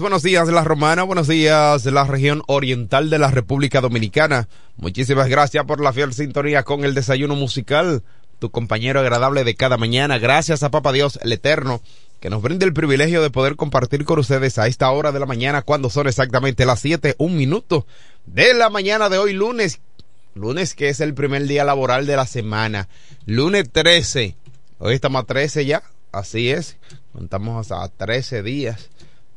Buenos días la Romana, buenos días la región oriental de la República Dominicana. Muchísimas gracias por la fiel sintonía con el desayuno musical, tu compañero agradable de cada mañana. Gracias a Papa Dios el Eterno que nos brinde el privilegio de poder compartir con ustedes a esta hora de la mañana cuando son exactamente las 7, un minuto de la mañana de hoy lunes. Lunes que es el primer día laboral de la semana. Lunes 13. Hoy estamos a 13 ya. Así es. Contamos a 13 días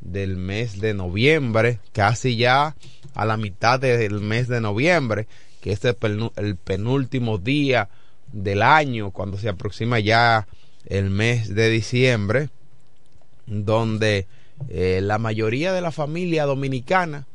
del mes de noviembre, casi ya a la mitad del mes de noviembre, que es el penúltimo día del año, cuando se aproxima ya el mes de diciembre, donde eh, la mayoría de la familia dominicana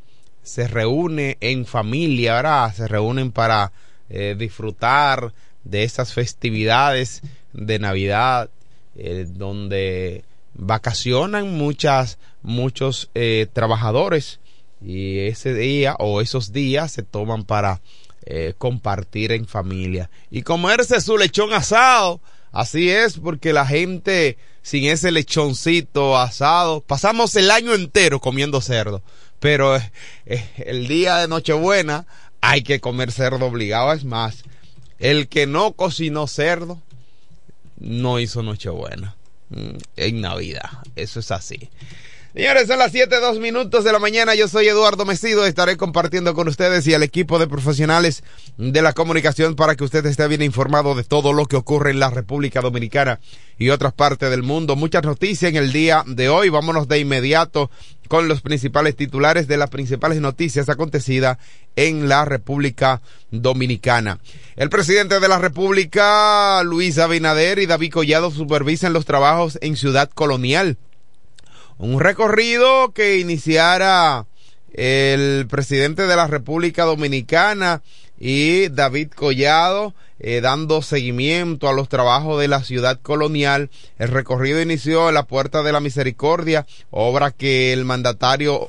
se reúne en familia, ¿verdad? Se reúnen para eh, disfrutar de esas festividades de Navidad, eh, donde vacacionan muchas, muchos eh, trabajadores y ese día o esos días se toman para eh, compartir en familia y comerse su lechón asado. Así es, porque la gente sin ese lechoncito asado, pasamos el año entero comiendo cerdo, pero eh, el día de Nochebuena hay que comer cerdo obligado. Es más, el que no cocinó cerdo no hizo Nochebuena. En Navidad. Eso es así. Señores, son las 7, 2 minutos de la mañana. Yo soy Eduardo Mesido. Estaré compartiendo con ustedes y al equipo de profesionales de la comunicación para que usted esté bien informado de todo lo que ocurre en la República Dominicana y otras partes del mundo. Muchas noticias en el día de hoy. Vámonos de inmediato con los principales titulares de las principales noticias acontecidas en la República Dominicana. El presidente de la República, Luis Abinader y David Collado supervisan los trabajos en Ciudad Colonial un recorrido que iniciara el presidente de la República Dominicana y David Collado eh, dando seguimiento a los trabajos de la ciudad colonial. El recorrido inició en la Puerta de la Misericordia, obra que el mandatario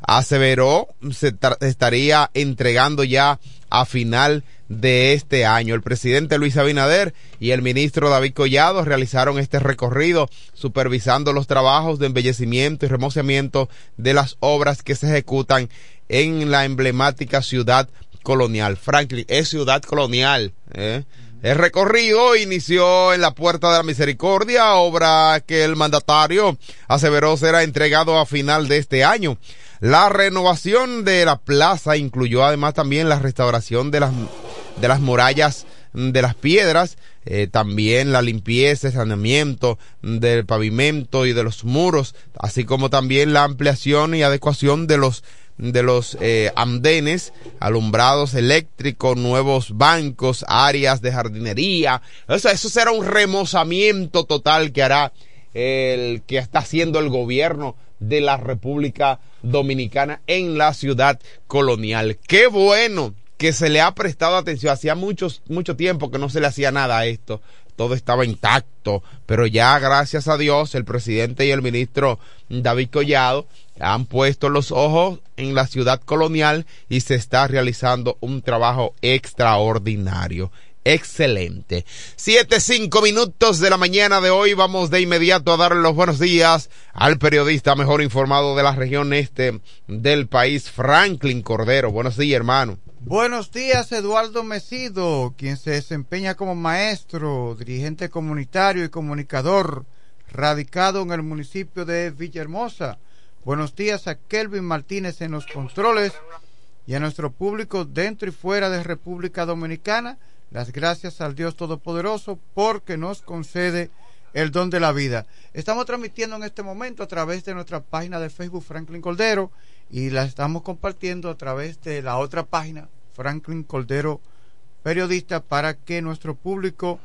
aseveró se estaría entregando ya a final de este año. El presidente Luis Abinader y el ministro David Collado realizaron este recorrido supervisando los trabajos de embellecimiento y remozamiento de las obras que se ejecutan en la emblemática ciudad colonial. Franklin, es ciudad colonial. ¿eh? El recorrido inició en la Puerta de la Misericordia, obra que el mandatario aseveró será entregado a final de este año. La renovación de la plaza incluyó además también la restauración de las de las murallas de las piedras, eh, también la limpieza, el saneamiento del pavimento y de los muros, así como también la ampliación y adecuación de los de los eh, andenes, alumbrados eléctricos, nuevos bancos, áreas de jardinería. Eso, eso será un remozamiento total que hará el que está haciendo el gobierno de la República Dominicana en la ciudad colonial. Qué bueno que se le ha prestado atención. Hacía muchos, mucho tiempo que no se le hacía nada a esto. Todo estaba intacto, pero ya gracias a Dios el presidente y el ministro David Collado han puesto los ojos en la ciudad colonial y se está realizando un trabajo extraordinario. Excelente. Siete, cinco minutos de la mañana de hoy. Vamos de inmediato a darle los buenos días al periodista mejor informado de la región este del país, Franklin Cordero. Buenos días, hermano. Buenos días, Eduardo Mesido, quien se desempeña como maestro, dirigente comunitario y comunicador, radicado en el municipio de Villahermosa. Buenos días a Kelvin Martínez en los controles y a nuestro público dentro y fuera de República Dominicana las gracias al Dios Todopoderoso porque nos concede el don de la vida. Estamos transmitiendo en este momento a través de nuestra página de Facebook Franklin Coldero y la estamos compartiendo a través de la otra página Franklin Coldero Periodista para que nuestro público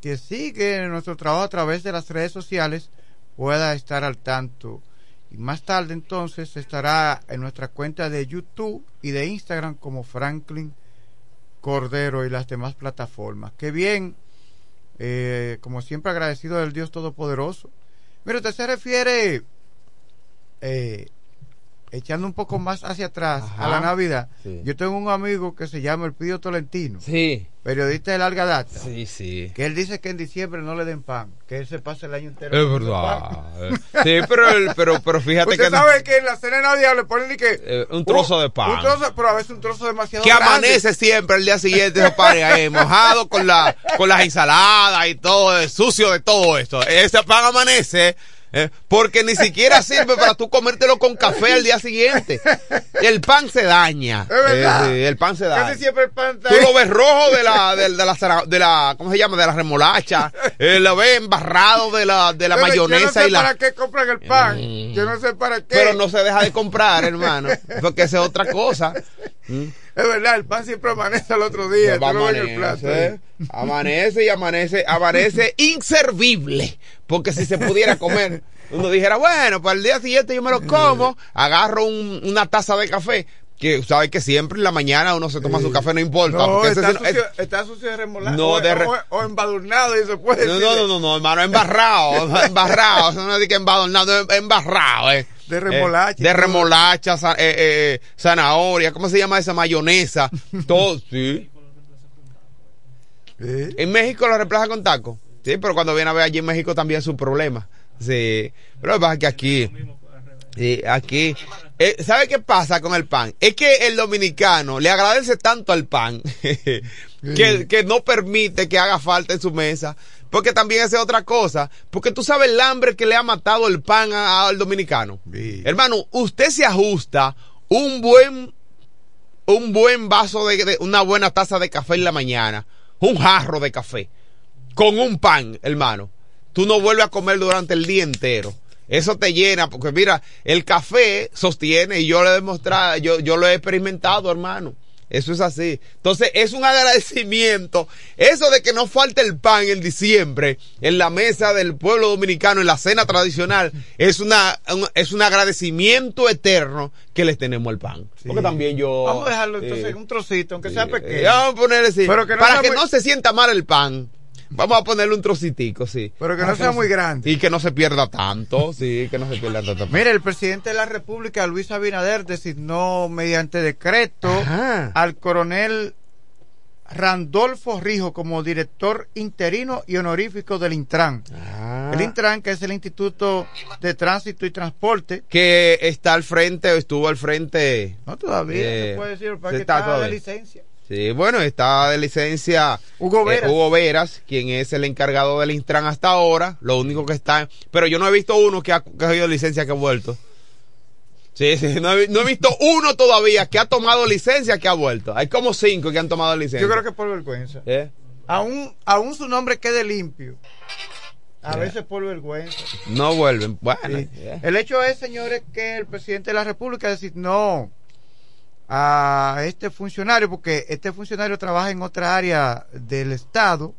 que sigue nuestro trabajo a través de las redes sociales pueda estar al tanto. Y más tarde entonces estará en nuestra cuenta de YouTube y de Instagram como Franklin Cordero y las demás plataformas. Qué bien, eh, como siempre agradecido del Dios Todopoderoso. Mira, usted se refiere, eh, echando un poco más hacia atrás a la Navidad. Yo tengo un amigo que se llama El Pío Tolentino. Sí periodista de larga data. Sí, sí. Que él dice que en diciembre no le den pan, que él se pase el año entero. Es verdad. sí, pero, pero, pero fíjate Usted que. sabe que en la cena de Navidad le ponen que. Eh, un trozo de pan. Un trozo, pero a veces un trozo demasiado Que grande. amanece siempre el día siguiente esos panes ahí, mojado con, la, con las ensaladas y todo, sucio de todo esto. Ese pan amanece ¿eh? porque ni siquiera sirve para tú comértelo con café al día siguiente. El pan se daña. Eh, el pan se daña. Casi siempre el pan Tú lo ves rojo de la, de, la, de la, ¿cómo se llama? De la remolacha. Eh, lo ves embarrado de la, de la mayonesa yo no sé y la. para qué compran el pan. Mm. Yo no sé para qué. Pero no se deja de comprar, hermano. Porque esa es otra cosa. ¿Mm? Es verdad, el pan siempre amanece al otro día. amanece, amanece y amanece, amanece inservible. Porque si se pudiera comer, uno dijera, bueno, para el día siguiente yo me lo como, agarro una taza de café, que sabes que siempre en la mañana uno se toma su café, no importa. No, está, sucio, está, sucio, de remolacha. No, o, de o, embadurnado y se puede no, no, no, no, hermano, embarrado, embarrado. Eso no es que embadurnado, embarrado, eh. De remolacha. de remolacha, eh, eh, zanahoria, ¿cómo se llama esa mayonesa? Todo, sí. En México lo reemplaza con taco. Sí, pero cuando viene a ver allí en México también es un problema. Sí. Pero lo que pasa es que aquí, sí, aquí, eh, ¿sabe qué pasa con el pan? Es que el dominicano le agradece tanto al pan que, que no permite que haga falta en su mesa. Porque también es otra cosa. Porque tú sabes el hambre que le ha matado el pan al dominicano. Hermano, usted se ajusta un buen, un buen vaso de, una buena taza de café en la mañana. Un jarro de café. Con un pan, hermano. Tú no vuelves a comer durante el día entero. Eso te llena, porque mira, el café sostiene y yo lo he demostrado, yo, yo lo he experimentado, hermano. Eso es así. Entonces, es un agradecimiento. Eso de que no falte el pan en diciembre en la mesa del pueblo dominicano, en la cena tradicional, es una es un agradecimiento eterno que les tenemos al pan. Porque también yo. Vamos a dejarlo entonces en un trocito, aunque sea pequeño. vamos a ponerle así. para que no se sienta mal el pan. Vamos a ponerle un trocitico, sí. Pero que no sea muy grande. Y que no se pierda tanto, sí, que no se pierda tanto. Mire, el presidente de la República, Luis Abinader, designó mediante decreto al coronel Randolfo Rijo como director interino y honorífico del Intran. Ah. El Intran, que es el Instituto de Tránsito y Transporte. Que está al frente, o estuvo al frente. No, todavía, se puede decir, para que está de licencia. Sí, bueno, está de licencia Hugo eh, Veras. Hugo Veras, quien es el encargado del Intran hasta ahora. Lo único que está. Pero yo no he visto uno que ha cogido licencia que ha vuelto. Sí, sí, no he, visto uno todavía que ha tomado licencia que ha vuelto. Hay como cinco que han tomado licencia. Yo creo que por vergüenza. ¿Eh? Aún, aún su nombre quede limpio. A veces por vergüenza. No vuelven. Bueno. El hecho es, señores, que el presidente de la República decir no a este funcionario, porque este funcionario trabaja en otra área del Estado,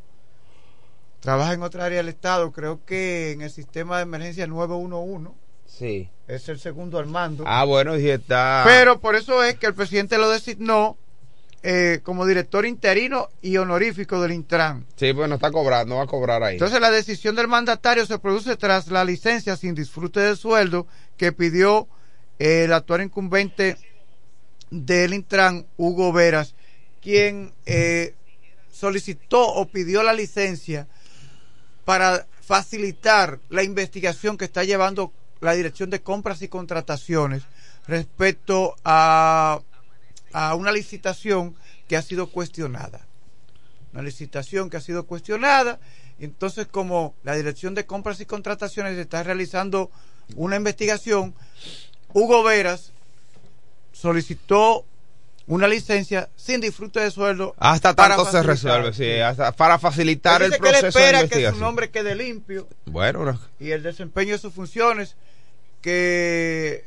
trabaja en otra área del Estado, creo que en el sistema de emergencia 911. Sí. Es el segundo al mando. Ah, bueno, y está. Pero por eso es que el presidente lo designó eh, como director interino y honorífico del Intran. Sí, pues no está cobrando, no va a cobrar ahí. Entonces la decisión del mandatario se produce tras la licencia sin disfrute de sueldo que pidió el actual incumbente del Intran, Hugo Veras, quien eh, solicitó o pidió la licencia para facilitar la investigación que está llevando la Dirección de Compras y Contrataciones respecto a, a una licitación que ha sido cuestionada. Una licitación que ha sido cuestionada. Entonces, como la Dirección de Compras y Contrataciones está realizando una investigación, Hugo Veras solicitó una licencia sin disfrute de sueldo. Hasta tanto se resuelve, sí, hasta para facilitar el proceso que espera que su nombre quede limpio. Bueno, y el desempeño de sus funciones, que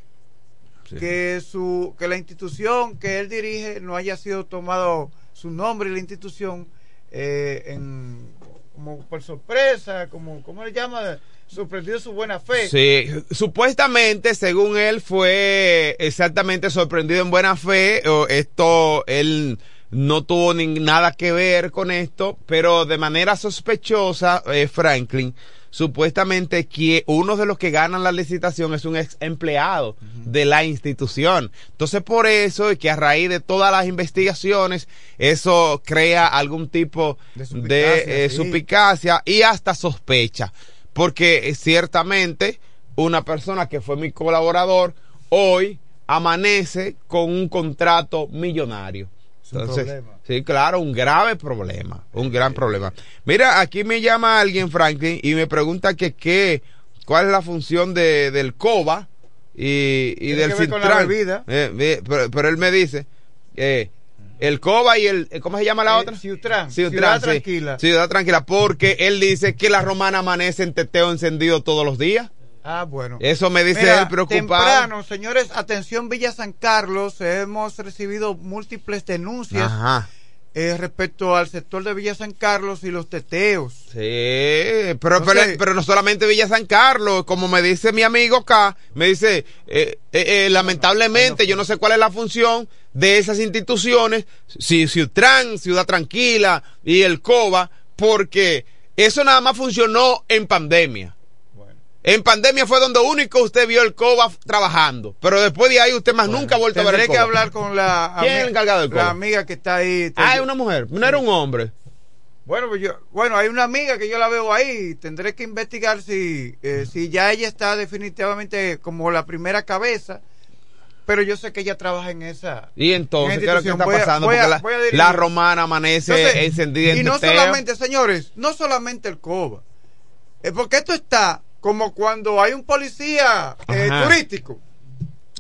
que su que la institución que él dirige no haya sido tomado su nombre y la institución eh, en, como por sorpresa, como ¿cómo le llama? Sorprendido su buena fe. Sí, supuestamente, según él, fue exactamente sorprendido en buena fe. Esto, él no tuvo ni nada que ver con esto, pero de manera sospechosa, eh, Franklin, supuestamente que uno de los que ganan la licitación es un ex empleado de la institución. Entonces, por eso, y que a raíz de todas las investigaciones, eso crea algún tipo de suspicacia, eh, y hasta sospecha porque eh, ciertamente una persona que fue mi colaborador hoy amanece con un contrato millonario. Entonces, sí, claro, un grave problema, un gran problema. Mira, aquí me llama alguien, Franklin, y me pregunta que qué, cuál es la función de, del COBA y, y del Cintran. Eh, pero, pero, él me dice, eh, el COBA y el, ¿cómo se llama la otra? Ciudad, Ciudad Tranquila. Ciudad Tranquila, porque él dice que la romana amanece en teteo encendido todos los días. Ah, bueno. Eso me dice él preocupado. Temprano, señores, atención Villa San Carlos, hemos recibido múltiples denuncias. Ajá eh, respecto al sector de Villa San Carlos y los teteos. Sí, pero, pero, no solamente Villa San Carlos, como me dice mi amigo acá, me dice, eh, eh, lamentablemente yo no sé cuál es la función de esas instituciones, si Ciudad, Ciudad Tranquila y el COBA, porque eso nada más funcionó en pandemia. En pandemia fue donde único usted vio el COBA trabajando. Pero después de ahí usted más nunca ha vuelto a ver el COBA. que hablar con la, ¿Quién es el encargado del COBA? La amiga que está ahí. Ah, es una mujer. No era un hombre. Bueno, pues yo, bueno, hay una amiga que yo la veo ahí. Tendré que investigar si, eh, si ya ella está definitivamente como la primera cabeza. Pero yo sé que ella trabaja en esa. Y entonces, ¿qué es lo que está pasando? Porque la, romana amanece encendida Y no solamente, señores, no solamente el COBA. Es porque esto está como cuando hay un policía eh, turístico.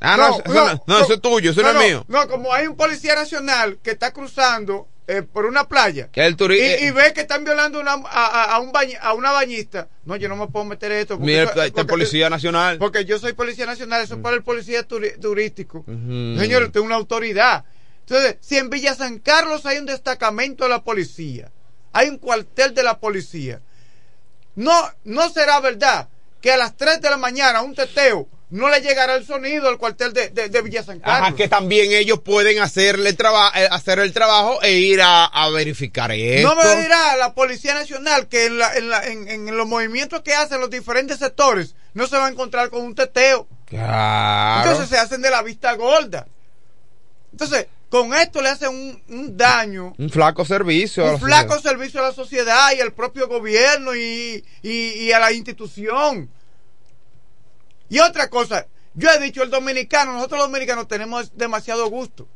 Ah, no, no, eso, es tuyo, eso no, es mío. No, como hay un policía nacional que está cruzando eh, por una playa el y, y, ve que están violando una, a, un a una bañista. No, yo no me puedo meter esto. Porque Mira, este policía nacional. Porque yo soy policía nacional, eso es para el policía turístico. Señor, usted es una autoridad. Entonces, si en Villa San Carlos hay un destacamento de la policía, hay un cuartel de la policía, no, no será verdad que a las 3 de la mañana un teteo no le llegará el sonido al cuartel de, de, Villa San Carlos. Ajá, que también ellos pueden hacerle eh, hacer el trabajo e ir a, verificar esto. No me dirá la Policía Nacional que en, la, en, la, en, los movimientos que hacen los diferentes sectores no se va a encontrar con un teteo. Claro. Entonces se hacen de la vista gorda. Entonces, con esto le hacen un, daño. Un flaco servicio. Un flaco servicio a la sociedad y al propio gobierno y, y, a la institución. Y otra cosa, yo he dicho, el dominicano, nosotros los dominicanos tenemos demasiado gusto.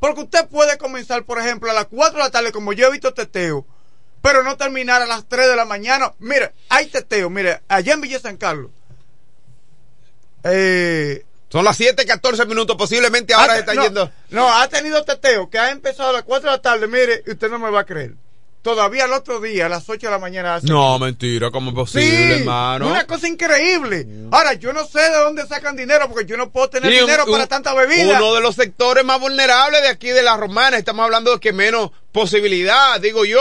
Porque usted puede comenzar, por ejemplo, a las 4 de la tarde, como yo he visto teteo, pero no terminar a las 3 de la mañana. Mire, hay teteo, mire, allá en Villa San Carlos. Eh, son las 7:14 minutos, posiblemente ahora se está yendo. No, ha tenido teteo que ha empezado a las 4 de la tarde. Mire, usted no me va a creer. Todavía el otro día, a las 8 de la mañana. No, mentira, ¿cómo es posible, sí, hermano? Una cosa increíble. Ahora, yo no sé de dónde sacan dinero, porque yo no puedo tener dinero para tanta bebida. Uno de los sectores más vulnerables de aquí de la Romana, estamos hablando de que menos posibilidad, digo yo,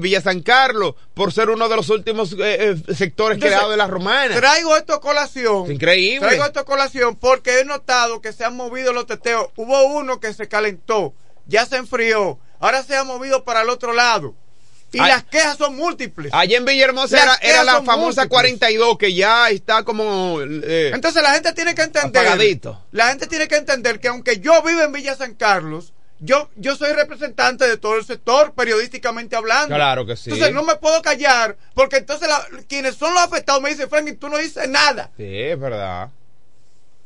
Villa San Carlos, por ser uno de los últimos eh, eh, sectores creados de la Romana. Traigo esto a colación. increíble. Traigo esto a colación porque he notado que se han movido los teteos. Hubo uno que se calentó, ya se enfrió, ahora se ha movido para el otro lado. Y las quejas son múltiples. Allá en Villahermosa era, era, la famosa 42 que ya está como... Eh, Entonces la gente tiene que entender... Apagadito. La gente tiene que entender que aunque yo vivo en Villa San Carlos, yo, yo soy representante de todo el sector, periodísticamente hablando. Claro que sí. Entonces no me puedo callar, porque entonces quienes son los afectados me dicen, Frank, tú no dices nada. Sí, es verdad.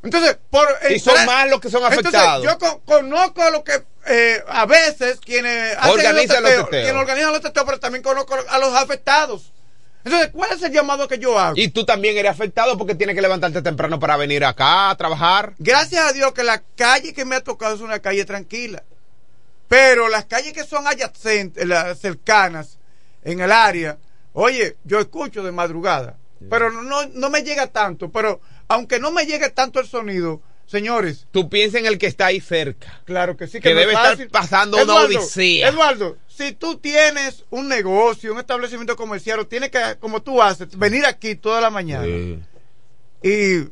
Entonces, por. Y son más los que son afectados. Entonces, yo conozco a lo que. Eh, a veces quienes organizan los teteos, quienes organizan los teteos, pero también conozco a los afectados. Entonces, ¿cuál es el llamado que yo hago? Y tú también eres afectado porque tienes que levantarte temprano para venir acá a trabajar. Gracias a Dios que la calle que me ha tocado es una calle tranquila. Pero las calles que son adyacentes, las cercanas, en el área, oye, yo escucho de madrugada, pero no, no me llega tanto. Pero aunque no me llegue tanto el sonido, señores. Tú piensas en el que está ahí cerca. Claro que sí. Que, debe estar pasando una odisea. Eduardo, si tú tienes un negocio, un establecimiento comercial, o tienes que, como tú haces, venir aquí toda la mañana y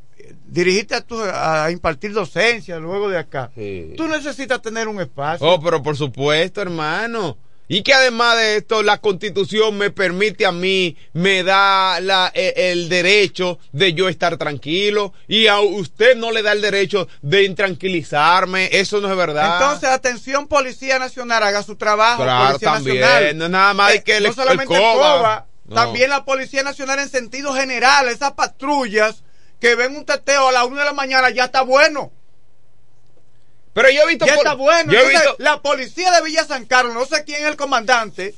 dirigirte a, a impartir docencia luego de acá. Tú necesitas tener un espacio. Oh, pero por supuesto, hermano. Y que además de esto, la constitución me permite a mí, me da la, e, el derecho de yo estar tranquilo y a usted no le da el derecho de intranquilizarme. Eso no es verdad. Entonces, atención, Policía Nacional, haga su trabajo. Claro, también. No es nada más que no solamente también la Policía Nacional en sentido general, esas patrullas que ven un teteo a la una de la mañana ya está bueno. Pero yo he visto. Ya está bueno. La policía de Villa San Carlos, no sé quién es el comandante,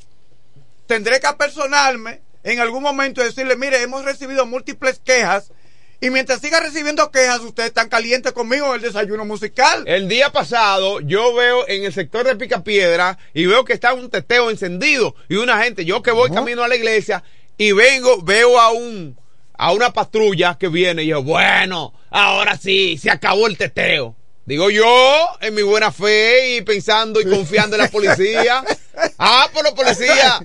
tendré que apersonarme en algún momento y decirle: mire, hemos recibido múltiples quejas. Y mientras siga recibiendo quejas, ustedes están calientes conmigo en el desayuno musical. El día pasado, yo veo en el sector de Picapiedra y veo que está un teteo encendido y una gente, yo que voy camino a la iglesia y vengo, veo a un a una patrulla que viene y yo, bueno, ahora sí, se acabó el teteo. Digo yo, en mi buena fe y pensando y confiando en la policía. Ah, pero policía.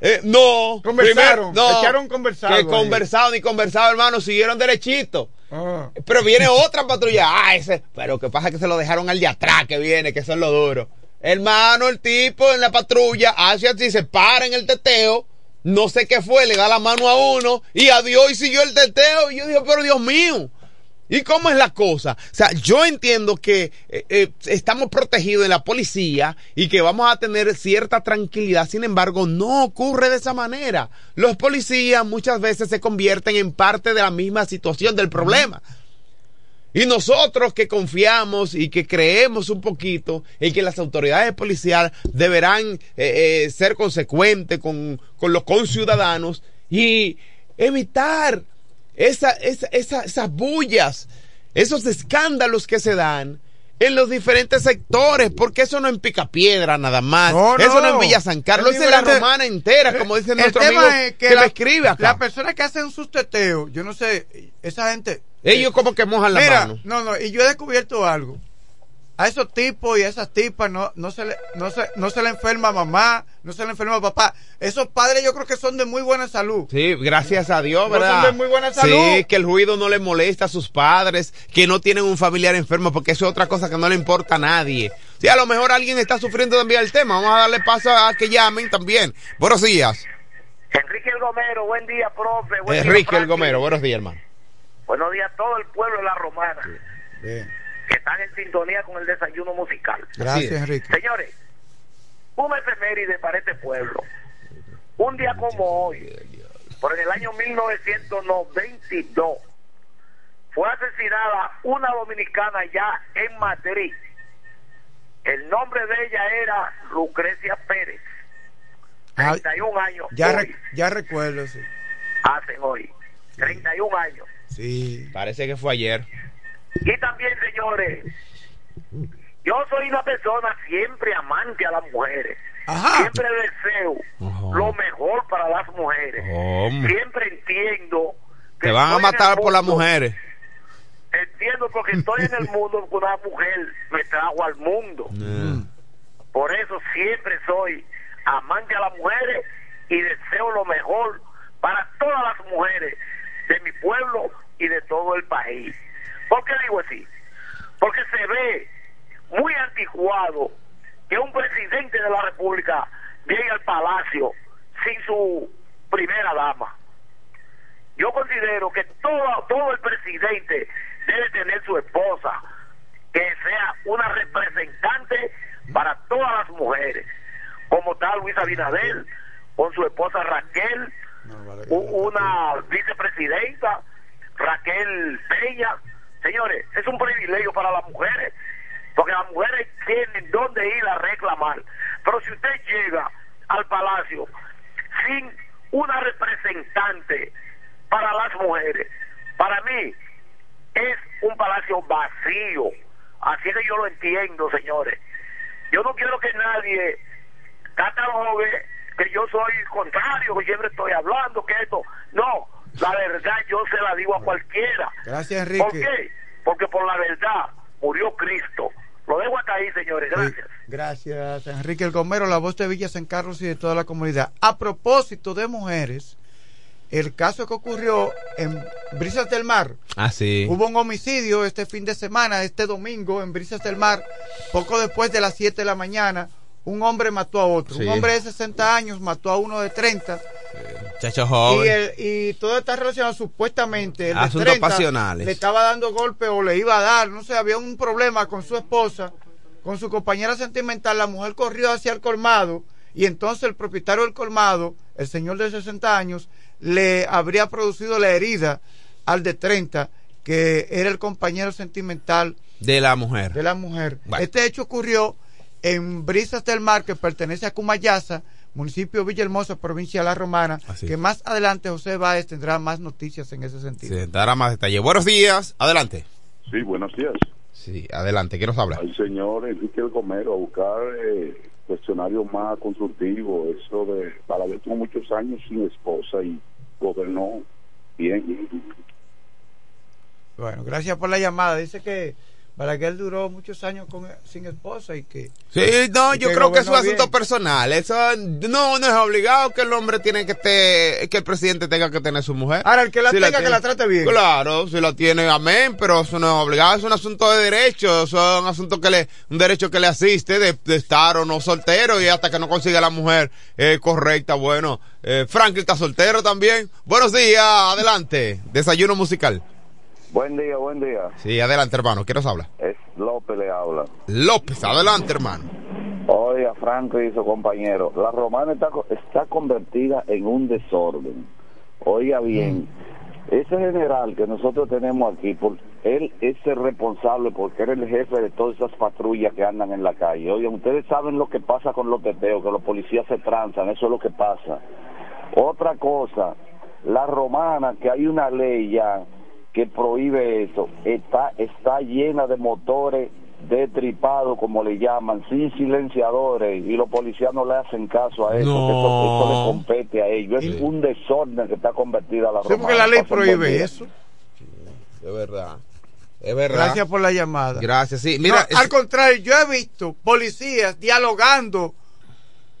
Eh, no. Conversaron. no. Echaron conversado. Que conversado ni conversado, hermano. Siguieron derechito. Ah. Pero viene otra patrulla. Ah, ese. Pero que pasa que se lo dejaron al de atrás que viene, que eso es lo duro. Hermano, el tipo en la patrulla hace así, se para en el teteo no sé qué fue, le da la mano a uno y adiós y siguió el teteo. Y yo digo, pero Dios mío. ¿Y cómo es la cosa? O sea, yo entiendo que eh, eh, estamos protegidos en la policía y que vamos a tener cierta tranquilidad. Sin embargo, no ocurre de esa manera. Los policías muchas veces se convierten en parte de la misma situación del problema. Y nosotros que confiamos y que creemos un poquito en que las autoridades policiales deberán eh, ser consecuentes con, los conciudadanos y evitar esa, esa, esas bullas, esos escándalos que se dan en los diferentes sectores, porque eso no en Picapiedra nada más, eso no en Villa San Carlos, es en la romana entera, como dice nuestro amigo que, me escribe acá. Las personas que hacen sus teteos, yo no sé, esa gente ellos como que mojan la mano. No, no, y yo he descubierto algo. A esos tipos y a esas tipas no, no, se le, no, se, no se le enferma mamá, no se le enferma papá. Esos padres yo creo que son de muy buena salud. Sí, gracias a Dios, ¿verdad? son de muy buena salud. Sí, que el ruido no le molesta a sus padres, que no tienen un familiar enfermo, porque eso es otra cosa que no le importa a nadie. Sí, a lo mejor alguien está sufriendo también el tema. Vamos a darle paso a que llamen también. Buenos días. Enrique El Gomero, buen día, profe. Enrique El Gomero, buenos días, hermano. Buenos días a todo el pueblo de La Romana. Que están en sintonía con el desayuno musical. Gracias, Enrique. Señores, un efeméride para este pueblo. Un día como hoy, por el año 1992, fue asesinada una dominicana ya en Madrid. El nombre de ella era Lucrecia Pérez. 31 ah, años. Ya, ya recuerdo, sí. Hacen hoy. 31 años. Sí. Parece que fue ayer. Y también, señores, yo soy una persona siempre amante a las mujeres. Siempre deseo lo mejor para las mujeres. Siempre entiendo que te van a matar por las mujeres. Entiendo porque estoy en el mundo con una mujer me trajo al mundo. Por eso siempre soy amante a las mujeres y deseo lo mejor para todas las mujeres de mi pueblo y de todo el país. ¿Por qué digo así? Porque se ve muy anticuado que un presidente de la República llegue al palacio sin su primera dama. Yo considero que todo, todo el presidente debe tener su esposa, que sea una representante para todas las mujeres, como tal Luis Abinadel, con su esposa Raquel, una vicepresidenta, Raquel Peña. Señores, es un privilegio para las mujeres, porque las mujeres tienen dónde ir a reclamar. Pero si usted llega al palacio sin una representante para las mujeres, para mí es un palacio vacío. Así que yo lo entiendo, señores. Yo no quiero que nadie catalogue que yo soy contrario, que siempre estoy hablando, que esto. No, la verdad yo se la digo a cualquiera. Gracias, Enrique. ¿Por qué? Porque por la verdad murió Cristo. Lo dejo hasta ahí, señores. Gracias. gracias, Enrique El Gomero, la voz de Villa San Carlos y de toda la comunidad. A propósito de mujeres, el caso que ocurrió en Brisas del Mar. Ah, sí. Hubo un homicidio este fin de semana, este domingo, en Brisas del Mar, poco después de las 7 de la mañana. Un hombre mató a otro. Un hombre de 60 años mató a uno de 30. Chacho joven. Y, y todo está relacionado supuestamente. El Asuntos 30 pasionales. Le estaba dando golpe o le iba a dar. No sé, había un problema con su esposa, con su compañera sentimental. La mujer corrió hacia el colmado y entonces el propietario del colmado, el señor de 60 años, le habría producido la herida al de 30, que era el compañero sentimental de la mujer. De la mujer. Este hecho ocurrió en Brisas del Mar, que pertenece a Cumayasa, municipio Villahermosa, provincia de La Romana, que más adelante José Báez tendrá más noticias en ese sentido. Sí, dará más detalle. Buenos días, adelante. Sí, buenos días. Sí, adelante, ¿qué nos habla? Al señor Enrique El Gomero a buscar eh, cuestionario más constructivo, eso de, para ver, tuvo muchos años sin esposa y gobernó bien. Bueno, gracias por la llamada. Dice que Balaguer duró muchos años con, sin esposa y que... Sí, no, yo creo que es un asunto personal. Eso no, no es obligado que el hombre tiene que te, que el presidente tenga que tener su mujer. Ahora, el que la tenga, que la trate bien. Claro, si la tiene, amén, pero eso no es obligado, es un asunto de derecho, eso es un asunto que le, un derecho que le asiste de, estar o no soltero y hasta que no consiga la mujer eh, correcta, bueno. Eh, Franklin está soltero también. Buenos días, adelante. Desayuno musical. Buen día, buen día. Sí, adelante, hermano. ¿Quién nos habla? Es López le habla. López, adelante, hermano. Oiga, Franco y su compañero, la romana está, está convertida en un desorden. Oiga bien, mm. ese general que nosotros tenemos aquí, por, él es el responsable porque era el jefe de todas esas patrullas que andan en la calle. Oigan, ustedes saben lo que pasa con los teteos, que los policías se transan, eso es lo que pasa. Otra cosa, la romana, que hay una ley ya que prohíbe eso está está llena de motores de tripado como le llaman, sin silenciadores, y los policías no le hacen caso a eso, eso, le compete a ellos. Es un desorden que está convertida la sí, porque la ley prohíbe eso. de verdad. Es verdad. Gracias por la llamada. Gracias, sí. Mira, Al contrario, yo he visto policías dialogando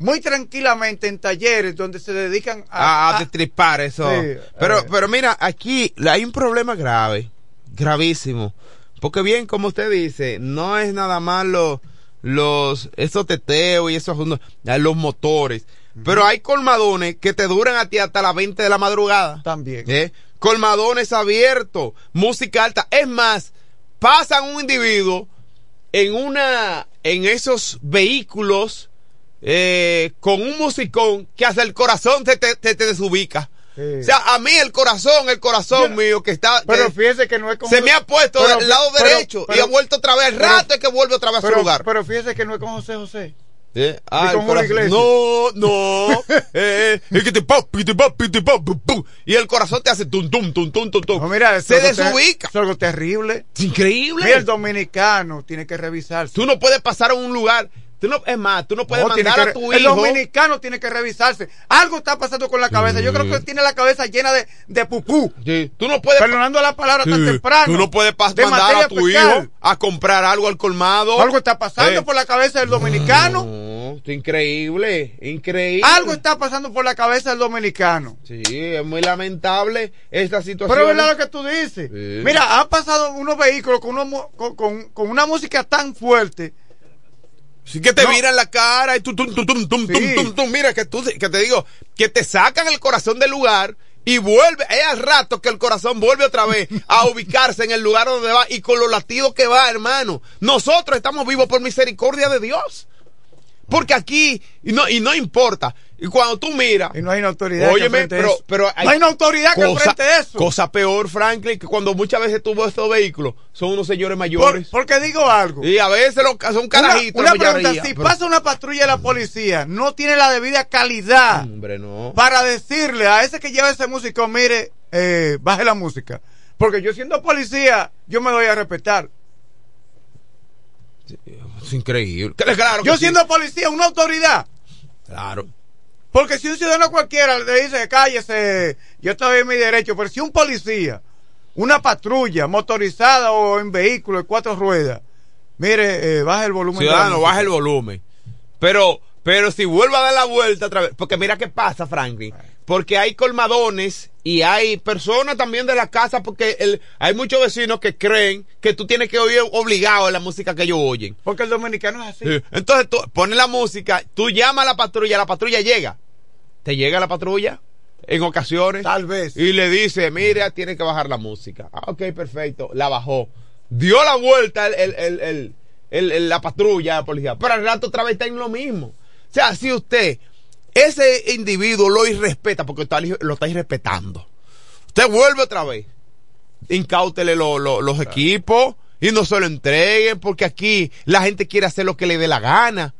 muy tranquilamente en talleres donde se dedican a, a, destripar eso. pero, eh. pero mira, aquí hay un problema grave, gravísimo. Porque bien, como usted dice, no es nada más los, los esos teteos y esos los motores. Pero hay colmadones que te duran a ti hasta las 20 de la madrugada. También. ¿Eh? Colmadones abiertos, música alta. Es más, pasan un individuo en una, en esos vehículos eh, con un musicón que hace el corazón te, te, te, desubica. O sea, a mí el corazón, el corazón mío que está. Pero fíjese que no es como. Se me ha puesto del lado derecho y ha vuelto otra vez. rato es que vuelve otra vez a su lugar. Pero fíjese que no es con José José. ¿Eh? Ah, no, no. eh, y el corazón te hace tum, tum, tum, tum, tum, tum. mira, se desubica. Es algo terrible. Es increíble. Y el dominicano tiene que revisarse. Tú no puedes pasar a un lugar Tú no, es más, tú no puedes mandar a tu hijo. El dominicano tiene que revisarse. Algo está pasando con la cabeza. Yo creo que tiene la cabeza llena de, de pupú. Sí. Tú no puedes. Perdonando la palabra tan temprano. Tú no puedes mandar a tu hijo a comprar algo al colmado. Algo está pasando eh. por la cabeza del dominicano. No, es increíble, increíble. Algo está pasando por la cabeza del dominicano. Sí, es muy lamentable esta situación. Pero es verdad lo que tú dices. Mira, han pasado unos vehículos con, con, con una música tan fuerte Sí, que te No. miran la cara y tú, tum, tum, tum, tum, Sí. tum, tum, tum. mira que tú, que te digo, que te sacan el corazón del lugar y vuelve, es al rato que el corazón vuelve otra vez a ubicarse en el lugar donde va y con los latidos que va, hermano. Nosotros estamos vivos por misericordia de Dios. Porque aquí, y no, y no importa, y cuando tú miras, Y no hay una autoridad que Óyeme, enfrente pero, no hay una autoridad que enfrente eso. Cosa peor, Franklin, que cuando muchas veces tuvo estos vehículos, son unos señores Por- mayores. porque digo algo. y a veces los, son Una, carajitos. una mayoría, pregunta, si pero- pasa una patrulla de la policía, no tiene la debida calidad Hombre, no. para decirle a ese que lleva ese músico, mire, eh, baje la música. Porque yo siendo policía, yo me doy a respetar. Es increíble. Claro que Yo sí. siendo policía, una autoridad. Claro. Porque si un ciudadano cualquiera le dice, cállese, yo estoy en mi derecho, pero si un policía, una patrulla motorizada o en vehículo de cuatro ruedas, mire, eh, baja el volumen. Ciudadano, baja el volumen. Pero, pero si vuelve a dar la vuelta otra vez, porque mira qué pasa, Franklin. Porque hay colmadones y hay personas también de la casa, porque el, hay muchos vecinos que creen que tú tienes que oír obligado la música que ellos oyen. Porque el dominicano es así. Sí. Entonces tú pones la música, tú llamas a la patrulla, la patrulla llega. Te llega la patrulla en ocasiones. Tal vez. Y le dice, mira, tiene que bajar la música. Ah, ok, perfecto. La bajó. Dio la vuelta el, el, el, el- el- el- la patrulla, la policía. Pero al rato otra vez está en lo mismo. O sea, si usted, ese individuo lo irrespeta, porque está- lo está irrespetando. Usted vuelve otra vez. Incáutele lo- lo- los equipos y no se lo entreguen, porque aquí la gente quiere hacer lo que le dé la gana.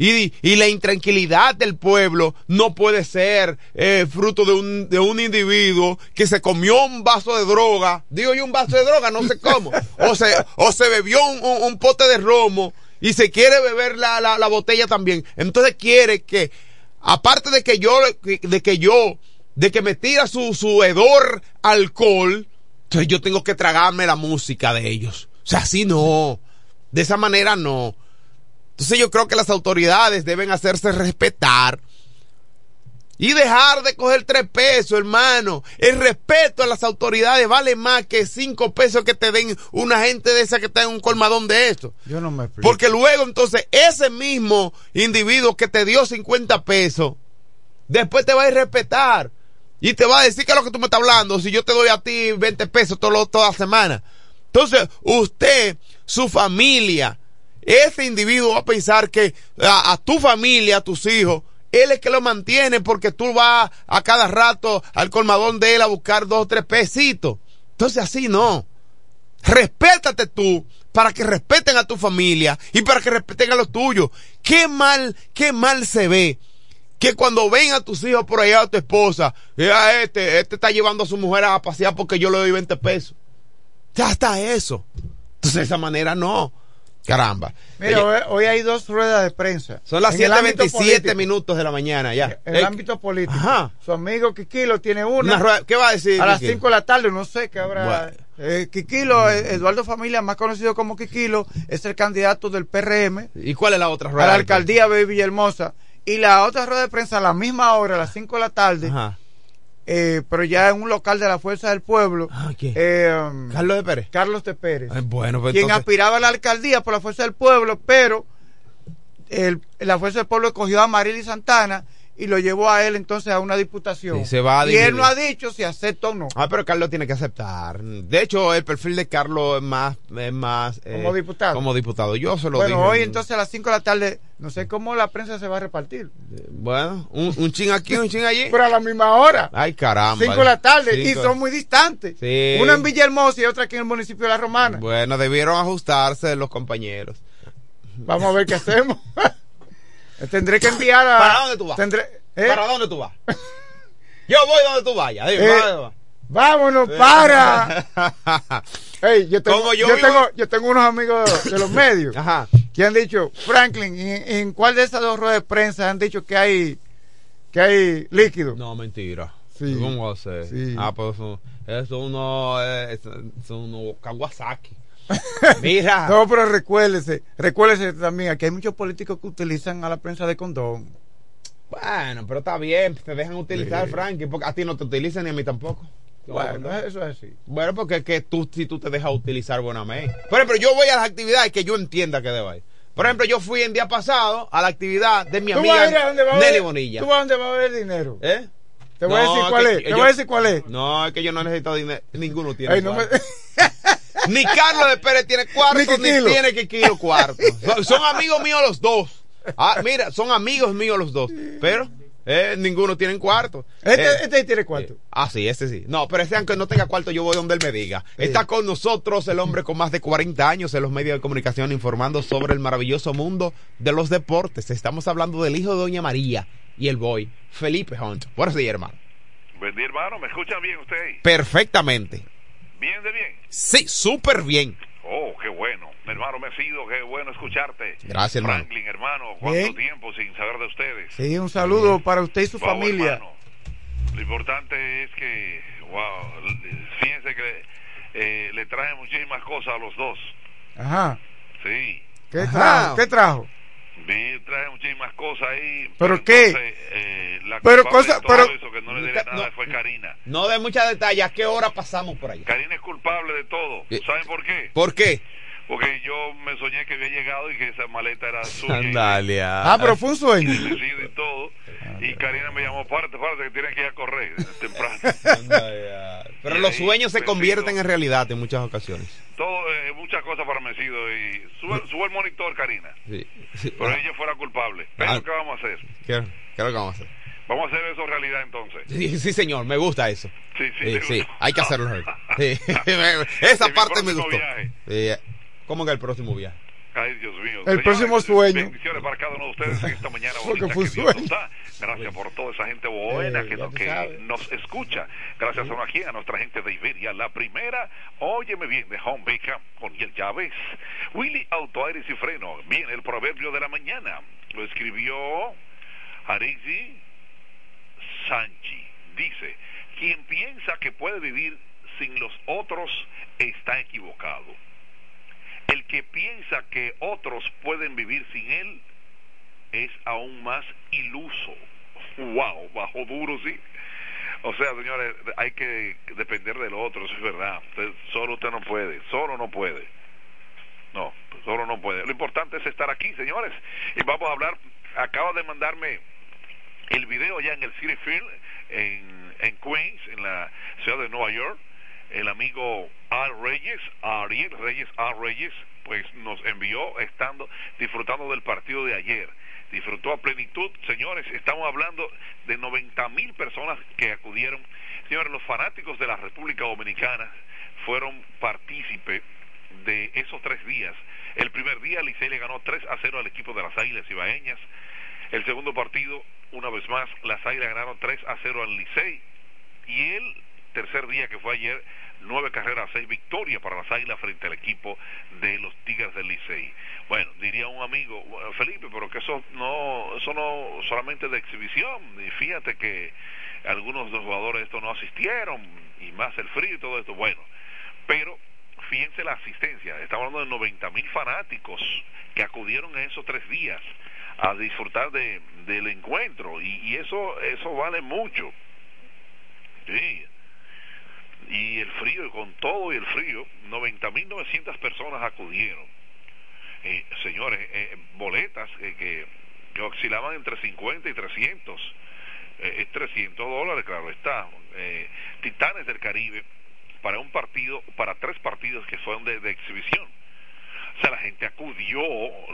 Y, y la intranquilidad del pueblo no puede ser eh, fruto de un, de un individuo que se comió un vaso de droga, digo yo un vaso de droga, no sé cómo, o se, o se bebió un, un- un pote de romo y se quiere beber la, la, la botella también. Entonces quiere que, aparte de que yo, de que yo, de que me tira su, su hedor alcohol, entonces yo tengo que tragarme la música de ellos. O sea, así no. De esa manera no. Entonces yo creo que las autoridades deben hacerse respetar y dejar de coger tres pesos, hermano. El respeto a las autoridades vale más que cinco pesos que te den una gente de esa que está en un colmadón de esto. Yo no me explico. Porque luego entonces ese mismo individuo que te dio 50 pesos, después te va a ir a respetar. Y te va a decir que es lo que tú me estás hablando, si yo te doy a ti 20 pesos todo, toda semana. Entonces, usted, su familia, ese individuo va a pensar que a, a tu familia, a tus hijos, él es que lo mantiene porque tú vas a cada rato al colmadón de él a buscar dos o tres pesitos. Entonces así no. Respétate tú para que respeten a tu familia y para que respeten a los tuyos. Qué mal, qué mal se ve que cuando ven a tus hijos por allá a tu esposa, "Ah, este, este está llevando a su mujer a pasear porque yo le doy 20 pesos. Ya está eso. Entonces de esa manera no. Caramba. Mira, Oye, hoy, hay dos ruedas de prensa. son las En el ámbito 7.27 político. minutos de la mañana ya. En el Eh, ámbito político. Ajá. Su amigo Kikilo tiene una. una rueda- ¿Qué va a decir? a las Kiki? 5 de la tarde, no sé qué habrá. Bueno. Eh, Kikilo, eh, Eduardo Familia, más conocido como Kikilo, es el candidato del PRM ¿Y cuál es la otra a rueda? la de alcaldía de Villahermosa. Y la otra rueda de prensa a la misma hora, a las 5 de la tarde, Ajá. Eh, pero ya en un local de la Fuerza del Pueblo. Ah, ¿quién? eh, um, Carlos de Pérez. Carlos de Pérez. Ay, bueno, pues quien entonces- aspiraba a la alcaldía por la Fuerza del Pueblo, pero el- la Fuerza del Pueblo cogió a Marily Santana y lo llevó a él entonces a una diputación. Sí, se va a y él no ha dicho si acepta o no. Ah, pero Carlos tiene que aceptar. De hecho, el perfil de Carlos es más, es más eh, Como diputado. Como diputado. Yo se lo bueno, dije. hoy entonces a las 5 de la tarde, no sé cómo la prensa se va a repartir. Bueno, un, un chin aquí, un chin allí. Pero a la misma hora. Ay, caramba. 5 de la tarde y son muy distantes. Sí. Una en Villahermosa y otra aquí en el municipio de La Romana. Bueno, debieron ajustarse los compañeros. Vamos a ver qué hacemos. Tendré que enviar a. ¿Para dónde tú vas? Tendré, ¿eh? ¿Para dónde tú vas? Yo voy donde tú vayas. Dime, Eh. Vámonos, para. Ey, yo tengo, yo yo, vivo- tengo, yo tengo unos amigos de los medios Ajá. que han dicho, Franklin, ¿en, en cuál de esas dos ruedas de prensa han dicho que hay que hay líquido? No, mentira. Sí. ¿Cómo va a ser? Sí. Ah, pues eso, eso uno, eh, son unos Kawasaki. Mira. No, pero recuérdese, recuérdese también, aquí hay muchos políticos que utilizan a la prensa de condón. Bueno, pero está bien, te dejan utilizar, Sí. Frankie, porque a ti no te utilizan ni a mí tampoco. Bueno, eso es así. Bueno, porque es que tú, si tú te dejas utilizar buenamente. Pero, pero yo voy a las actividades que yo entienda que deba ir. Por ejemplo, yo fui el día pasado a la actividad de mi amiga Nelly Bonilla. ¿Tú vas a dónde va a haber dinero? ¿Eh? Te voy a decir cuál es. Te voy a decir cuál es. No, es que yo no necesito dinero. Ninguno tiene. ni Carlos de Pérez tiene cuarto, ni, ni tiene Kikilo cuarto. son amigos míos los dos. Ah, mira, son amigos míos los dos. Pero eh, ninguno tiene cuarto. Este, eh, este tiene cuarto. Eh, ah, sí, este sí. No, pero este, aunque no tenga cuarto, yo voy donde él me diga. Está con nosotros el hombre con más de 40 años en los medios de comunicación informando sobre el maravilloso mundo de los deportes. Estamos hablando del hijo de Doña María y el boy, Felipe Hunt. Buenos días, hermano. Buen día, hermano. ¿Me escuchan bien ustedes? Perfectamente. ¿Bien de bien? Sí, súper bien. Oh, qué bueno. Mi hermano Mesido, qué bueno escucharte. Gracias, hermano. Franklin, hermano, cuánto tiempo sin saber de ustedes. Sí, un saludo para usted y su familia. Lo importante es que, wow, fíjense que eh, le traje muchísimas cosas a los dos. Ajá. Sí. ¿Qué trajo? ¿Qué trajo? Me traje muchísimas cosas ahí. ¿Pero, qué? Eh, la pero cosas, pero eso, que no le diré nada fue Karina. No de muchas detalles. ¿A qué hora pasamos por ahí? Karina es culpable de todo. ¿Saben por qué? ¿Por qué? Porque yo me soñé que había llegado y que esa maleta era suya. Sandalia. Ah, pero fue un sueño. Y todo. Y Karina me llamó, párate, párate, que tienes que ir a correr temprano. pero los sueños se convierten en realidad en muchas ocasiones. Todo, eh, muchas cosas para Mesido. Y sube, sube, el monitor, Karina. Sí. Pero ella fuera culpable. Pero ah. ¿qué vamos a hacer? ¿Qué, es lo que vamos a hacer? Vamos a hacer eso realidad entonces. Sí, sí señor, me gusta eso. Sí, sí, sí, hay que hacerlo. Sí. Esa parte me gustó. Viaje. ¿Cómo que el próximo viaje? Ay, Dios mío. El próximo sueño. Bendiciones para cada uno de ustedes en esta mañana Porque fue que Dios nos da. Gracias por toda esa gente buena que, que nos escucha. Gracias a aquí, a nuestra gente de Iberia. La primera, óyeme bien, de Home Baker con el Llaves. Willy Auto Aires y Freno. Viene el proverbio de la mañana. Lo escribió Arisi Sanchi. Dice, quien piensa que puede vivir sin los otros está equivocado el que piensa que otros pueden vivir sin él es aún más iluso. ¡Wow! Bajo duro, sí. O sea, señores, hay que depender del otro, eso es verdad. solo usted no puede, solo no puede. No, solo no puede. Lo importante es estar aquí, señores. Y vamos a hablar, acaba de mandarme el video ya en el City Field, en, en Queens, en la ciudad de Nueva York el amigo Al Reyes, Ariel Reyes, Al Reyes, pues nos envió estando disfrutando del partido de ayer. Disfrutó a plenitud, señores, estamos hablando de 90 mil personas que acudieron. Señores, los fanáticos de la República Dominicana fueron partícipe de esos tres días. El primer día Licey le ganó 3 a 0 al equipo de las Águilas Ibaeñas. El segundo partido, una vez más, las Águilas ganaron 3 a 0 al Licey. Y el tercer día que fue ayer, nueve carreras, seis victorias para las Águilas frente al equipo de los Tigres del Licey. Bueno, diría un amigo, Felipe, pero que eso no, eso no solamente de exhibición, y fíjate que algunos de los jugadores esto no asistieron, y más el frío y todo esto, bueno, pero fíjense la asistencia, estamos hablando de 90 mil fanáticos que acudieron en esos tres días a disfrutar de, del encuentro, y, y eso, eso vale mucho. Sí, y el frío, y con todo y el frío, 90.900 personas acudieron. Eh, señores, eh, boletas eh, que, que, oscilaban entre 50 y 300. es 300 dólares, claro está. Titanes del Caribe para un partido, para tres partidos que fueron de, exhibición. O sea, la gente acudió,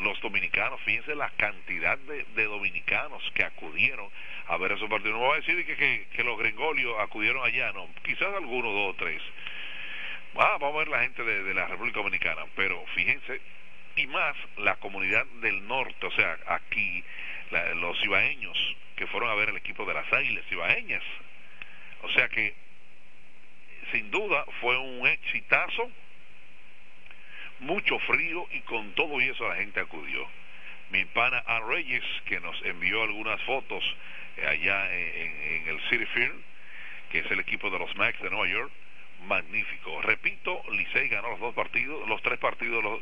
los dominicanos, fíjense la cantidad de, de dominicanos que acudieron a ver esos partidos. No voy a decir que, que, los gringolios acudieron allá, no, quizás algunos, dos o tres. Ah, vamos a ver la gente de, la República Dominicana, pero fíjense, y más la comunidad del norte, o sea, aquí, los ibaeños que fueron a ver el equipo de las Águilas Ibaeñas. O sea que, sin duda, fue un exitazo, mucho frío y con todo y eso la gente acudió. Mi pana A. Reyes, que nos envió algunas fotos allá en, el City Field, que es el equipo de los Max de Nueva York. Magnífico. Repito, Licey ganó los dos partidos, los tres partidos, los,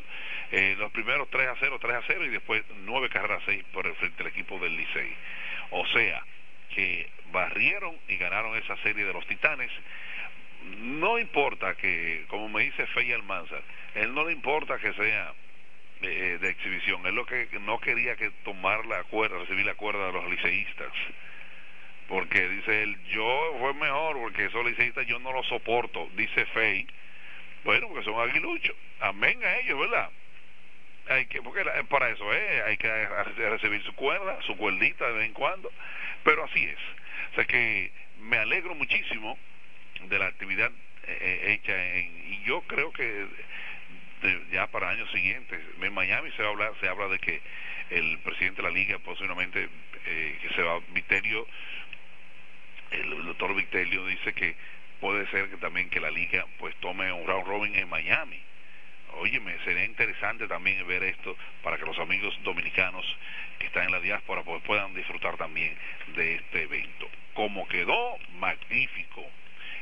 eh, los primeros 3 a 0, 3 a 0 y después nueve carreras a 6 por el frente del equipo del Licey. O sea, que barrieron y ganaron esa serie de los Titanes. No importa que, como me dice Fey Almanza, él no le importa que sea eh, de exhibición. Es lo que no quería que tomar la cuerda, recibir la cuerda de los liceístas. Porque dice él, yo fue mejor porque esos liceístas yo no los soporto, dice Fey. Bueno, porque son aguiluchos. Amén a ellos, ¿verdad? Hay que, porque para eso es, hay que recibir su cuerda, su cuerdita de vez en cuando. Pero así es. O sea que me alegro muchísimo de la actividad eh, eh, hecha en, y yo creo que ya para años siguientes en Miami se habla se habla de que el presidente de la liga posiblemente eh, que se va Viterio el, doctor Vitelio dice que puede ser que también que la liga pues tome un round robin en Miami Óyeme, sería interesante también ver esto para que los amigos dominicanos que están en la diáspora pues puedan disfrutar también de este evento. Como quedó magnífico,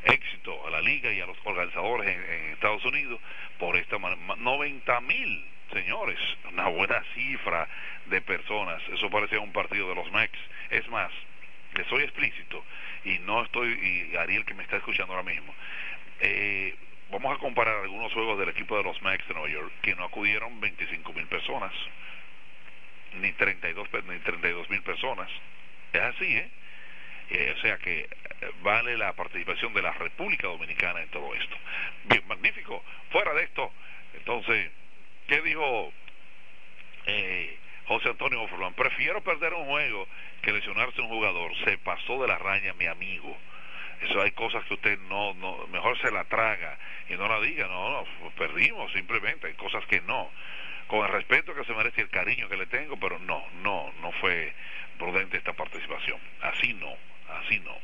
éxito a la liga y a los organizadores en, Estados Unidos por esta 90 mil señores, una buena cifra de personas, eso parecía un partido de los Mex, es más, que soy explícito y no estoy, y Ariel que me está escuchando ahora mismo, eh, vamos a comparar algunos juegos del equipo de los Mex de Nueva York que no acudieron 25 mil personas, ni 32 ni 32 mil personas, es así, ¿eh? O sea que eh, vale la participación de la República Dominicana en todo esto. Bien, magnífico. Fuera de esto, entonces, ¿qué dijo eh, José Antonio Offerman? Prefiero perder un juego que lesionarse un jugador. Se pasó de la raya mi amigo. Eso hay cosas que usted no, no, mejor se la traga y no la diga, no, no, pues perdimos simplemente, hay cosas que no. Con el respeto que se merece el cariño que le tengo, pero no, no, no fue prudente esta participación. Así no, así no.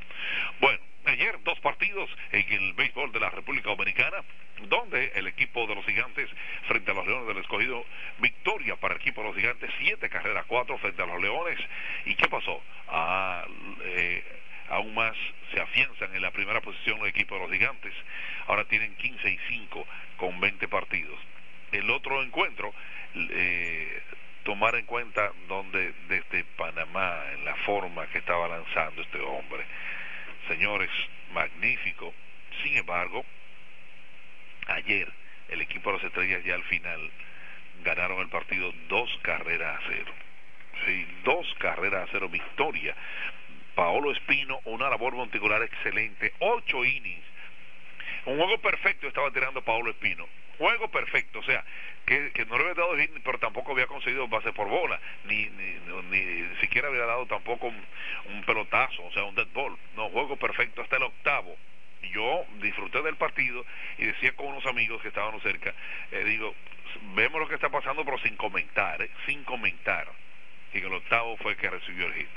Bueno, ayer dos partidos en el béisbol de la República Dominicana, donde el equipo de los gigantes frente a los leones del escogido, victoria para el equipo de los gigantes, siete carreras, cuatro frente a los leones. ¿Y qué pasó? Ah, eh, aún más se afianzan en la primera posición el equipo de los gigantes. Ahora tienen 15 y 5 con 20 partidos. El otro encuentro, eh, tomar en cuenta donde desde Panamá, en la forma que estaba lanzando este hombre. Señores, magnífico. Sin embargo, ayer el equipo de las estrellas ya al final ganaron el partido dos carreras a cero. Sí, dos carreras a cero, victoria Paolo Espino, una labor monticular excelente, ocho innings. Un juego perfecto estaba tirando Paolo Espino. Juego perfecto, o sea, que, no le había dado hit, pero tampoco había conseguido base por bola, ni, ni, siquiera había dado tampoco un, pelotazo, o sea, un dead ball. No, juego perfecto hasta el octavo yo disfruté del partido y decía con unos amigos que estaban cerca, eh, digo, vemos lo que está pasando, pero sin comentar, eh, sin comentar. Y el octavo fue que recibió el hit.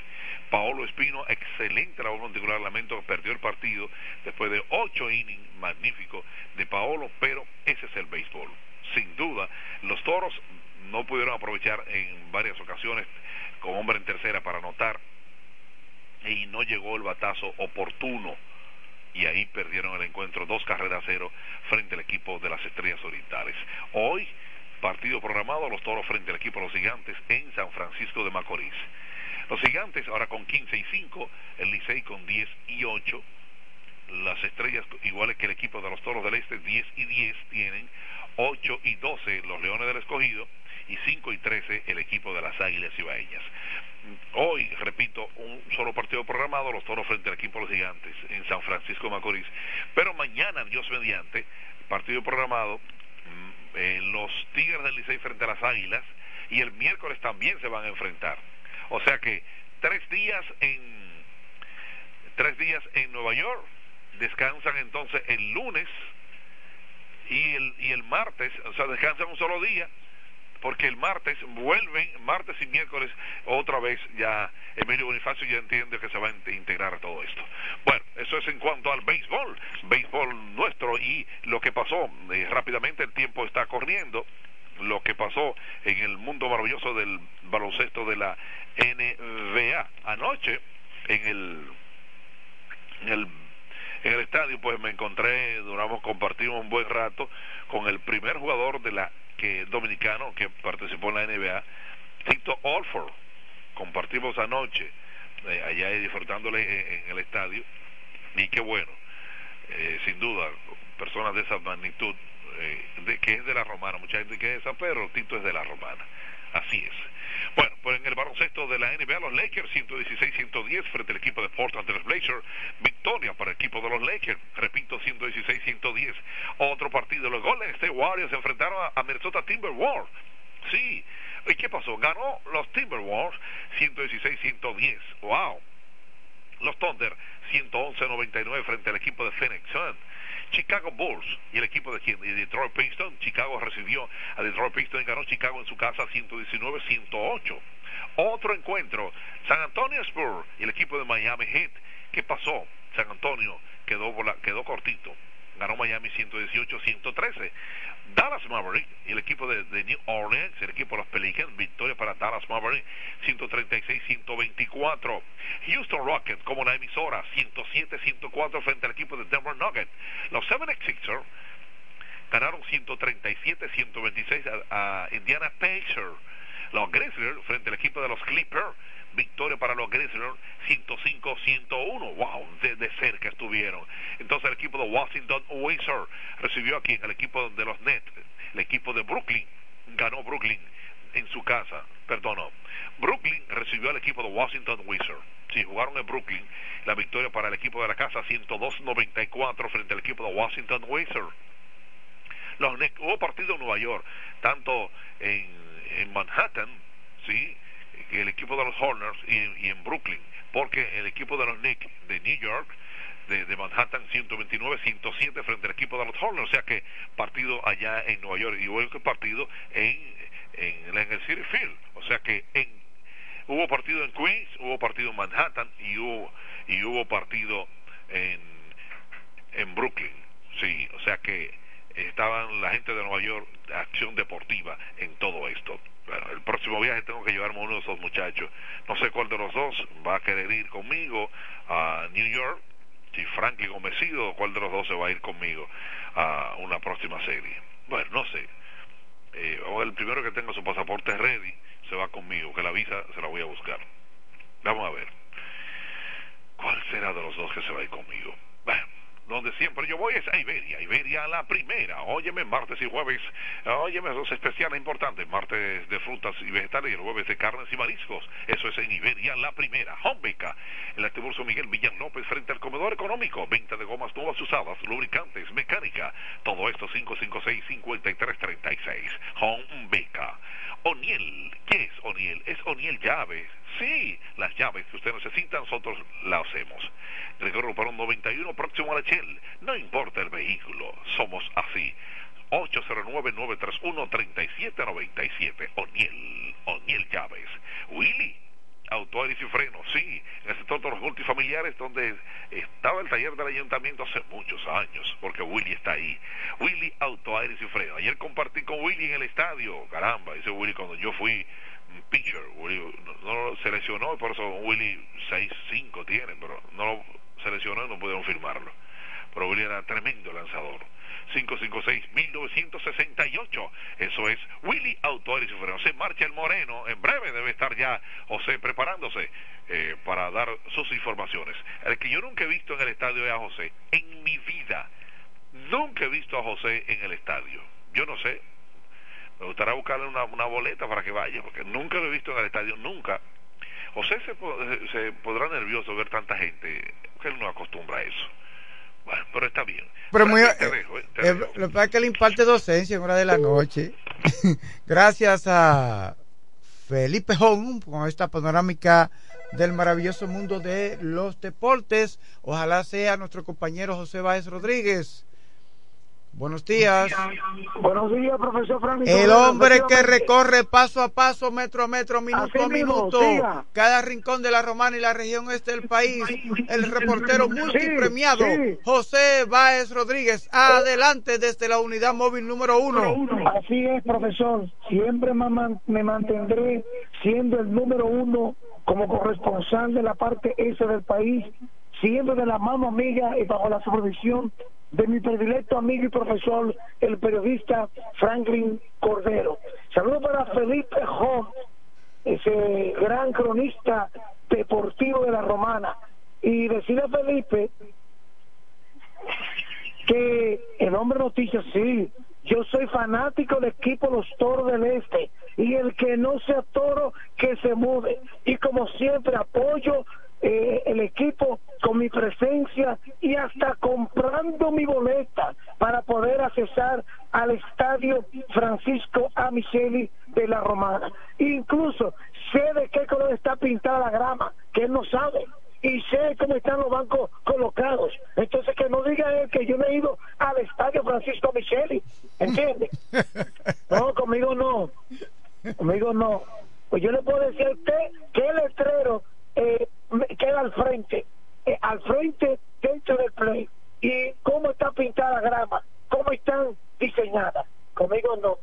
Paolo Espino, excelente labor particular, lamento que perdió el partido después de ocho innings magníficos de Paolo, pero ese es el béisbol. Sin duda, los toros no pudieron aprovechar en varias ocasiones con hombre en tercera para anotar y no llegó el batazo oportuno y ahí perdieron el encuentro dos carreras cero frente al equipo de las Estrellas Orientales. Hoy, partido programado, los toros frente al equipo de los gigantes en San Francisco de Macorís. Los gigantes ahora con 15 y 5, el Licey con 10 y 8, las estrellas iguales que el equipo de los Toros del Este, 10 y 10 tienen, 8 y 12 los Leones del Escogido y 5 y 13 el equipo de las Águilas Ibaeñas. Hoy, repito, un solo partido programado, los Toros frente al equipo de los Gigantes en San Francisco de Macorís. Pero mañana, Dios mediante, partido programado, mm, los Tigres del Licey frente a las Águilas y el miércoles también se van a enfrentar. O sea que tres días en tres días en Nueva York, descansan entonces el lunes y el, y el martes, o sea, descansan un solo día, porque el martes vuelven, martes y miércoles, otra vez ya Emilio Bonifacio ya entiende que se va a integrar todo esto. Bueno, eso es en cuanto al béisbol, béisbol nuestro y lo que pasó, eh, rápidamente el tiempo está corriendo, lo que pasó en el mundo maravilloso del baloncesto de la NBA. Anoche, en el, en el, en el estadio, pues me encontré, duramos, compartimos un buen rato con el primer jugador de la que dominicano que participó en la NBA, Tito Alford. Compartimos anoche eh, allá disfrutándole en, el estadio y qué bueno, eh, sin duda, personas de esa magnitud eh, de, que es de la romana. Mucha gente que es San Pedro, Tito es de la romana. Así es. Bueno, pues en el baloncesto de la NBA, los Lakers 116-110 frente al equipo de Portland de los Blazers. Victoria para el equipo de los Lakers. Repito, 116-110. Otro partido. Los Golden State Warriors se enfrentaron a, Minnesota Timberwolves. Sí. ¿Y qué pasó? Ganó los Timberwolves 116-110. ¡Wow! Los Thunder 111-99 frente al equipo de Phoenix. Chicago Bulls y el equipo de, de Detroit Pistons. Chicago recibió a Detroit Pistons y ganó Chicago en su casa 119-108. Otro encuentro, San Antonio Spurs y el equipo de Miami Heat. ¿Qué pasó? San Antonio quedó, quedó cortito ganó Miami 118-113. Dallas Maverick y el equipo de, New Orleans, el equipo de los Pelicans, victoria para Dallas Maverick 136-124. Houston Rockets como la emisora 107-104 frente al equipo de Denver Nuggets. Los 76ers ganaron 137-126 a, a Indiana Pacers. Los Grizzlies frente al equipo de los Clippers victoria para los Grizzlies 105-101. Wow, de, cerca estuvieron. Entonces el equipo de Washington Wizards recibió aquí el equipo de los Nets, el equipo de Brooklyn, ganó Brooklyn en su casa, perdón, Brooklyn recibió al equipo de Washington Wizards. Sí, jugaron en Brooklyn. La victoria para el equipo de la casa 102-94 frente al equipo de Washington Wizards. Los hubo partido en Nueva York, tanto en, en Manhattan, sí, el equipo de los Horners y, en Brooklyn, porque el equipo de los Knicks de New York de, Manhattan 129-107 frente al equipo de los Horners, o sea que partido allá en Nueva York y hubo partido en, en, el City Field, o sea que en, hubo partido en Queens, hubo partido en Manhattan y hubo, y hubo partido en, en Brooklyn, sí, o sea que estaban la gente de Nueva York, acción deportiva en todo esto el próximo viaje tengo que llevarme uno de esos muchachos. No sé cuál de los dos va a querer ir conmigo a New York, si Franklin o cuál de los dos se va a ir conmigo a una próxima serie. Bueno, no sé. Eh, el primero que tenga su pasaporte ready se va conmigo, que la visa se la voy a buscar. Vamos a ver. ¿Cuál será de los dos que se va a ir conmigo? Bueno donde siempre yo voy es a Iberia, Iberia la primera, óyeme, martes y jueves, óyeme, dos especiales importantes, martes de frutas y vegetales y el jueves de carnes y mariscos, eso es en Iberia la primera, Homebeca, el Tiburcio Miguel Villan López frente al comedor económico, venta de gomas nuevas usadas, lubricantes, mecánica, todo esto 556-5336, Homebeca. Oniel, ¿qué es Oniel? Es Oniel Llaves, sí, las llaves que usted necesita, nosotros las hacemos. Gregorio un 91, próximo a la Chel. No importa el vehículo, somos así. 809-931-3797. Oniel, Oniel Llaves. Willy, Auto y Freno, sí, en el sector de los multifamiliares donde estaba el taller del ayuntamiento hace muchos años, porque Willy está ahí. Willy Auto y Freno. Ayer compartí con Willy en el estadio, caramba, dice Willy cuando yo fui pitcher, Willy no, lo seleccionó, por eso Willy 6-5 tiene, pero no lo seleccionó y no pudieron firmarlo. Pero Willy era tremendo lanzador. 556-1968. Eso es Willy Auto y Se marcha el Moreno. En breve debe estar ya José preparándose eh, para dar sus informaciones. El que yo nunca he visto en el estadio es a José. En mi vida. Nunca he visto a José en el estadio. Yo no sé. Me gustaría buscarle una, una boleta para que vaya, porque nunca lo he visto en el estadio. Nunca. José se, se podrá nervioso ver tanta gente, que él no acostumbra a eso. Bueno, pero está bien. Pero muy, te eh, dejo, eh, eh, lo que pasa es que le imparte docencia en hora de la noche. Gracias a Felipe Hong con esta panorámica del maravilloso mundo de los deportes. Ojalá sea nuestro compañero José Báez Rodríguez Buenos días. Buenos días, profesor Frank. El hombre que recorre paso a paso, metro a metro, minuto a minuto, cada rincón de la Romana y la región este del país. El reportero multipremiado, José Báez Rodríguez. Adelante desde la unidad móvil número uno. Así es, profesor. Siempre me mantendré siendo el número uno como corresponsal de la parte ese del país, siendo de la mano amiga y bajo la supervisión de mi predilecto amigo y profesor, el periodista Franklin Cordero. Saludos para Felipe Hom, ese gran cronista deportivo de la Romana. Y decirle a Felipe que el hombre noticias, sí, Yo soy fanático del equipo Los Toros del Este y el que no sea toro, que se mude. Y como siempre apoyo eh, el equipo con mi presencia y hasta comprando mi boleta para poder accesar al estadio Francisco Amicheli de la Romana. Incluso sé de qué color está pintada la grama, que él no sabe y sé cómo están los bancos colocados. Entonces, que no diga él que yo me he ido al estadio Francisco Micheli, ¿entiende? No, conmigo no, conmigo no. Pues yo le puedo decir a usted que el letrero eh, queda al frente, eh, al frente dentro del play. Y cómo está pintada la grama, cómo están diseñadas. Conmigo no.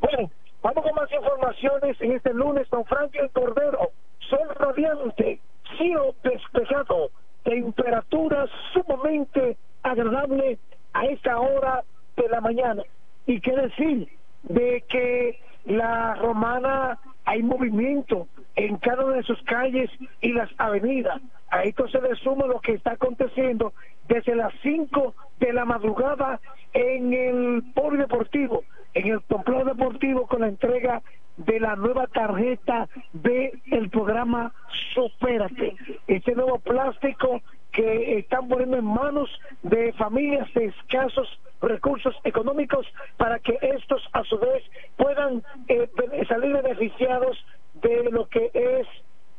Bueno, vamos con más informaciones en este lunes con Franklin Cordero. Sol radiante cielo despejado, temperatura sumamente agradable a esta hora de la mañana. Y qué decir de que la romana hay movimiento en cada una de sus calles y las avenidas. A esto se le suma lo que está aconteciendo desde las 5 de la madrugada en el polideportivo, en el complejo deportivo con la entrega de la nueva tarjeta de el programa Supérate. Este nuevo plástico que están poniendo en manos de familias de escasos recursos económicos para que estos a su vez puedan eh, salir beneficiados de lo que es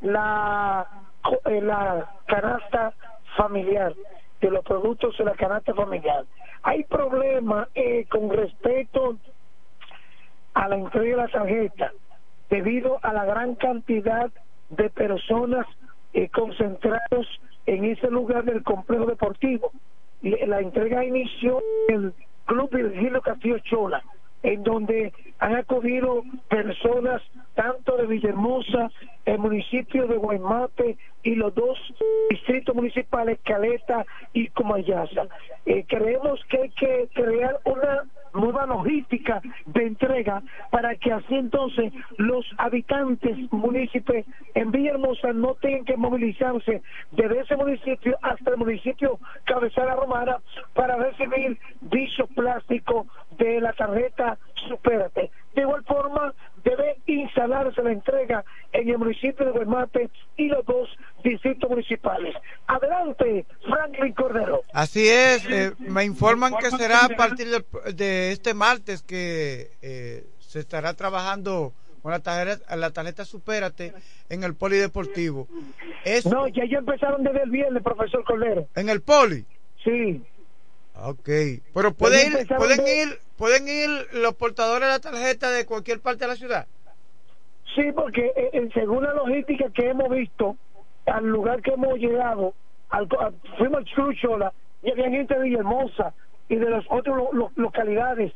la, eh, la canasta familiar de los productos de la canasta familiar. Hay problema eh, con respecto a la entrega de la tarjeta debido a la gran cantidad de personas eh, concentrados en ese lugar del complejo deportivo. La entrega inició el Club Virgilio Castillo Chola, en donde han acudido personas tanto de Villahermosa, el municipio de Guaymate y los dos distritos municipales, Caleta y Comayasa. Eh, creemos que hay que crear una nueva logística de entrega para que así entonces los habitantes municipios en Villahermosa no tengan que movilizarse desde ese municipio hasta el municipio Cabezada Romana para recibir dicho plástico de la tarjeta Supérate. De igual forma, debe instalarse la entrega en el municipio de Guaymate y los dos distritos municipales. Adelante, Franklin Cordero. Así es, eh, me informan que será a partir de, este martes que eh, se estará trabajando con la tarjeta, la tarjeta Supérate en el polideportivo. no, ya, ya empezaron desde el viernes, profesor Cordero. ¿En el poli? Sí. Ok, pero pueden ir, pueden ir, pueden ir los portadores de la tarjeta de cualquier parte de la ciudad. Sí, porque eh, en según la logística que hemos visto, al lugar que hemos llegado, al, fuimos al Chuchola y había gente de Villahermosa y de las otras localidades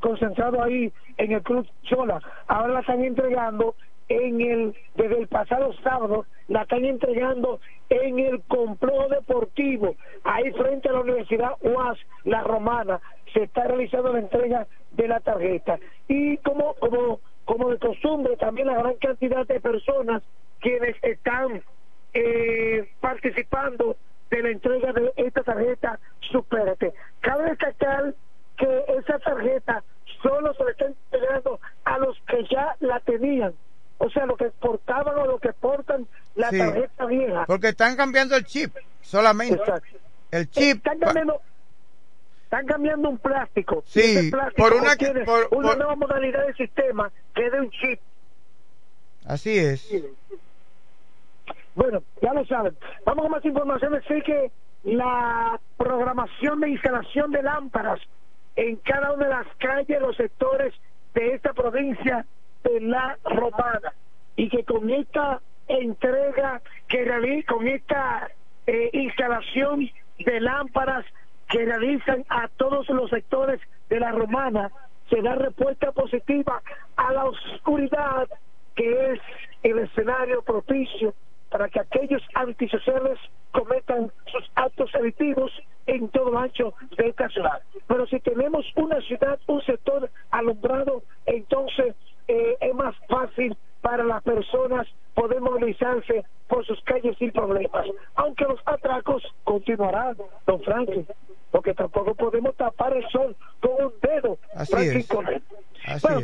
concentrados ahí en el Cruz Chola. Ahora la están entregando en el desde el pasado sábado la están entregando en el complejo deportivo. Ahí frente a la Universidad UAS La Romana se está realizando la entrega de la tarjeta. Y como como como de costumbre también la gran cantidad de personas quienes están eh, participando de la entrega de esta tarjeta Supérate. Cabe destacar que esa tarjeta solo se le está entregando a los que ya la tenían o sea, lo que portaban o lo que portan la tarjeta vieja. Porque están cambiando el chip solamente. El chip. Están cambiando, están cambiando un plástico. Sí, por una, por, una nueva modalidad de sistema que es de un chip. Así es. Bueno, ya lo saben. Vamos con más información. Sé que la programación de instalación de lámparas en cada una de las calles, los sectores de esta provincia de la romana y que con esta entrega que realiza, con esta eh, instalación de lámparas que realizan a todos los sectores de la romana, se da respuesta positiva a la oscuridad que es el escenario propicio para que aquellos antisociales cometan sus actos delictivos en todo el ancho de esta ciudad. Pero si tenemos una ciudad, un sector alumbrado, entonces eh, es más fácil para las personas poder movilizarse por sus calles sin problemas. Aunque los atracos continuarán, don Franklin, porque tampoco podemos tapar el sol con un dedo. Así es. bueno,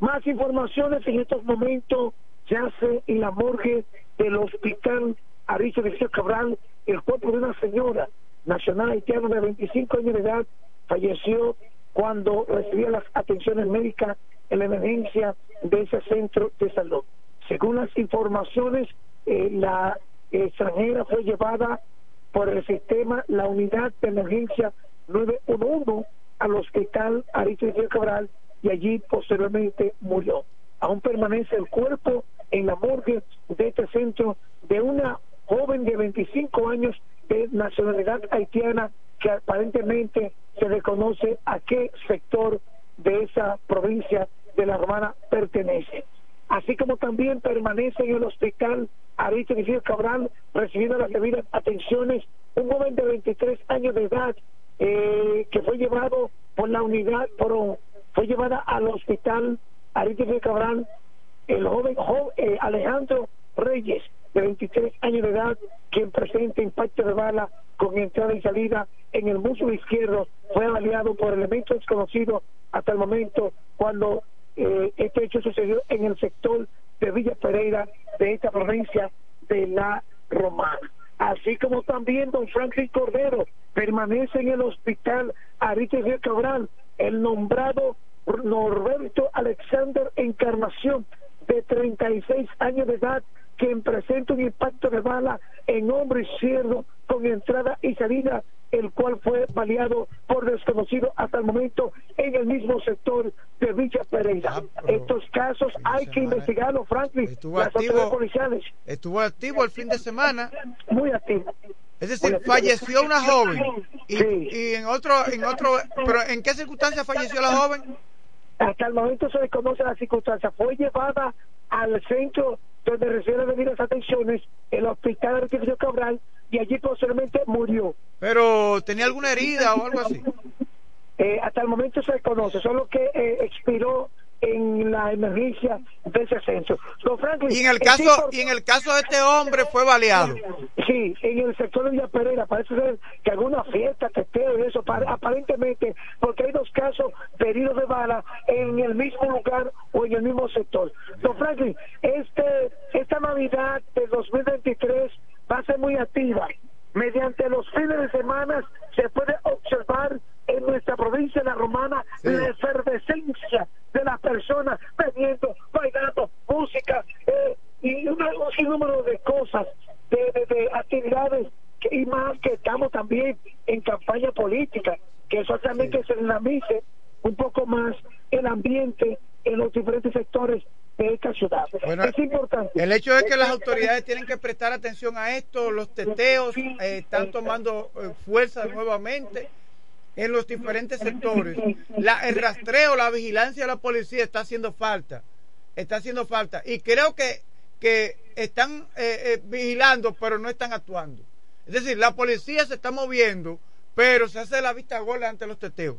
Más informaciones en estos momentos se hace en la morgue del hospital Aricio Vicente Cabral el cuerpo de una señora nacional haitiana de 25 años de edad falleció cuando recibía las atenciones médicas en la emergencia de ese centro de salud. Según las informaciones, eh, la extranjera fue llevada por el sistema, la unidad de emergencia 911 al hospital Aristides Cabral y allí posteriormente murió. Aún permanece el cuerpo en la morgue de este centro de una joven de 25 años de nacionalidad haitiana que aparentemente se reconoce a qué sector de esa provincia de la Romana pertenece. Así como también permanece en el hospital Aristides Cabral recibiendo las debidas atenciones un joven de 23 años de edad eh, que fue llevado por la unidad, fue llevada al hospital Aristides Cabral, el joven, eh, Alejandro Reyes, de 23 años de edad, quien presenta impacto de bala con entrada y salida en el muslo izquierdo, fue avaliado por elementos desconocidos hasta el momento cuando eh, este hecho sucedió en el sector de Villa Pereira de esta provincia de La Romana. Así como también don Franklin Cordero permanece en el hospital Aristides Cabral, el nombrado Norberto Alexander Encarnación, de 36 años de edad, quien presenta un impacto de bala en hombre izquierdo con entrada y salida, el cual fue baleado por desconocido hasta el momento en el mismo sector de Villa Pereira. Ah, Estos casos hay que investigarlos, Franklin. Estuvo activo, policiales. Estuvo activo el fin de semana. Muy activo. Es decir, falleció una joven y, y en otro, en otro, pero ¿en qué circunstancias falleció la joven? Hasta el momento se desconoce la circunstancia. Fue llevada al centro donde recibe las debidas atenciones, el hospital de Cabral, y allí posiblemente murió. ¿Pero tenía alguna herida o algo así? Eh, hasta el momento se desconoce, solo que eh, expiró en la emergencia de ese centro. y en el caso y en el caso de este hombre fue baleado. Sí, en el sector de Villa Pereira parece ser que alguna fiesta, testeo y eso, aparentemente, porque hay dos casos de heridos de bala en el mismo lugar o en el mismo sector. Don Franklin, este esta Navidad de 2023 va a ser muy activa. Mediante los fines de semana se puede observar en nuestra provincia de la Romana la efervescencia de las personas bebiendo, bailando, música eh, y un sinnúmero de cosas, de, actividades y más que estamos también en campaña política, que eso también que se dinamice un poco más el ambiente en los diferentes sectores de esta ciudad. es importante. El hecho es que las autoridades tienen que prestar atención a esto, los teteos eh, están tomando eh, fuerza nuevamente en los diferentes sectores. La, el rastreo, la vigilancia de la policía está haciendo falta. Está haciendo falta. Y creo que, que están eh, eh, vigilando, pero no están actuando. Es decir, la policía se está moviendo, pero se hace la vista gola ante los teteos.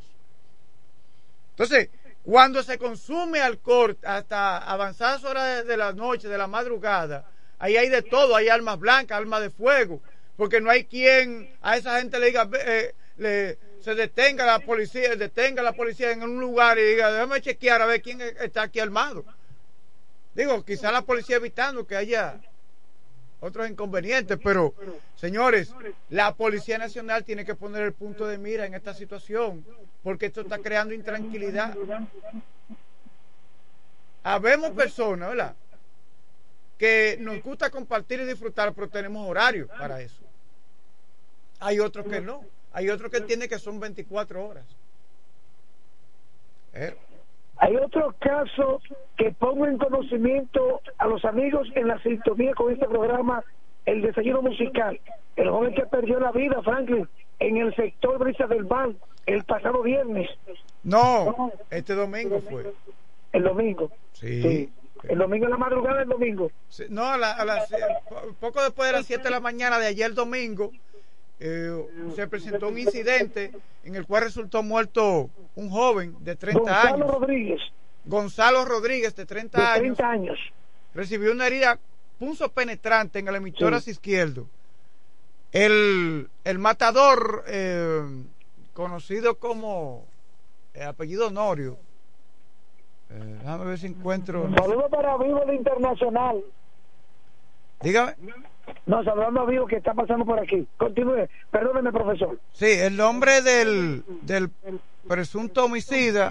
Entonces, cuando se consume alcohol hasta avanzadas horas de, la noche, de la madrugada, ahí hay de todo, hay armas blancas, armas de fuego, porque no hay quien a esa gente le diga, eh, se detenga la policía, detenga la policía en un lugar y diga, déjame chequear a ver quién está aquí armado. Digo, quizá la policía evitando que haya otros inconvenientes, pero señores, la Policía Nacional tiene que poner el punto de mira en esta situación, porque esto está creando intranquilidad. Habemos personas, ¿verdad? Que nos gusta compartir y disfrutar, pero tenemos horario para eso. Hay otros que no. Hay otro que entiende que son 24 horas. Eh. Hay otro caso que pongo en conocimiento a los amigos en la sintonía con este programa, el desayuno musical. El joven que perdió la vida, Franklin, en el sector Brisa del Val, el pasado viernes. No, este domingo fue. El domingo. Sí. El domingo en la madrugada del domingo. no, a, las, poco después de las 7 de la mañana de ayer domingo, eh, se presentó un incidente en el cual resultó muerto un joven de 30 Gonzalo años. Rodríguez. Gonzalo Rodríguez, de 30, años. recibió una herida punzo penetrante en el emitoras izquierdo. El, el matador, eh, conocido como el apellido Honorio, eh, déjame ver si encuentro. Saludos para Vivo de Internacional. Dígame. No, saludando a Vivo que está pasando por aquí. Continúe. Perdóneme, profesor. Sí, el nombre del, del presunto homicida.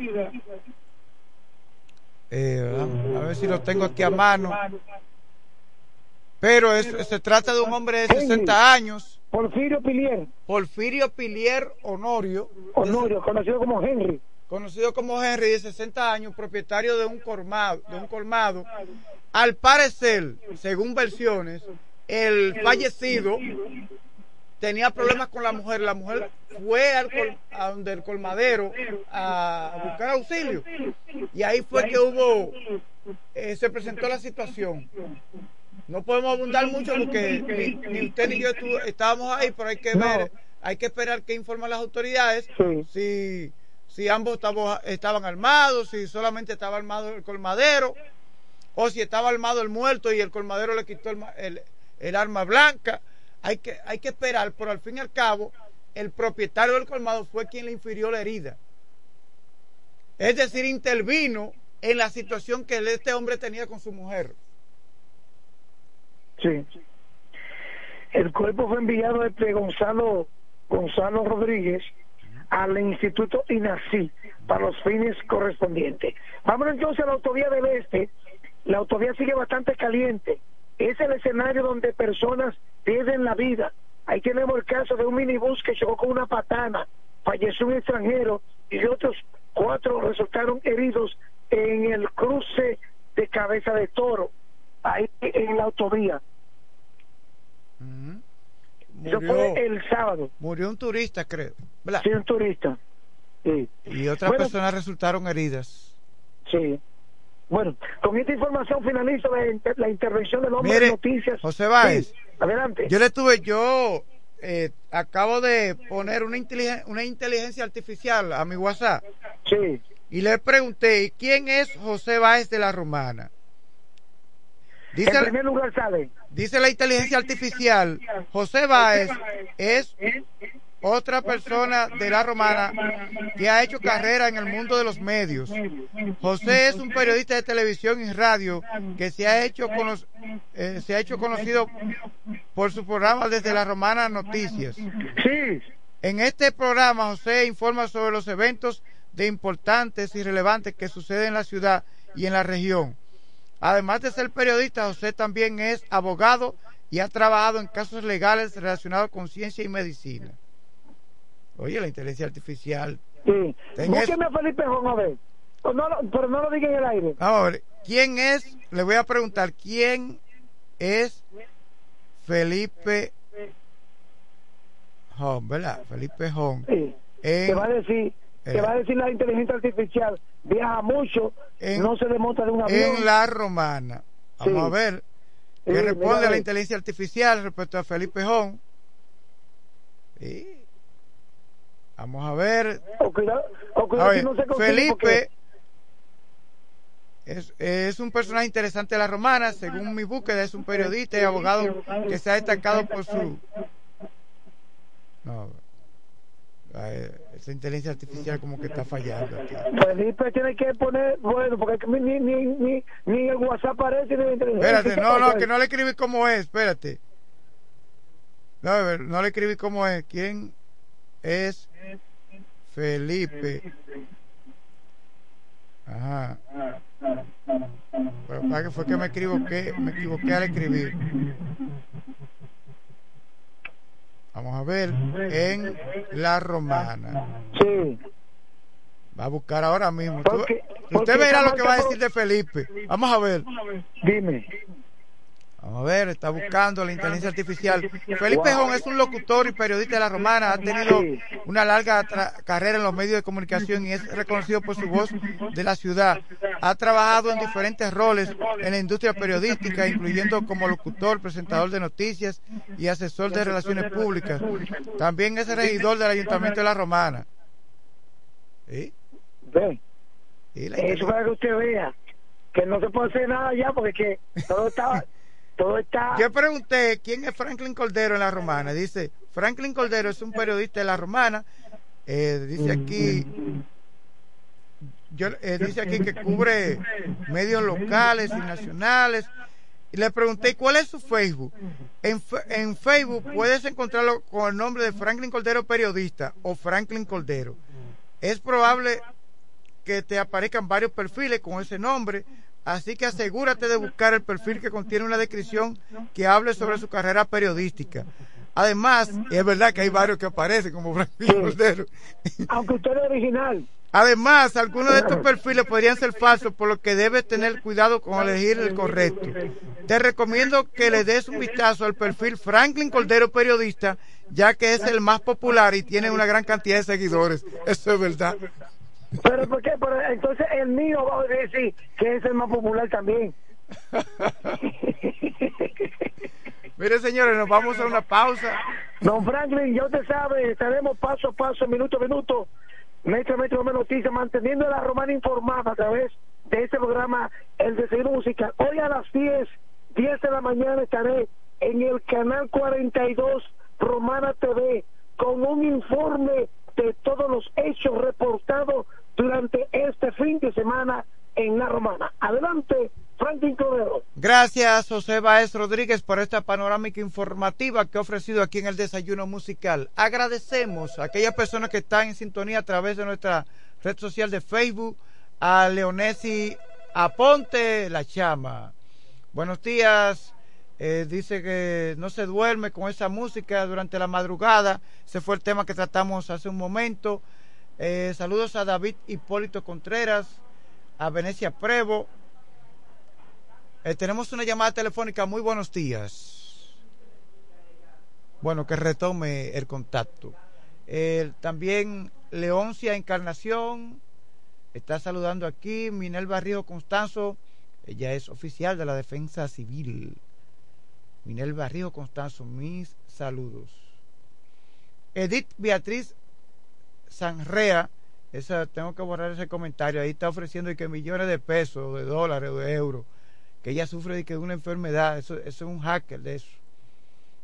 Eh, a ver si lo tengo aquí a mano. Pero es, se trata de un hombre de 60 años. Porfirio Pilier. Porfirio Pilier Honorio. Honorio, conocido como Henry. Conocido como Henry, de 60 años, propietario de un colmado. De un colmado. Al parecer, según versiones, el fallecido tenía problemas con la mujer. La mujer fue al a donde el colmadero a buscar auxilio. Y ahí fue que hubo, eh, se presentó la situación. No podemos abundar mucho porque ni, usted ni yo estábamos ahí, pero hay que ver, hay que esperar que informen las autoridades si, si ambos estaban armados, si solamente estaba armado el colmadero, o si estaba armado el muerto y el colmadero le quitó el, arma blanca. Hay que, hay que esperar, pero al fin y al cabo, el propietario del colmado fue quien le infirió la herida. Es decir, intervino en la situación que este hombre tenía con su mujer. Sí. El cuerpo fue enviado desde Gonzalo, Gonzalo Rodríguez al Instituto INACI para los fines correspondientes. Vamos entonces a la autovía del Este. La autovía sigue bastante caliente. Es el escenario donde personas pierden la vida. Ahí tenemos el caso de un minibús que chocó con una patana, falleció un extranjero y otros cuatro resultaron heridos en el cruce de cabeza de toro ahí en la autovía. Eso fue el sábado. Murió un turista, creo. Sí, un turista. Y otras personas resultaron heridas. Sí. Bueno, con esta información finalizo la, intervención del hombre de noticias. José Báez. adelante. Yo le tuve, yo eh, acabo de poner una, inteligencia, una inteligencia artificial a mi WhatsApp. Sí. Y le pregunté, ¿quién es José Báez de la Romana? Dice, en primer lugar sale. Dice la inteligencia artificial, José Báez es otra persona de la romana que ha hecho carrera en el mundo de los medios. José es un periodista de televisión y radio que se ha hecho, eh, se ha hecho conocido por su programa desde la romana Noticias. Sí. En este programa José informa sobre los eventos de importantes y relevantes que suceden en la ciudad y en la región Además de ser periodista, José también es abogado y ha trabajado en casos legales relacionados con ciencia y medicina. Oye, la inteligencia artificial. Sí. Búsqueme a Felipe Jón a ver. pero no lo diga en el aire. Ahora, ¿quién es? Le voy a preguntar, ¿quién es Felipe Jón, verdad? Felipe Jón. Sí. va a decir te va a decir la inteligencia artificial, viaja mucho, no se desmonta de un avión. En la romana. Vamos a ver qué responde la inteligencia artificial respecto a Felipe Jón. Vamos a ver. Felipe es, es, un personaje interesante de la romana, según mi búsqueda, es un periodista y abogado que se ha destacado por su... No, esa inteligencia artificial como que está fallando aquí. Felipe tiene que poner, bueno, porque ni, ni, ni, ni el WhatsApp aparece ni Espérate, no, no, que no le escribí como es, espérate. No, no le escribí como es. ¿Quién es Felipe? Ajá. Pero para que fue que me equivoqué, me equivoqué al escribir. Vamos a ver en la romana. Sí. Va a buscar ahora mismo. usted verá lo que va a decir de Felipe. Vamos a ver. Dime. Vamos a ver, está buscando la inteligencia artificial. Felipe Jón es un locutor y periodista de la Romana, ha tenido una larga carrera en los medios de comunicación y es reconocido por su voz de la ciudad. Ha trabajado en diferentes roles en la industria periodística, incluyendo como locutor, presentador de noticias y asesor de relaciones públicas. También es regidor del Ayuntamiento de la Romana. ¿Sí? Ve. Eso para que usted vea que no se puede hacer nada ya porque que todo está yo pregunté quién es Franklin Cordero en la romana dice Franklin Cordero es un periodista de la romana eh, dice aquí yo, eh, dice aquí que cubre medios locales y nacionales y le pregunté cuál es su Facebook. En, en, Facebook puedes encontrarlo con el nombre de Franklin Cordero Periodista o Franklin Cordero. Es probable que te aparezcan varios perfiles con ese nombre, así que asegúrate de buscar el perfil que contiene una descripción que hable sobre su carrera periodística. Además, es verdad que hay varios que aparecen como Franklin Cordero. Aunque usted es original. Además, algunos de estos perfiles podrían ser falsos, por lo que debes tener cuidado con elegir el correcto. Te recomiendo que le des un vistazo al perfil Franklin Cordero Periodista, ya que es el más popular y tiene una gran cantidad de seguidores. Eso es verdad. Pero ¿por qué? Pero entonces el mío va a decir que es el más popular también. Mire, señores, nos vamos a una pausa. Don Franklin, ya usted sabe, estaremos paso a paso, minuto a minuto, metro a metro de noticias, manteniendo a la romana informada a través de este programa, El Desayuno Musical. Hoy a las 10, 10 de la mañana estaré en el canal 42 Romana TV con un informe de todos los hechos reportados durante este fin de semana en La Romana. Adelante, Franklin Cordero. Gracias, José Baez Rodríguez, por esta panorámica informativa que ha ofrecido aquí en el Desayuno Musical. Agradecemos a aquellas personas que están en sintonía a través de nuestra red social de Facebook, a Leonesi Aponte La Chama. Buenos días. Eh, dice que no se duerme con esa música durante la madrugada. Ese fue el tema que tratamos hace un momento. Eh, saludos a David Hipólito Contreras, a Venecia Prevo, eh, tenemos una llamada telefónica. Muy buenos días. Bueno, que retome el contacto. También Leoncia Encarnación está saludando aquí. Minel Barrio Constanzo, ella es oficial de la Defensa Civil. Minel Barrio Constanzo, mis saludos. Edith Beatriz Sanrea, esa, tengo que borrar ese comentario, ahí está ofreciendo que millones de pesos, de dólares, de euros que ella sufre de, que una enfermedad, eso, es un hacker de eso.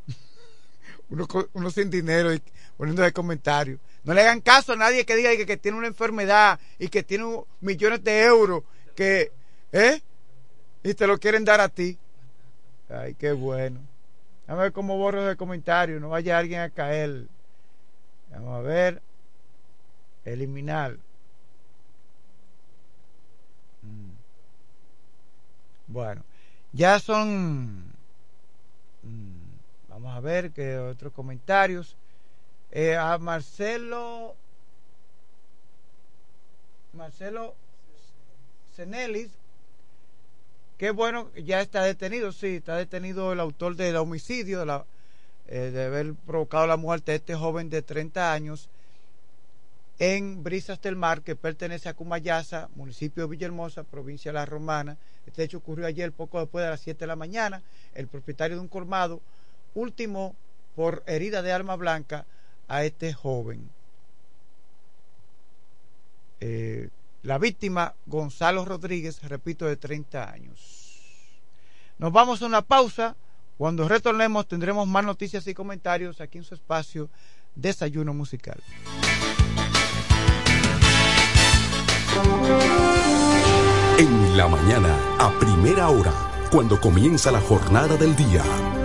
uno, sin dinero y poniendo de comentarios. No le hagan caso a nadie que diga que, tiene una enfermedad y que tiene millones de euros, que, ¿eh? Y te lo quieren dar a ti. Ay, qué bueno. Vamos a ver cómo borro de comentario, no vaya alguien a caer. Vamos a ver. Eliminar. Bueno, ya son... Mm, vamos a ver qué otros comentarios. Eh, a Marcelo... Marcelo Cenelis, qué bueno, ya está detenido, sí, está detenido el autor del homicidio, de, eh, haber provocado la muerte de este joven de 30 años en Brisas del Mar, que pertenece a Cumayasa, municipio de Villahermosa, provincia de La Romana. Este hecho ocurrió ayer poco después de las 7 de la mañana. El propietario de un colmado último por herida de arma blanca a este joven. Eh, la víctima, Gonzalo Rodríguez, repito, de 30 años. Nos vamos a una pausa. Cuando retornemos tendremos más noticias y comentarios aquí en su espacio Desayuno Musical. En la mañana, a primera hora, cuando comienza la jornada del día,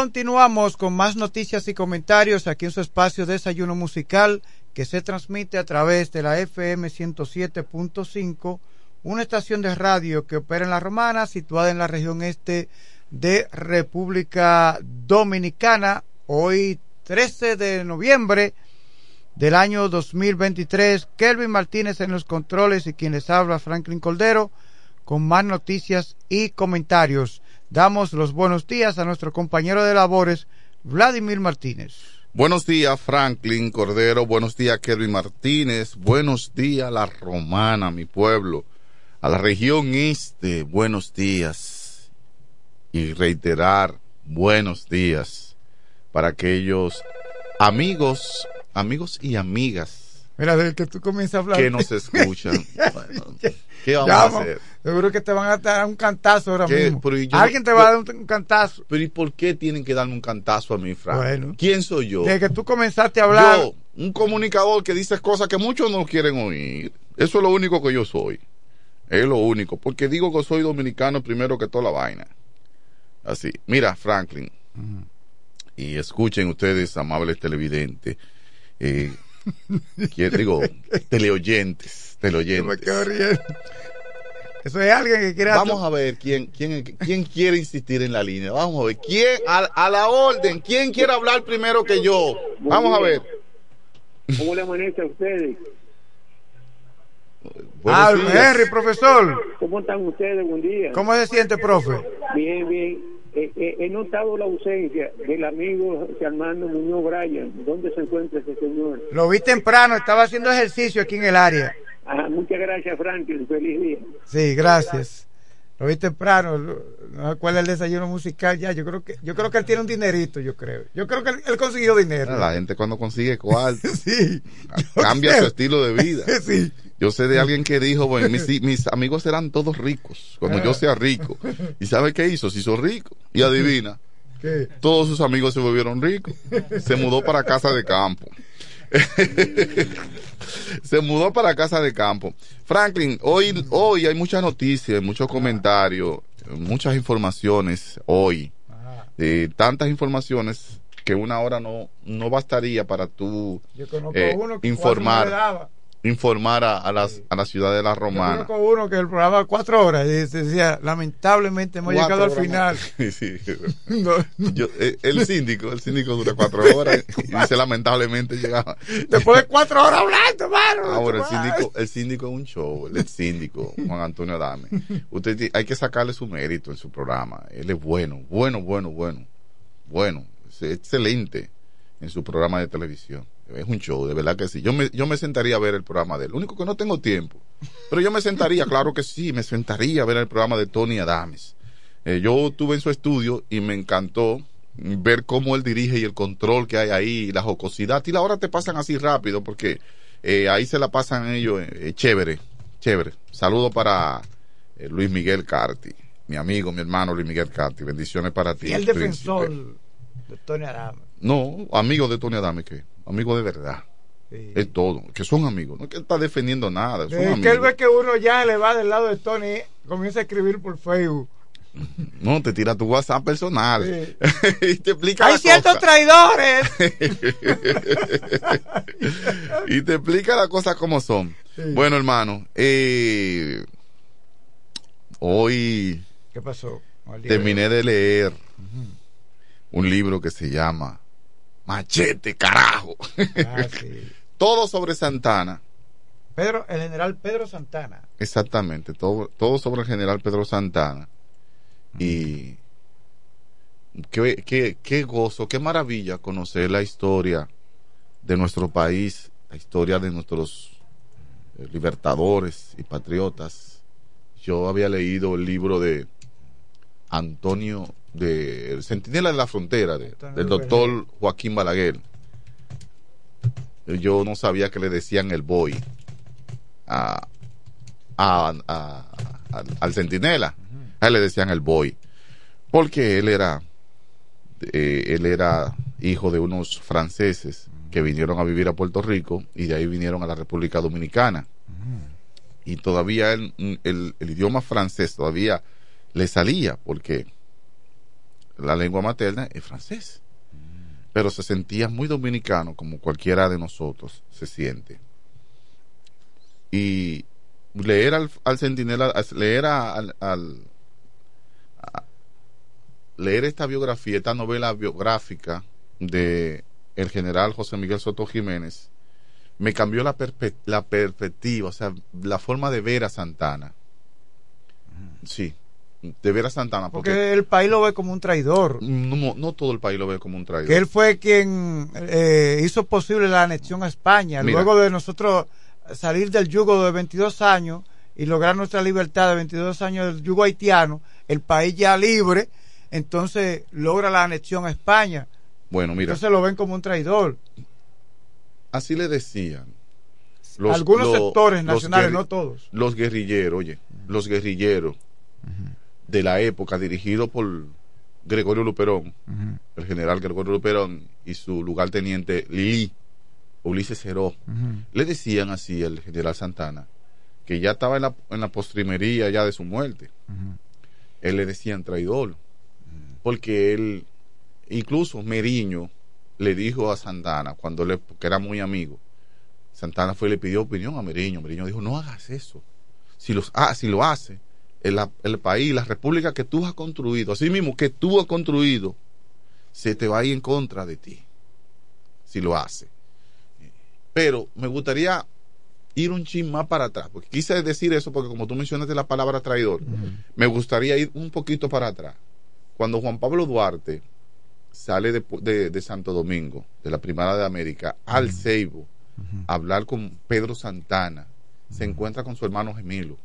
Continuamos con más noticias y comentarios aquí en su espacio Desayuno Musical que se transmite a través de la FM 107.5, una estación de radio que opera en La Romana, situada en la región este de República Dominicana. Hoy 13 de noviembre del año 2023, Kelvin Martínez en los controles y quien les habla Franklin Coldero con más noticias y comentarios. Damos los buenos días a nuestro compañero de labores, Vladimir Martínez. Buenos días, Franklin Cordero. Buenos días, Kelvin Martínez. Buenos días, La Romana, mi pueblo. A la región este, buenos días. Y reiterar, buenos días para aquellos amigos, amigos y amigas Mira, desde que tú comienzas a hablar. que nos escuchan. Bueno, ¿Qué vamos a hacer? Seguro que te van a dar un cantazo ahora ¿Qué? mismo. Alguien te va a dar un, un cantazo. Pero ¿y por qué tienen que darme un cantazo a mí, Frank? Bueno. ¿Quién soy yo? Desde que tú comenzaste a hablar. Yo, un comunicador que dice cosas que muchos no quieren oír. Eso es lo único que yo soy. Es lo único. Porque digo que soy dominicano primero que toda la vaina. Así. Mira, Franklin. Y escuchen ustedes, amables televidentes. Eh, digo, teleoyentes. Me quedo riendo. Eso es alguien que quiere Vamos a ver quién, quién, quién quiere insistir en la línea. Vamos a ver. ¿Quién, a, a la orden, quién quiere hablar primero que yo? Vamos a ver. ¿Cómo le amanece a ustedes? Buenos Ah, días. Henry, profesor. ¿Cómo están ustedes? Buen día. ¿Cómo se siente, profe? Bien, bien. Eh, eh, he notado la ausencia del amigo Armando Muñoz Bryan. ¿Dónde se encuentra ese señor? Lo vi temprano, estaba haciendo ejercicio aquí en el área. Ah, muchas gracias, Franklin. Feliz día. Sí, gracias. Lo vi temprano. No sé cuál es el desayuno musical ya. Yo creo que yo creo que él tiene un dinerito, yo creo. Yo creo que él, él consiguió dinero. La gente cuando consigue cuarto sí, cambia sé. su estilo de vida. Sí. Yo sé de alguien que dijo, bueno, mis, mis amigos eran todos ricos, cuando Ah. yo sea rico. ¿Y sabe qué hizo? Se hizo rico. Y adivina, ¿Qué? todos sus amigos se volvieron ricos. Se mudó para casa de campo. se mudó para casa de campo. Franklin, hoy, hoy hay muchas noticias, muchos comentarios, muchas informaciones hoy. Eh, tantas informaciones que una hora no, no bastaría para tú Yo conozco eh, uno que informar, informar a, a las, a la ciudad de la Yo Romana. conozco uno que el programa cuatro horas y se decía, lamentablemente hemos llegado al final. más. Sí. No. Yo, eh, el síndico, el síndico dura cuatro horas y dice lamentablemente llegaba. Después de cuatro horas hablando, mano. Ahora, el síndico, el síndico es un show, el, síndico, Juan Antonio Adame. Usted hay que sacarle su mérito en su programa. Él es bueno, bueno, bueno, bueno. Bueno, es excelente en su programa de televisión. Es un show, de verdad que sí. Yo me, yo me sentaría a ver el programa de él. Lo único que no tengo tiempo. Pero yo me sentaría, claro que sí, me sentaría a ver el programa de Tony Adames. Eh, yo estuve en su estudio y me encantó ver cómo él dirige y el control que hay ahí, la jocosidad. Y la hora te pasan así rápido porque eh, ahí se la pasan ellos eh, chévere, chévere. Saludo para Luis Miguel Carti, mi amigo, mi hermano Luis Miguel Carti. Bendiciones para ti. Y el príncipe. defensor de Tony Adame. No, amigo de Tony Adame, que amigo de verdad. Es todo, que son amigos, no es que él está defendiendo nada, son Desde que él amigos. ve que uno ya le va del lado de Tony, comienza a escribir por Facebook. No, te tira tu WhatsApp personal Sí. y te explica Hay ciertos cosa. traidores. y te explica las cosas como son. Sí. Bueno, hermano, eh, hoy ¿Qué pasó? terminé de leer un libro que se llama Machete, carajo. Ah, sí. Todo sobre Santana. Pedro, el general Pedro Santana. Exactamente, todo, todo sobre el general Pedro Santana. Y qué, qué, qué gozo, qué maravilla conocer la historia de nuestro país, la historia de nuestros eh, libertadores y patriotas. Yo había leído el libro de Antonio, de El Centinela de la Frontera, de- del doctor Joaquín Balaguer. Yo no sabía que le decían el boy a, a- a- al, al centinela. A él le decían el boy. Porque él era, eh, él era hijo de unos franceses que vinieron a vivir a Puerto Rico y de ahí vinieron a la República Dominicana. Y todavía el, el idioma francés todavía le salía porque la lengua materna es francés. Pero se sentía muy dominicano, como cualquiera de nosotros se siente. Y leer al, al centinela, leer al, al a- leer esta biografía, esta novela biográfica de el general José Miguel Soto Jiménez, me cambió la, perpe- la perspectiva, o sea, la forma de ver a Santana. Sí, de ver a Santana. Porque, Porque el país lo ve como un traidor. no, no todo el país lo ve como un traidor. Que él fue quien eh, hizo posible la anexión a España. Mira. Luego de nosotros salir del yugo de 22 años y lograr nuestra libertad de 22 años del yugo haitiano, el país ya libre, entonces logra la anexión a España. Bueno, mira, Entonces lo ven como un traidor. así le decían. Algunos sectores nacionales, no todos. Los guerrilleros, oye, los guerrilleros de la época, dirigidos por Gregorio Luperón, el general Gregorio Luperón y su lugarteniente Lili, Ulises Ceró, le decían así al general Santana, que ya estaba en la, en la postrimería ya de su muerte. Él le decían traidor, porque él, incluso Meriño le dijo a Santana, cuando le, porque era muy amigo, Santana fue y le pidió opinión a Meriño. Meriño dijo, no hagas eso. Si, los, ah, si lo hace, el, país, la república que tú has construido, así mismo que tú has construido, se te va a ir en contra de ti. Si lo hace. Pero me gustaría ir un chin más para atrás, porque quise decir eso porque como tú mencionaste la palabra traidor, me gustaría ir un poquito para atrás. Cuando Juan Pablo Duarte sale de, de- de Santo Domingo, de la Primera de América, al Ceibo, a hablar con Pedro Santana, se encuentra con su hermano gemelo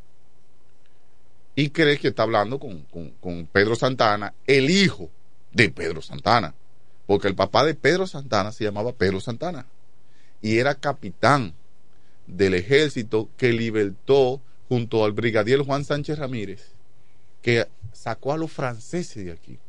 y cree que está hablando con, con- con Pedro Santana, el hijo de Pedro Santana, porque el papá de Pedro Santana se llamaba Pedro Santana. Y era capitán del ejército que libertó junto al brigadier Juan Sánchez Ramírez, que sacó a los franceses de aquí,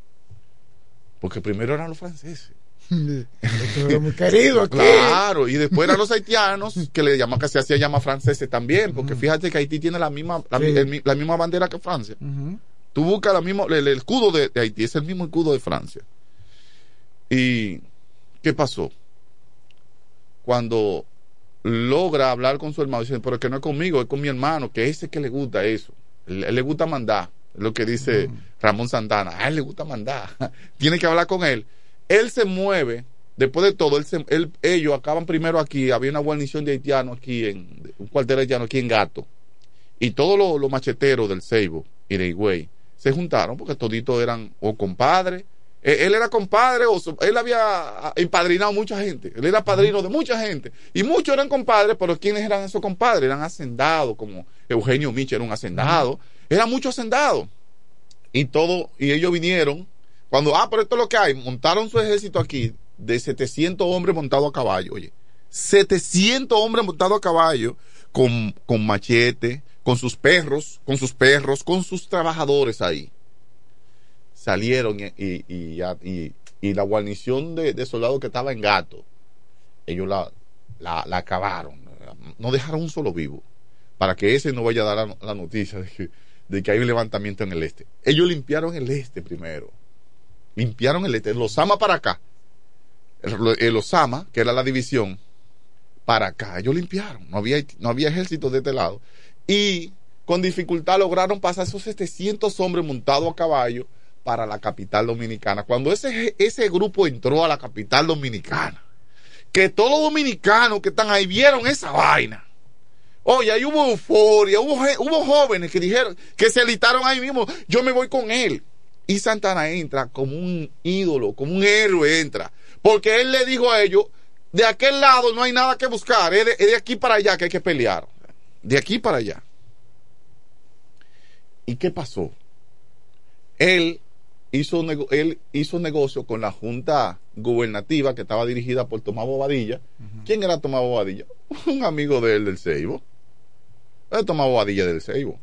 porque primero eran los franceses. Esto era muy querido aquí. Claro, y después eran los haitianos que le llaman que se hacía llamar franceses también, porque fíjate que Haití tiene la misma la, Sí. el mi- la misma bandera que Francia. Tú buscas la misma, el, el escudo de, de Haití, es el mismo escudo de Francia. ¿Y qué pasó? Cuando logra hablar con su hermano, dice, pero que no es conmigo, es con mi hermano, que ese que le gusta eso. Él le gusta mandar, lo que dice Ramón Santana. A él le gusta mandar. Tiene que hablar con él. Él se mueve, después de todo, él se- ellos acaban primero aquí, había una guarnición de haitianos aquí, en un cuartel haitiano aquí en Gato. Y todos los, macheteros del Ceibo y de Higüey se juntaron porque toditos eran o compadres. Eh, Él era compadre, o él había ah, empadrinado mucha gente. Él era padrino de mucha gente. Y muchos eran compadres, pero ¿quiénes eran esos compadres? Eran hacendados, como Eugenio Miche era un hacendado. Eran muchos hacendados. Y todo, y ellos vinieron. Cuando, ah, pero esto es lo que hay. Montaron su ejército aquí de 700 hombres montados a caballo. Oye, 700 hombres montados a caballo con, con machete, con sus perros, con sus perros, con sus trabajadores ahí. Salieron y, y, la guarnición de, soldados que estaba en Gato, ellos la, la, acabaron. No dejaron un solo vivo. Para que ese no vaya a dar la, noticia de que hay un levantamiento en el este. Ellos limpiaron el este primero. Limpiaron el este. El Osama para acá. El, el Osama, que era la división, para acá. Ellos limpiaron. No había, no había ejército de este lado. Y con dificultad lograron pasar esos 700 hombres montados a caballo para la capital dominicana. Cuando ese, ese grupo entró a la capital dominicana, que todos los dominicanos que están ahí vieron esa vaina. Oye, ahí hubo euforia, hubo, hubo jóvenes que dijeron, que se alistaron ahí mismo, yo me voy con él. Y Santana entra como un ídolo, como un héroe entra. Porque él le dijo a ellos, de aquel lado no hay nada que buscar, es de, es de aquí para allá que hay que pelear. De aquí para allá. ¿Y qué pasó? Él hizo, él hizo negocio con la junta gubernativa que estaba dirigida por Tomás Bobadilla. ¿Quién era Tomás Bobadilla? Un amigo de él del Ceibo. Era Tomás Bobadilla del Ceibo.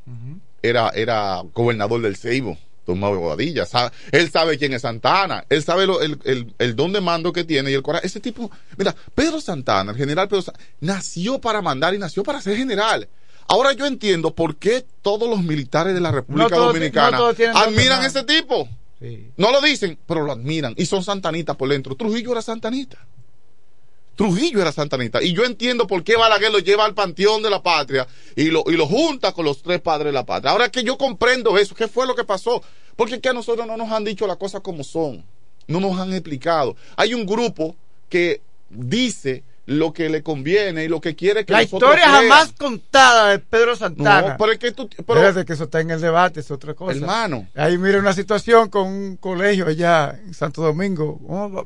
Era, era gobernador del Ceibo. Tomás Bobadilla. Sa- él sabe quién es Santana. Él sabe lo- el, el- el don de mando que tiene y el coraje. Ese tipo, mira, Pedro Santana, el general Pedro Santana, nació para mandar y nació para ser general. Ahora yo entiendo por qué todos los militares de la República No todos- Dominicana no todos admiran a ese tipo. No lo dicen, pero lo admiran y son santanitas por dentro. Trujillo era santanita. Trujillo era santanita. Y yo entiendo por qué Balaguer lo lleva al panteón de la patria y lo, y lo junta con los tres padres de la patria. Ahora que yo comprendo eso, ¿qué fue lo que pasó? Porque es que a nosotros no nos han dicho las cosas como son. No nos han explicado. Hay un grupo que dice lo que le conviene y lo que quiere que La historia crean. jamás contada de Pedro Santana. No, pero es que tú... pero- Espérate que eso está en el debate, es otra cosa. Hermano. Ahí mira una situación con un colegio allá en Santo Domingo,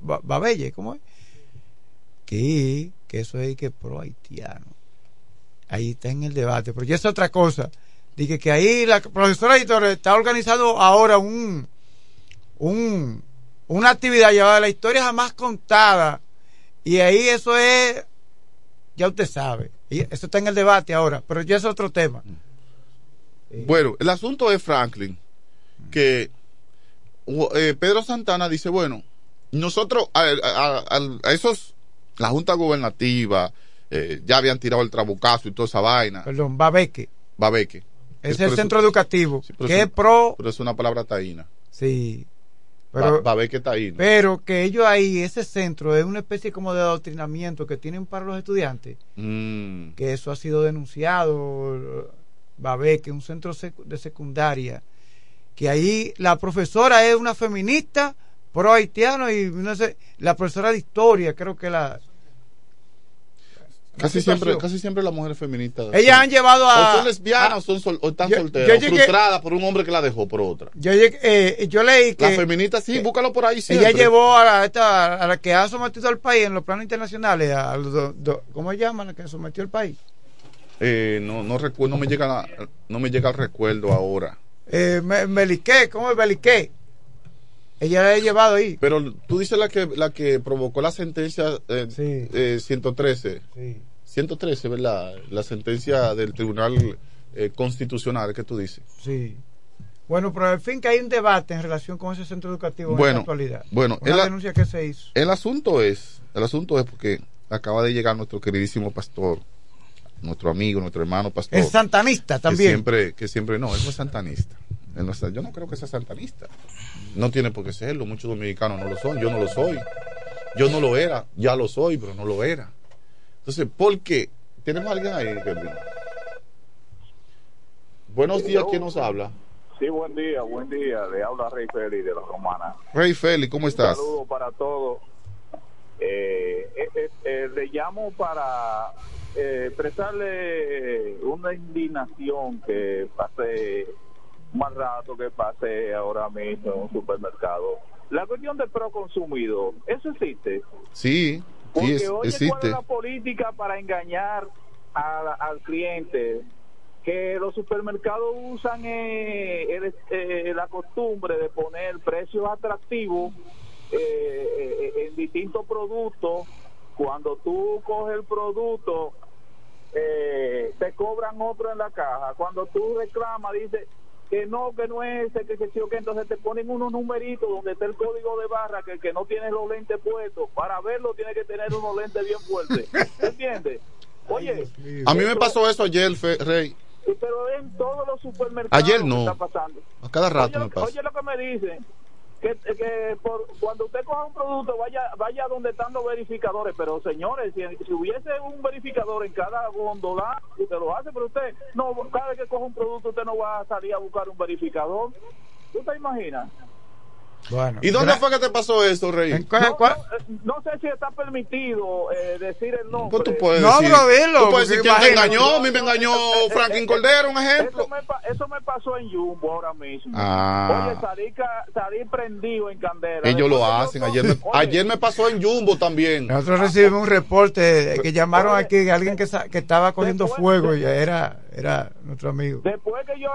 Ba- Babelle, ¿cómo es? Que, que eso es que pro haitiano. Ahí está en el debate, pero ya es otra cosa. Dije que ahí la profesora editora está organizando ahora un, un, una actividad llamada La historia jamás contada. Y ahí eso es, ya usted sabe. Y eso está en el debate ahora, pero ya es otro tema. Bueno, el asunto es Franklin, que eh, Pedro Santana dice, bueno, nosotros a, a- a- a esos, la Junta Gubernativa, eh, ya habían tirado el trabucazo y toda esa vaina. Perdón, Babeque. Babeque. Es Pero el eso- centro educativo, pero que es pro, Pero es una palabra taína. sí, Ba- pero, Babeque taína. pero que ellos ahí, ese centro, es una especie como de adoctrinamiento que tienen para los estudiantes, Mm. que eso ha sido denunciado, Babeque, un centro de secundaria, que ahí la profesora es una feminista, pro haitiano, y no sé, la profesora de historia, creo que la... Casi siempre, casi siempre las mujeres feministas. Ellas han llevado a- O son lesbianas a- o, son sol- o están Yo- solteras. yo frustradas por un hombre que la dejó por otra. Yo, eh, yo leí que... Las feministas, sí, búscalo por ahí siempre. Ella llevó a la, esta- a la que ha sometido al país en los planos internacionales, a los do- do- ¿cómo se llama la que sometió al país? Eh, no, no recuerdo, no me llega la- no me llega el recuerdo ahora. Eh, Me- Meliqué, ¿cómo es Meliqué? Ella la ha llevado ahí. Pero tú dices la que la que provocó la sentencia eh, eh, 113. 113, ¿verdad? La sentencia del Tribunal eh, Constitucional que tú dices. Sí. Bueno, pero al fin que hay un debate en relación con ese centro educativo en la Bueno, actualidad. bueno, Una el, denuncia que se hizo. el asunto es, el asunto es porque acaba de llegar nuestro queridísimo pastor, nuestro amigo, nuestro hermano pastor. Es santanista que también. siempre, que siempre no, él no es santanista. Yo no creo que sea santanista. No tiene por qué serlo. Muchos dominicanos no lo son. Yo no lo soy. Yo no lo era. Ya lo soy, pero no lo era. Entonces, ¿por qué? Tenemos a alguien ahí? Buenos días, ¿quién nos habla? Sí, buen día, buen día. Le habla Rey Félix de la Romana. Rey Félix, ¿cómo estás? Un saludo para todos. Eh, eh, eh, eh, le llamo para eh, expresarle una indignación que pasé más rato que pasé ahora mismo en un supermercado. La cuestión del proconsumidor, ¿eso existe? Sí, sí, Porque es- oye, ¿cuál existe. es la política para engañar a- al cliente? Que los supermercados usan eh, eh, la costumbre de poner precios atractivos eh, eh, en distintos productos. Cuando tú coges el producto, eh, te cobran otro en la caja. Cuando tú reclamas, dice que no, que no es ese, que se sí o que entonces te ponen unos numeritos donde está el código de barra que el que no tiene los lentes puestos, para verlo tiene que tener unos lentes bien fuertes. ¿Entiendes? Oye, A mí me pasó eso ayer, Fe- Rey. pero en todos los supermercados Ayer que no. está pasando. A cada rato oye, me pasa. oye lo que me dicen, que, que por, cuando usted coja un producto vaya vaya donde están los verificadores, pero señores, si, si hubiese un verificador en cada góndola, usted lo hace, pero usted no, cada vez que coja un producto usted no va a salir a buscar un verificador. ¿Tú te imaginas? Bueno. ¿Y dónde fue que te pasó eso, Rey? No, no, eh, no sé si está permitido eh, decir el nombre. Pues tú puedes No, decir, pero dilo, tú puedes decir quién te engañó. A mí me engañó Franklin Cordero, un ejemplo. Eso me, pa- eso me pasó en Jumbo ahora mismo. Ah. Oye, salí, salí prendido en candela. Ellos lo hacen. Ayer me, ayer me pasó en Jumbo también. Nosotros recibimos un reporte de- que llamaron aquí a alguien que, sa- que estaba cogiendo fuego y era, era nuestro amigo. Después que yo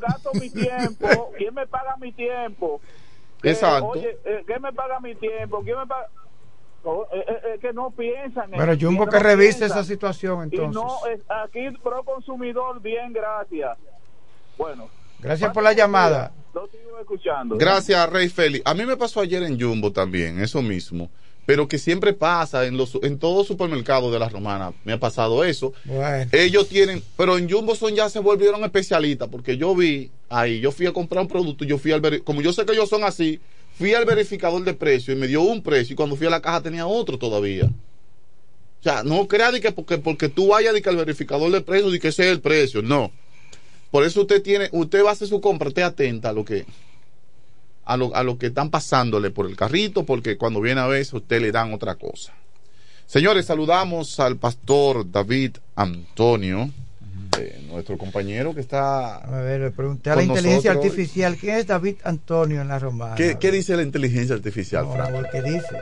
gasto mi tiempo, ¿quién me paga mi tiempo? Eh, Exacto. oye, eh, ¿quién me paga mi tiempo? ¿Quién me paga? Oh, eh, eh, que no piensan. en- Pero Jumbo no que revise piensan. esa situación Y entonces. no, es, aquí pro consumidor, bien, gracias. Bueno. Gracias por la llamada. Lo sigo escuchando. Gracias, Rey Félix. A mí me pasó ayer en Jumbo también, eso mismo. Pero que siempre pasa en los en todo supermercado de la romana. Me ha pasado eso. Bueno. Ellos tienen, pero en Jumbo son ya se volvieron especialistas porque yo vi Ahí yo fui a comprar un producto, yo fui al como yo sé que ellos son así, fui al verificador de precio y me dio un precio y cuando fui a la caja tenía otro todavía. O sea, no crea de que porque, porque tú vayas al verificador de precio de que ese es el precio, no. Por eso usted tiene, usted va a hacer su compra, esté atenta a lo que a lo, a lo que están pasándole por el carrito, porque cuando viene a veces usted le dan otra cosa. Señores, saludamos al pastor David Antonio, nuestro compañero que está. A ver, le pregunté a la inteligencia nosotros. artificial, ¿quién es David Antonio en la romana? ¿Qué, qué dice la inteligencia artificial, No, Frank? ¿qué dice?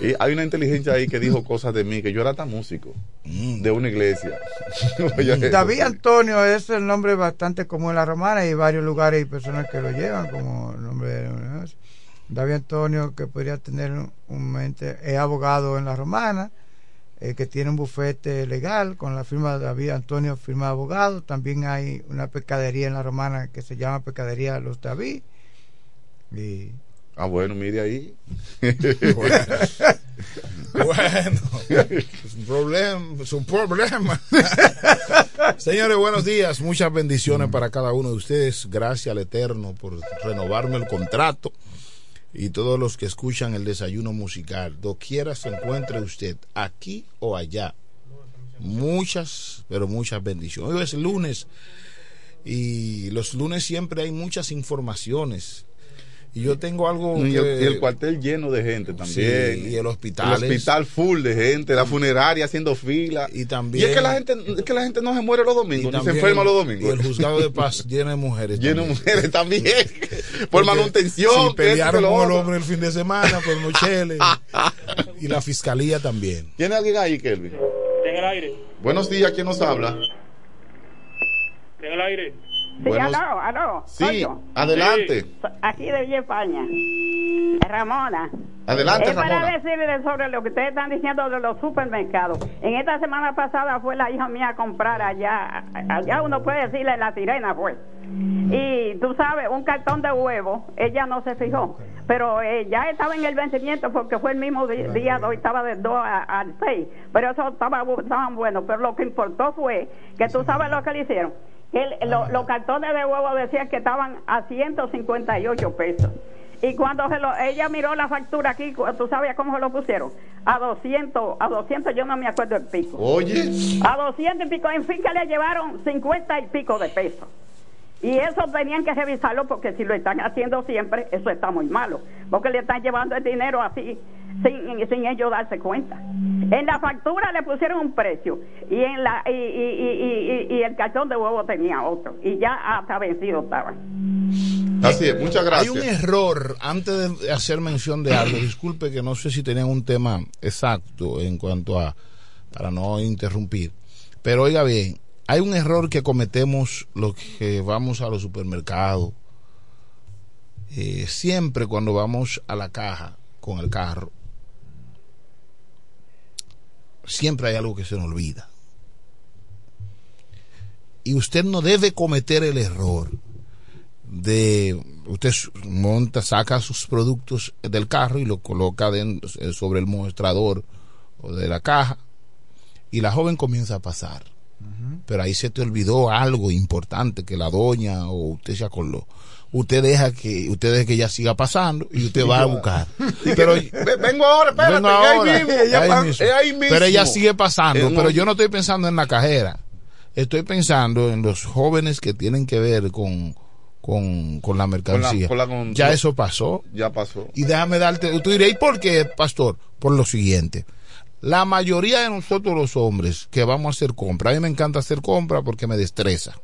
Y hay una inteligencia ahí que dijo cosas de mí, que yo era tan músico de una iglesia. David Antonio es el nombre bastante común en la romana y hay varios lugares y personas que lo llevan como nombre de David Antonio que podría tener un mente es abogado en la romana eh, que tiene un bufete legal con la firma de David Antonio firma de abogado también hay una pescadería en la romana que se llama pescadería Los David y Ah, bueno, mire ahí. Bueno, es un problema, es un problema. Señores, buenos días. Muchas bendiciones para cada uno de ustedes. Gracias al Eterno por renovarme el contrato. Y todos los que escuchan el desayuno musical, doquiera se encuentre usted, aquí o allá. Muchas, pero muchas bendiciones. Hoy es lunes y los lunes siempre hay muchas informaciones. Y yo tengo algo Y el, que- y el cuartel lleno de gente también. Sí, y el hospital El hospital full de gente, la funeraria haciendo fila. Y también- Y es que la gente, es que la gente no se muere los domingos, ni se también enferma los domingos. Y el juzgado de paz lleno de mujeres. Lleno de también. mujeres también. Por manutención. Que pelearon con el hombre el fin de semana por Mochele. y la fiscalía también. ¿Tiene alguien ahí, Kelvin? En el aire. Buenos días, ¿quién nos habla? En el aire. Sí, Buenos- aló, aló. Sí, adelante. Aquí de Villa España. Ramona. Adelante, es para Ramona. decirle sobre lo que ustedes están diciendo de los supermercados. En esta semana pasada fue la hija mía a comprar allá. Allá uno puede decirle la sirena, fue. Y tú sabes, un cartón de huevo, ella no se fijó. Pero eh, ya estaba en el vencimiento porque fue el mismo di- día, hoy estaba de 2 a- al 6. Pero eso estaba, estaban buenos. Pero lo que importó fue que tú sabes lo que le hicieron. El- lo- los cartones de huevo decían que estaban a 158 pesos. Y cuando se lo, ella miró la factura aquí, ¿tú sabes cómo se lo pusieron? A 200, a 200 yo no me acuerdo el pico. Oye. A 200 y pico, en fin que le llevaron 50 y pico de pesos. Y eso tenían que revisarlo porque si lo están haciendo siempre, eso está muy malo. Porque le están llevando el dinero así, sin, sin ellos darse cuenta. En la factura le pusieron un precio y en la y, y, y, y- y el cartón de huevo tenía otro. Y ya hasta vencido estaban. Así es, muchas gracias. Hay un error, antes de hacer mención de algo, disculpe que no sé si tenían un tema exacto en cuanto a, para no interrumpir, pero oiga bien, hay un error que cometemos los que vamos a los supermercados, eh, siempre cuando vamos a la caja con el carro, siempre hay algo que se nos olvida. Y usted no debe cometer el error de usted monta, saca sus productos del carro y lo coloca den- eh, sobre el mostrador o de la caja y la joven comienza a pasar. Pero ahí se te olvidó algo importante que la doña o usted se acordó. Usted deja que usted deja que ella siga pasando y usted va a buscar. Pero Ve- Vengo ahora, espérate, Vengo ahí Ahí ya mismo. ahí mismo. Pero ella sigue pasando. Pero yo no estoy pensando en la cajera. Estoy pensando en los jóvenes que tienen que ver con, con, con la mercancía. con la- con- ya eso pasó. Ya pasó. Y déjame darte, tú dirás, ¿y por qué, pastor? Por lo siguiente. La mayoría de nosotros los hombres que vamos a hacer compra, a mí me encanta hacer compra porque me destreza.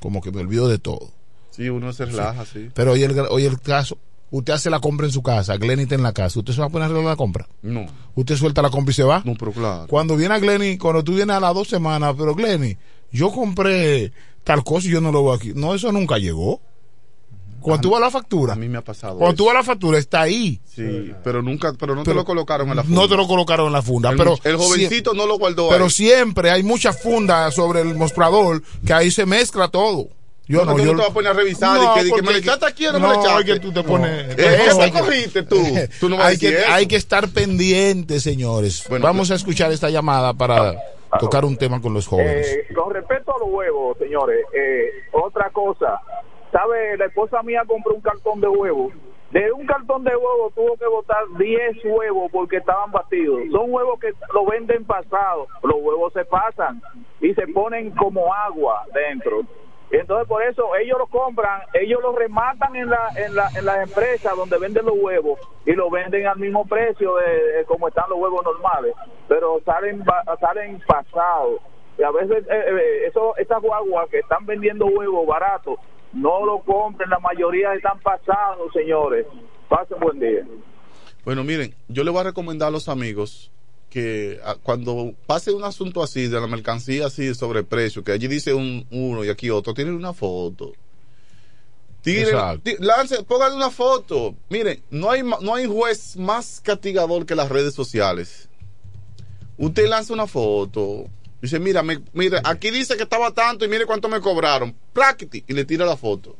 Como que me olvido de todo. Sí, uno se relaja, sí. Pero hoy el, hoy el caso, usted hace la compra en su casa, Glenny está en la casa, ¿usted se va a poner a la compra? No. ¿Usted suelta la compra y se va? No, pero claro. Cuando viene a Glenny, cuando tú vienes a las dos semanas, pero Glenny, yo compré tal cosa y yo no lo veo aquí. No, eso nunca llegó. Cuando tú vas a la factura, A mí me ha pasado. cuando eso. tú vas a la factura, está ahí. Sí, pero nunca, pero no te lo colocaron en la funda. No te lo colocaron en la funda. El- pero el jovencito no lo guardó Pero ahí. siempre hay muchas fundas sobre el mostrador que ahí se mezcla todo. Yo No, no, tú yo no te vas a poner a revisar y que- que me le echaste aquí o no me le echaste. que tú te pones. Eh, Pero ¿qué eso te hay que- cogiste tú? Tú no vas a hay, que, eso. hay que estar pendientes, señores. Bueno, Vamos a escuchar esta llamada para. tocar un tema con los jóvenes. Eh, con respecto a los huevos, señores, eh, otra cosa. ¿Sabe? La esposa mía compró un cartón de huevos. De un cartón de huevos tuvo que botar 10 huevos porque estaban batidos. Son huevos que lo venden pasados. Los huevos se pasan y se ponen como agua dentro. Entonces por eso ellos lo compran, ellos lo rematan en la en la en las empresas donde venden los huevos y lo venden al mismo precio de, como están los huevos normales, pero salen salen pasados. Y a veces eh, eh, eso estas guaguas que están vendiendo huevos baratos no lo compren, la mayoría están pasados, señores. Pasen buen día. Bueno, miren, yo le voy a recomendar a los amigos que ah, cuando pase un asunto así, de la mercancía así de sobreprecio, que allí dice un, uno y aquí otro, tienen una foto. Tiren, lance, pónganle una foto. Miren, no hay, ma- no hay juez más castigador que las redes sociales. Usted lanza una foto, dice, mira, me, mira, aquí dice que estaba tanto y mire cuánto me cobraron. Plaquiti, y le tira la foto.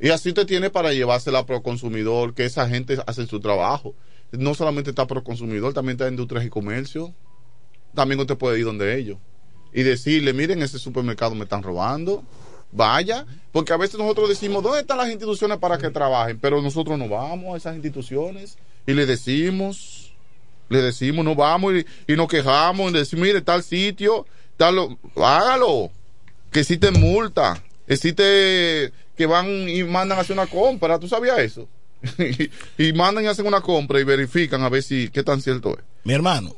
Y así usted tiene para llevársela a Proconsumidor, que esa gente hace su trabajo. No solamente está Proconsumidor, también está Industrias y Comercio. También usted puede ir donde ellos. Y decirle, miren, ese supermercado me están robando. Vaya, porque a veces nosotros decimos, ¿dónde están las instituciones para que trabajen? Pero nosotros no vamos a esas instituciones y le decimos, le decimos, no vamos y, nos quejamos y decimos, mire, tal sitio, tal, lo- hágalo, que existe multa, existe que van y mandan a hacer una compra, ¿tú sabías eso? y, mandan y hacen una compra y verifican a ver si qué tan cierto es. Mi hermano,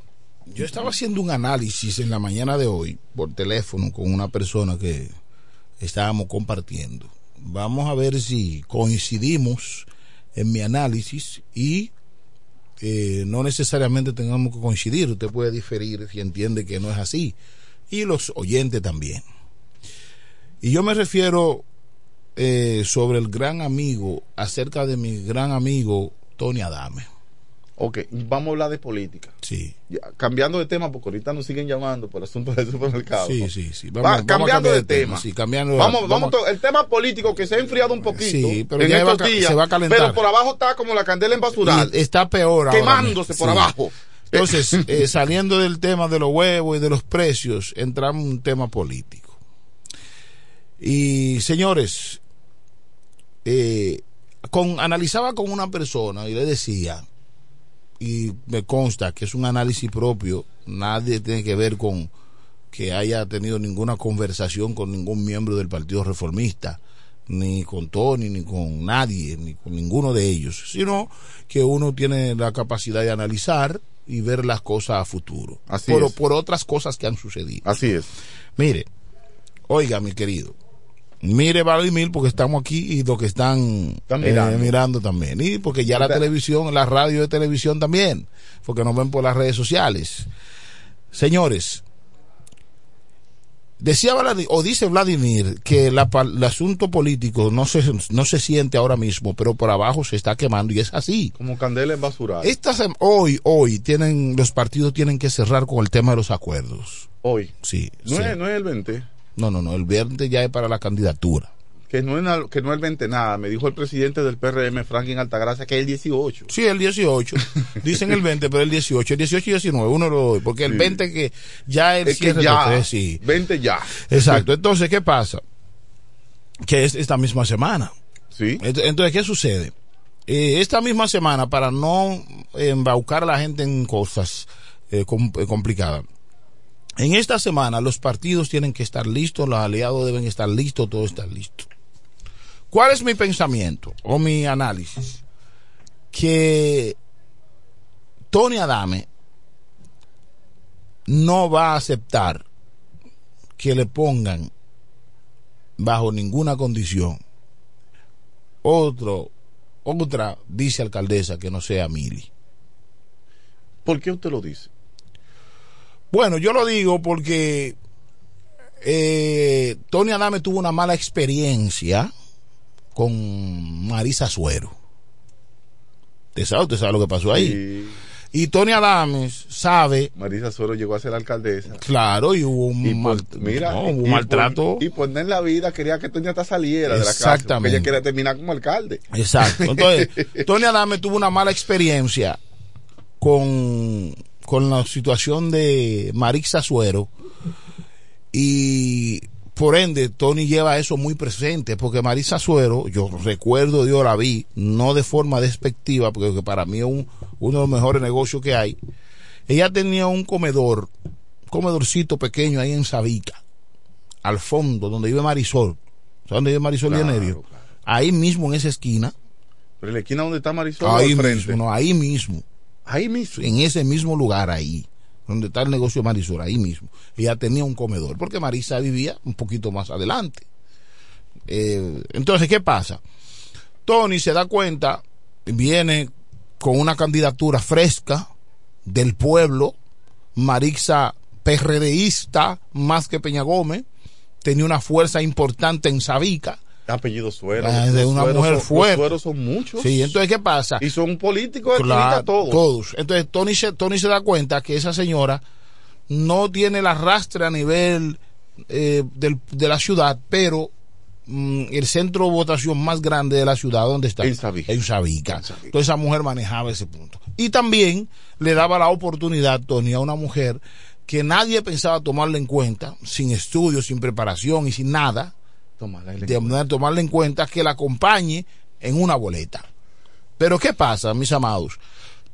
yo estaba haciendo un análisis en la mañana de hoy por teléfono con una persona que estábamos compartiendo. Vamos a ver si coincidimos en mi análisis y eh, no necesariamente tengamos que coincidir. Usted puede diferir si entiende que no es así. Y los oyentes también. Y yo me refiero eh, sobre el gran amigo, acerca de mi gran amigo Tony Adame. Ok, vamos a hablar de política. Sí. Ya, cambiando de tema, porque ahorita nos siguen llamando por asuntos del supermercado. Sí, sí, sí. Va, Vamos- cambiando de de tema, tema. sí, cambiando- vamos, vamos- el tema político que se ha enfriado un poquito. Sí, pero en ya estos días, se va a calentar. Pero por abajo está como la candela en basural. Está peor ahora Quemándose por Sí. abajo. Entonces, eh, saliendo del tema de los huevos y de los precios, entramos en un tema político. Y señores, eh, con, analizaba con una persona y le decía, y me consta que es un análisis propio, nadie tiene que ver con que haya tenido ninguna conversación con ningún miembro del Partido Reformista, ni con Tony, ni con nadie, ni con ninguno de ellos, sino que uno tiene la capacidad de analizar y ver las cosas a futuro, Así por, es. por otras cosas que han sucedido. Así es. Mire, oiga, mi querido, mire Vladimir, porque estamos aquí y los que están, Están eh, mirando. también. Y porque ya la Está- televisión, la radio de televisión también, porque nos ven por las redes sociales. Señores, decía Vladimir, o dice Vladimir que la el asunto político no se, no se siente ahora mismo, pero por abajo se está quemando y es así. Como candela en sem- hoy, hoy tienen, los partidos tienen que cerrar con el tema de los acuerdos. Hoy. Sí. No, sí. es, no es el 20. No, no, no, el viernes ya es para la candidatura. Que no, es, que no es el 20 nada. Me dijo el presidente del PRM, Franklin Altagracia, que es el 18. Sí, el 18. Dicen el 20, pero el 18. El 18 y 19, uno lo doy. Porque el Sí. 20 que ya el Es que ya. de- sí. 20 ya. Exacto. Entonces, ¿qué pasa? Que es esta misma semana. Sí. Ent- Entonces, ¿qué sucede? Eh, esta misma semana, para no embaucar a la gente en cosas eh, eh, complicadas, en esta semana los partidos tienen que estar listos, los aliados deben estar listos, todo está listo. ¿Cuál es mi pensamiento o mi análisis? Que Tony Adame no va a aceptar que le pongan bajo ninguna condición otro otra dice alcaldesa que no sea Mili. ¿Por qué usted lo dice? Bueno, yo lo digo porque eh, Tony Adame tuvo una mala experiencia con Marisa Suero. ¿Usted sabe, usted sabe lo que pasó ahí? Y Tony Adames sabe, Marisa Suero llegó a ser alcaldesa. claro, y hubo un, Y por- mal- mira, no, hubo y maltrato. por- y por en la vida quería que Toña hasta saliera de la casa. Exactamente. Porque ella quería terminar como alcalde. Exacto. Entonces, Tony Adame tuvo una mala experiencia con, con la situación de Marixa Suero y por ende Tony lleva eso muy presente porque Marisa Suero, yo recuerdo, yo la vi, no de forma despectiva, porque para mí es un, uno de los mejores negocios que hay. Ella tenía un comedor, un comedorcito pequeño ahí en Sabica, al fondo, donde vive Marisol. ¿Sabes dónde vive Marisol Claro? Ahí mismo en esa esquina. Pero en la esquina donde está Marisol. Ahí mismo, no, ahí mismo. Ahí mismo. En ese mismo lugar, ahí. Donde está el negocio de Marisol, ahí mismo. Ella tenía un comedor, porque Marisa vivía un poquito más adelante. Eh, entonces, ¿qué pasa? Tony se da cuenta, viene con una candidatura fresca del pueblo, Marixa PRDista más que Peña Gómez, tenía una fuerza importante en Sabica. Apellido Suero. Ah, de una sueros mujer son- fuerte. Los sueros son muchos. Sí, entonces, ¿qué pasa? Y son políticos, Claro, activistas, todos. Entonces Tony se, Tony se da cuenta que esa señora no tiene el arrastre a nivel eh, del- de la ciudad, pero mm, el centro de votación más grande de la ciudad, ¿dónde está? En Sabica. En Sabica. Entonces esa mujer manejaba ese punto. Y también le daba la oportunidad, Tony, a una mujer que nadie pensaba tomarla en cuenta, sin estudios, sin preparación y sin nada, de tomarla en cuenta que la acompañe en una boleta. Pero ¿qué pasa, mis amados?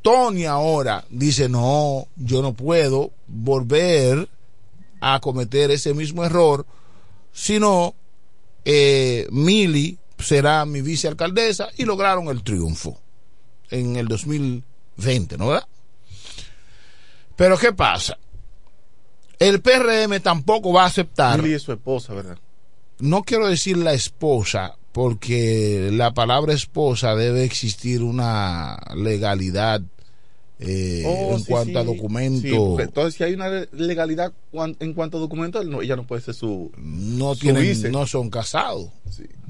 Tony ahora dice, no, yo no puedo volver a cometer ese mismo error, sino eh, Mili será mi vicealcaldesa y lograron el triunfo en el 2020, ¿no verdad? Pero ¿qué pasa? El PRM tampoco va a aceptar Mili es su esposa, ¿verdad? No quiero decir la esposa, porque la palabra esposa debe existir una legalidad eh, Oh, en sí, cuanto a sí. documento. Sí, porque entonces, si hay una le- legalidad en cuanto a documentos, no- ella no puede ser su. no su tienen, vice. no son casados.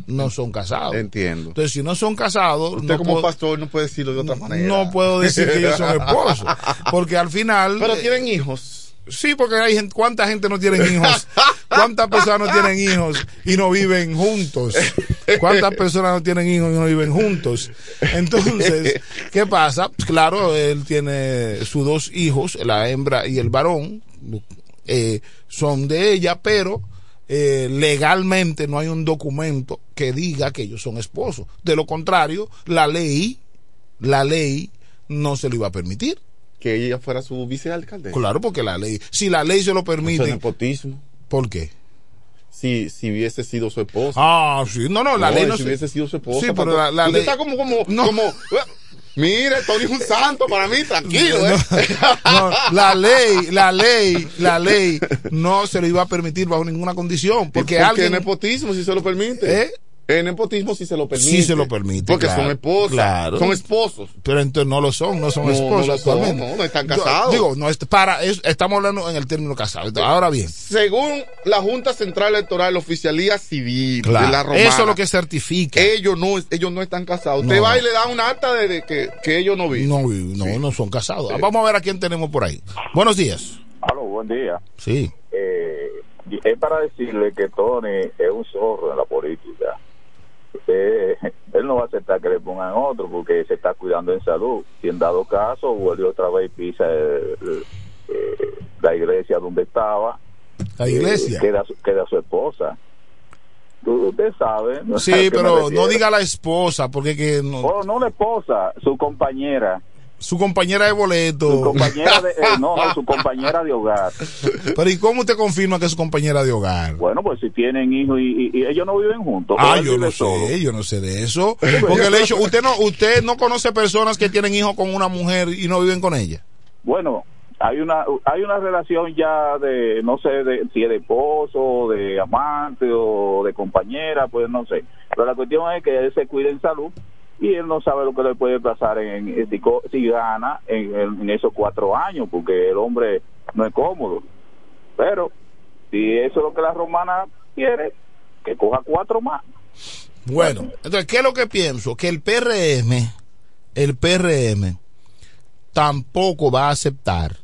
No son casados. Entiendo. Entonces, si no son casados, Usted no como puedo- pastor no puede decirlo de otra manera. no puedo decir que ellos son esposos. Porque al final. Pero eh, tienen hijos. Sí, porque hay gente, ¿cuánta gente no tienen hijos? ¿Cuántas personas no tienen hijos y no viven juntos? ¿Cuántas personas no tienen hijos y no viven juntos? Entonces, ¿qué pasa? Pues claro, él tiene sus dos hijos, la hembra y el varón, eh, son de ella, pero eh, legalmente no hay un documento que diga que ellos son esposos. De lo contrario, la ley, la ley no se lo iba a permitir. Que ella fuera su vicealcalde. Claro, porque la ley, si la ley se lo permite. Eso es nepotismo. ¿Por qué? Si, si hubiese sido su esposa. Ah, sí, no, no, la ley no si se- hubiese sido su esposa. Sí, pero la- ley- está como, como, como, mire, Tony es un santo para mí, tranquilo, ¿eh? No, la ley, la ley, la ley no se lo iba a permitir bajo ninguna condición. Porque Porque alguien. nepotismo si se lo permite. ¿Eh? Es nepotismo si se lo permite. Sí se lo permite. Porque claro, son esposas. claro. Son esposos. Pero entonces no lo son, no son No, esposos no lo son, actualmente. no, no están Yo- casados. Digo, no es para, es- estamos hablando en el término casado. Entonces, Ahora bien, Según la Junta Central Electoral, la oficialía civil Claro, de la romana. eso es lo que certifica. Ellos no, ellos no están casados. Usted No. va y le da un acta de, de que, que ellos no viven. no, no, no son casados. Vamos a ver a quién tenemos por ahí. Buenos días. Aló, buen día. Sí. Eh, es para decirle que Tony es un zorro en la política. Eh, él no va a aceptar que le pongan otro porque se está cuidando en salud. Si en dado caso vuelve otra vez y pisa eh, eh, la iglesia donde estaba, La iglesia. eh, queda, su- queda su esposa. Usted sabe. ¿no? ¿A Sí, pero no diga la esposa, porque que no, Oh, no la esposa, su compañera. Su compañera de boleto. Su compañera de, eh, no, no, su compañera de hogar. Pero ¿y cómo usted confirma que es su compañera de hogar? Bueno, pues si tienen hijos y, y- y ellos no viven juntos. Ah, yo no solo. sé, yo no sé de eso. Porque el hecho, usted no, usted no conoce personas que tienen hijos con una mujer y no viven con ella. Bueno, hay una hay una relación ya de no sé de, si es de esposo, de amante o de compañera, pues no sé. Pero la cuestión es que él se cuida en salud y él no sabe lo que le puede pasar en, si, gana en esos cuatro años, porque el hombre no es cómodo. Pero si eso es lo que la romana quiere, que coja cuatro más. Bueno, entonces, ¿qué es lo que pienso? Que el PRM, el PRM, tampoco va a aceptar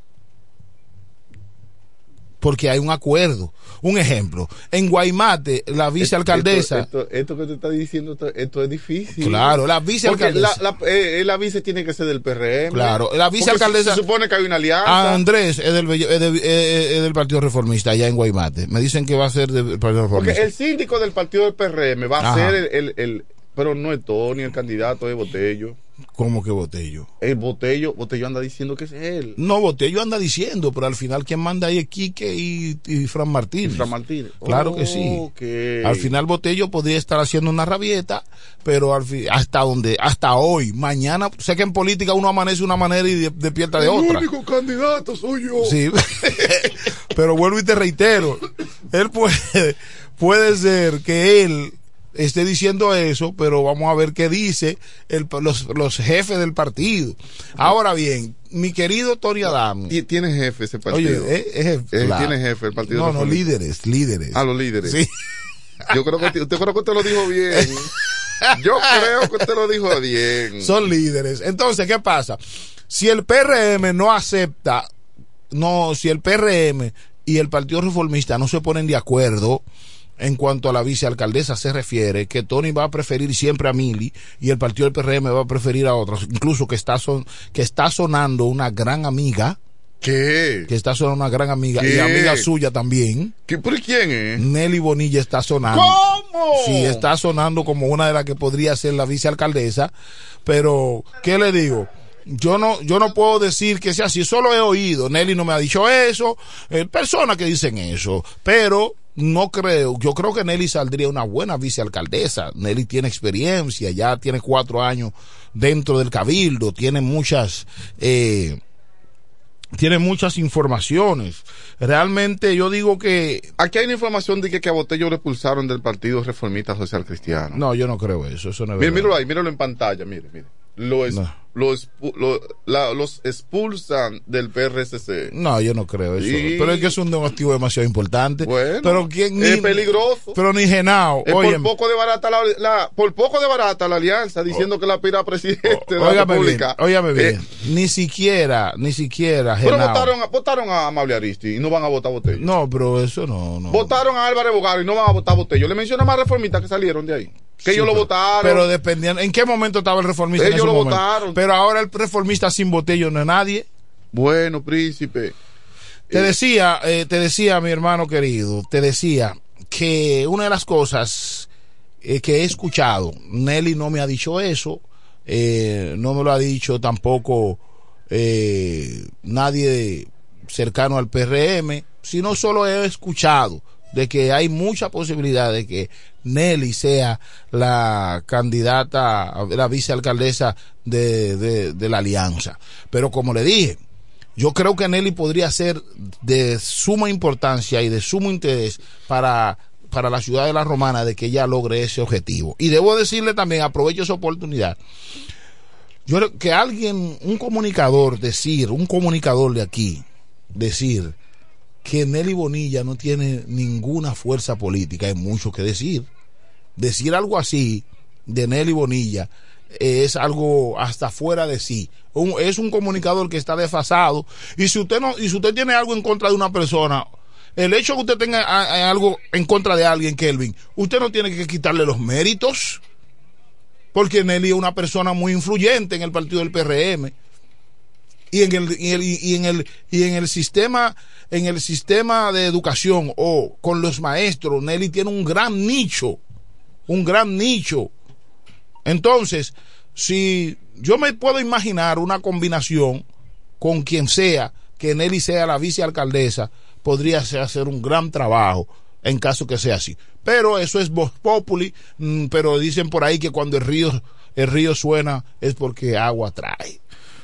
porque hay un acuerdo. Un ejemplo, en Guaymate, la vicealcaldesa. Esto, esto, esto que te está diciendo, esto, esto es difícil. Claro, la Porque vicealcaldesa. la, la, eh, la vice tiene que ser del PRM. Claro, la Porque vicealcaldesa- Se, se supone que hay una alianza. Ah, Andrés es del, es del- es- del Partido Reformista allá en Guaymate. Me dicen que va a ser del Partido Porque Reformista. el síndico del partido del PRM va a Ajá. ser el, el, el- Pero no es Tony, el candidato es Botello. ¿Cómo que Botello? El Botello, Botello anda diciendo que es él. No, Botello anda diciendo, pero al final quien manda ahí es Quique y, y Fran Martínez. Fran Martínez. Claro que sí. Al final Botello podría estar haciendo una rabieta, pero al fi- hasta donde, hasta hoy, mañana, sé que en política uno amanece de una manera y de- despierta de otra. El único candidato soy yo. Sí, pero vuelvo y te reitero, él puede, puede ser que él esté diciendo eso, pero vamos a ver qué dice el- los, los jefes del partido. Ahora bien, mi querido Tony Adams. Y tiene jefe ese partido. Oye, eh, es Eh, claro. Tiene jefe el partido. No, no, líderes, líderes. Ah, los líderes. Sí. Yo creo que usted creo que usted lo dijo bien. Yo creo que usted lo dijo bien. Son líderes. Entonces, ¿qué pasa? Si el PRM no acepta, no, si el PRM y el Partido Reformista no se ponen de acuerdo en cuanto a la vicealcaldesa se refiere, que Tony va a preferir siempre a Mili y el partido del PRM va a preferir a otros, incluso que está, son, que está sonando una gran amiga. ¿Qué? Que está sonando una gran amiga y amiga suya también. ¿Qué, ¿Por quién es? Nelly Bonilla está sonando. ¿Cómo? Sí, está sonando como una de las que podría ser la vicealcaldesa, pero ¿qué le digo? Yo no, yo no puedo decir que sea así, solo he oído, Nelly no me ha dicho eso, eh, personas que dicen eso, pero no creo, yo creo que Nelly saldría una buena vicealcaldesa, Nelly tiene experiencia, ya tiene cuatro años dentro del cabildo, tiene muchas, eh, tiene muchas informaciones. Realmente yo digo que... Aquí hay una información de que, que a Botello lo expulsaron del Partido Reformista Social Cristiano. No, yo no creo eso, eso no es míralo ahí, míralo en pantalla, mire, mire. Lo es, No. Lo expu- lo- la- los expulsan del PRSC. No, yo no creo eso. Sí. Pero es que es un activo demasiado importante. Bueno, pero quién es peligroso. Pero ni Genao. Por poco de barata la, la- por poco de barata la alianza diciendo que la pira presidente de la óigame bien, República. óigame bien. Eh, ni siquiera, ni siquiera pero Genao. votaron, a- votaron a Amable Aristi y no van a votar a Botello. No, pero eso no, no. Votaron a Álvarez Bogaro y no van a votar a Botello. Le menciono más reformistas que salieron de ahí. Que Sí, ellos lo pero- votaron. Pero dependiendo, ¿en qué momento estaba el reformista? en Ellos ese lo momento? votaron. Pero ahora el reformista sin botello no es nadie. Bueno, príncipe. Te Eh, decía, eh, te decía, mi hermano querido, te decía que una de las cosas eh, que he escuchado, Nelly no me ha dicho eso, eh, no me lo ha dicho tampoco nadie cercano al PRM, sino solo he escuchado de que hay mucha posibilidad de que Nelly sea la candidata, la vicealcaldesa de, de, la alianza. Pero como le dije, yo creo que Nelly podría ser de suma importancia y de sumo interés para, para la ciudad de la Romana de que ella logre ese objetivo. Y debo decirle también, aprovecho esa oportunidad, yo que alguien, un comunicador, decir, un comunicador de aquí, decir que Nelly Bonilla no tiene ninguna fuerza política, hay mucho que decir. Decir algo así de Nelly Bonilla es algo hasta fuera de sí. Es un comunicador que está desfasado. Y si usted no, y si usted tiene algo en contra de una persona, el hecho que usted tenga algo en contra de alguien, Kelvin, usted no tiene que quitarle los méritos. Porque Nelly es una persona muy influyente en el partido del PRM y en el y, el- y en el y en el sistema en el sistema de educación o con los maestros Nelly tiene un gran nicho un gran nicho. Entonces si yo me puedo imaginar una combinación con quien sea que Nelly sea la vicealcaldesa podría hacer un gran trabajo en caso que sea así. Pero eso es voz populi mm, pero dicen por ahí que cuando el río el río suena es porque agua trae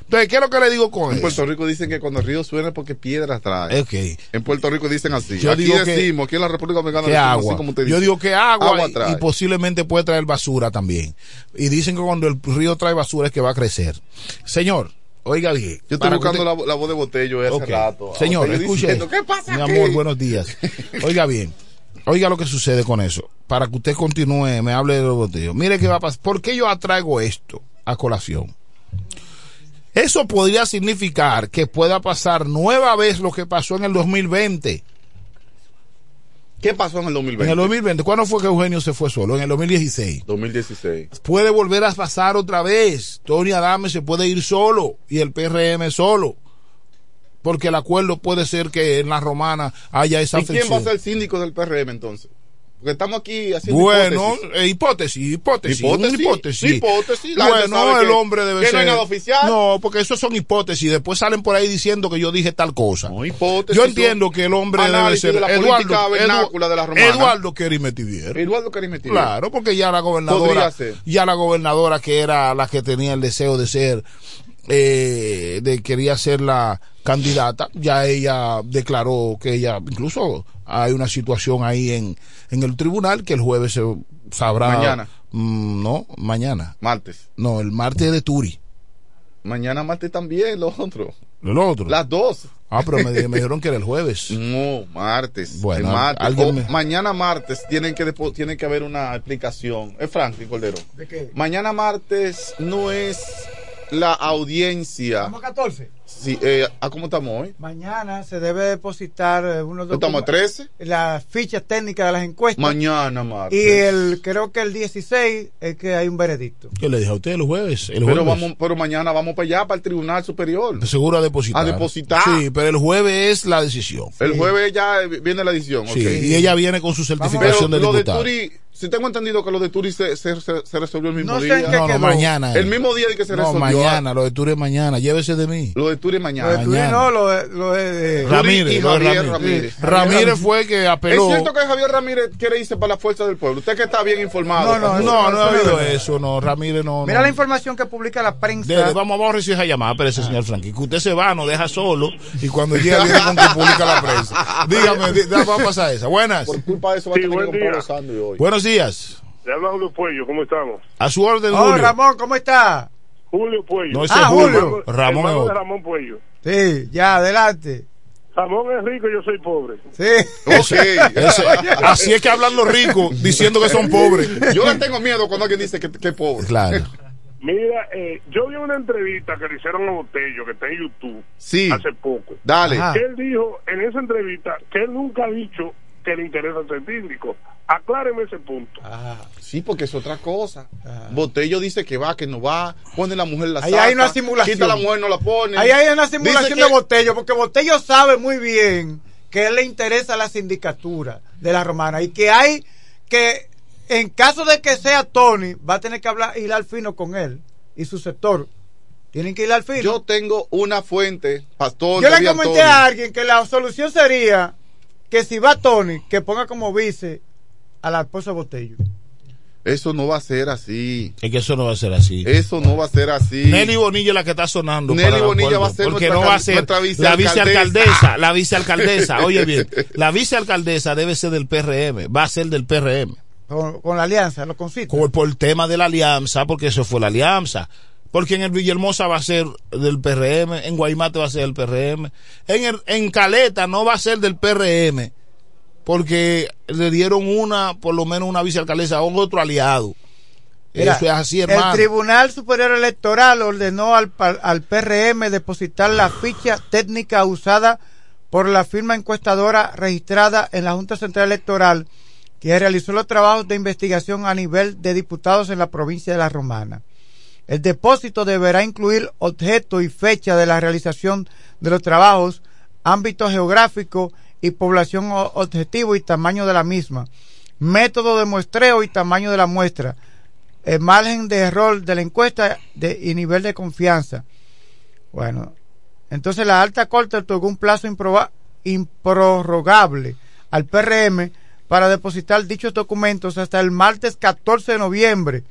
entonces, ¿qué es lo que le digo con En eso? Puerto Rico dicen que cuando el río suena es porque piedras trae. En Puerto Rico dicen así. Yo aquí digo que- decimos, aquí en la República Dominicana decimos agua. así como usted Yo dice. digo que agua, Agua y- trae. y, posiblemente puede traer basura también. Y dicen que cuando el río trae basura es que va a crecer. Señor, oiga bien. Yo estoy buscando usted- la, la voz de Botello hace rato. Señor, escuche. diciendo, ¿Qué pasa Mi aquí? amor, buenos días. Oiga bien. Oiga lo que sucede con eso. Para que usted continúe, me hable de los botellos. Mire qué va a pasar. ¿Por qué yo atraigo esto a colación? Eso podría significar que pueda pasar nueva vez lo que pasó en el 2020. ¿Qué pasó en el 2020? En el 2020, ¿cuándo fue que Eugenio se fue solo? En el 2016. 2016. Puede volver a pasar otra vez. Tony Adame se puede ir solo y el PRM solo. Porque el acuerdo puede ser que en la romana haya esa ¿Y quién va a ser el síndico del PRM entonces? Porque estamos aquí haciendo Bueno, hipótesis. eh, hipótesis, hipótesis, Hipótesis, hipótesis. hipótesis, la Bueno, el que- hombre debe que ser. no hay nada oficial. No, porque eso son hipótesis. Después salen por ahí diciendo que yo dije tal cosa. hipótesis, yo entiendo que el hombre debe ser. de la política vernácula de la romana. Eduardo Kerimetivier. Eduardo. Claro, porque ya la gobernadora, ya la gobernadora que era la que tenía el deseo de ser, eh, de quería ser la candidata, ya ella declaró que ella, incluso hay una situación ahí en, en el tribunal que el jueves se sabrá. Mañana. Mm, no, mañana. Martes. No, el martes de Turi. Mañana martes también, los otros. El otro. Las dos. Ah, pero me, me dijeron que era el jueves. No, martes. Bueno, El martes. alguien O me- Mañana martes tienen que depo- tiene que haber una explicación. Es Franklin Cordero. ¿De qué? Mañana martes no es la audiencia. Estamos 14. Sí, eh, ¿A cómo estamos hoy? Mañana se debe depositar eh, unos ¿Estamos a 13? Las fichas técnicas de las encuestas. Mañana martes. Y el, creo que el 16 es que hay un veredicto. ¿Qué le dije a usted el jueves? El Pero, jueves. vamos, pero mañana vamos para allá, para el Tribunal Superior. Seguro a depositar. A depositar. Sí, pero el jueves es la decisión. El jueves ya viene la edición. Sí, ok. y ella viene con su Pero certificación de lo de. Turi, si tengo entendido que lo de Turi se, se, se- se resolvió el mismo No sé día. en qué no, no, quedó. mañana. El mismo día de que se no, resolvió. mañana, lo de Turi es mañana. Llévese de mí. Lo de Turi es Lo mañana. de Turi no, lo de, lo de- Ramírez, y lo de Javier Ramírez. Ramírez. Ramírez fue que Es apeló. cierto que Javier Ramírez quiere irse para la fuerza del pueblo. Usted que está bien informado. No, no, no, no ha habido eso, no, Ramírez no. Mira no. la información que publica la prensa. Dele, vamos, vamos a recibir esa llamada, pero ese señor Frankie, que usted se va, nos deja solo y cuando llega viene con que publica la prensa. Dígame, vamos a pasar esa. Buenas. Por culpa de eso va Sí, a tener día. Pablo Sandri hoy. Buenos días. Le habla Julio Puello, ¿cómo estamos? A su orden, Oh, Julio. Ramón, ¿cómo está? Julio Puello. No, ese Ah, es Julio. Julio. Ramón Hermano de. Ramón Puello. Sí, ya, adelante. Ramón es rico, yo soy pobre. Sí. Ese- así es que hablan los ricos diciendo que son pobres. Yo le tengo miedo cuando alguien dice que, que es pobre. Claro. Mira, eh, yo vi una entrevista que le hicieron a Botello, que está en YouTube, Sí. hace poco. Dale. Que él dijo en esa entrevista que él nunca ha dicho que le interesa ser síndico. Acláreme ese punto. Ah, Sí, porque es otra cosa. Botello dice que va, que no va. Pone la mujer la Ahí saca. hay una simulación. Quita la mujer, no la pone. Ahí hay una simulación que- de Botello, porque Botello sabe muy bien que a él le interesa la sindicatura de la romana y que hay que, en caso de que sea Tony, va a tener que hablar, ir al fino con él y su sector. Tienen que ir al fino. Yo tengo una fuente, pastor. Yo le comenté Antonio. a alguien que la solución sería que si va Tony, que ponga como vice a la esposa Botello. Eso no va a ser así. Es que eso no va a ser así. Eso no va a ser así. Nelly Bonilla es la que está sonando. Nelly para Bonilla va a ser Porque nuestra no va a ser la vicealcaldesa. La vicealcaldesa, oye bien, la vicealcaldesa debe ser del PRM, va a ser del PRM. Con, con la alianza, lo concito. Por, por el tema de la alianza, porque eso fue la alianza. Porque en el Villahermosa va a ser del PRM, en Guaymate va a ser del PRM, en, el- en Caleta no va a ser del PRM, porque le dieron una, por lo menos una vicealcaldesa a un otro aliado. Mira, eso es así, El hermano. Tribunal Superior Electoral ordenó al, al PRM depositar la ficha técnica usada por la firma encuestadora registrada en la Junta Central Electoral que realizó los trabajos de investigación a nivel de diputados en la provincia de La Romana. El depósito deberá incluir objeto y fecha de la realización de los trabajos, ámbito geográfico y población objetivo y tamaño de la misma, método de muestreo y tamaño de la muestra, el margen de error de la encuesta y nivel de confianza. Bueno, entonces la alta corte otorgó un plazo improrrogable al PRM para depositar dichos documentos hasta el martes 14 de noviembre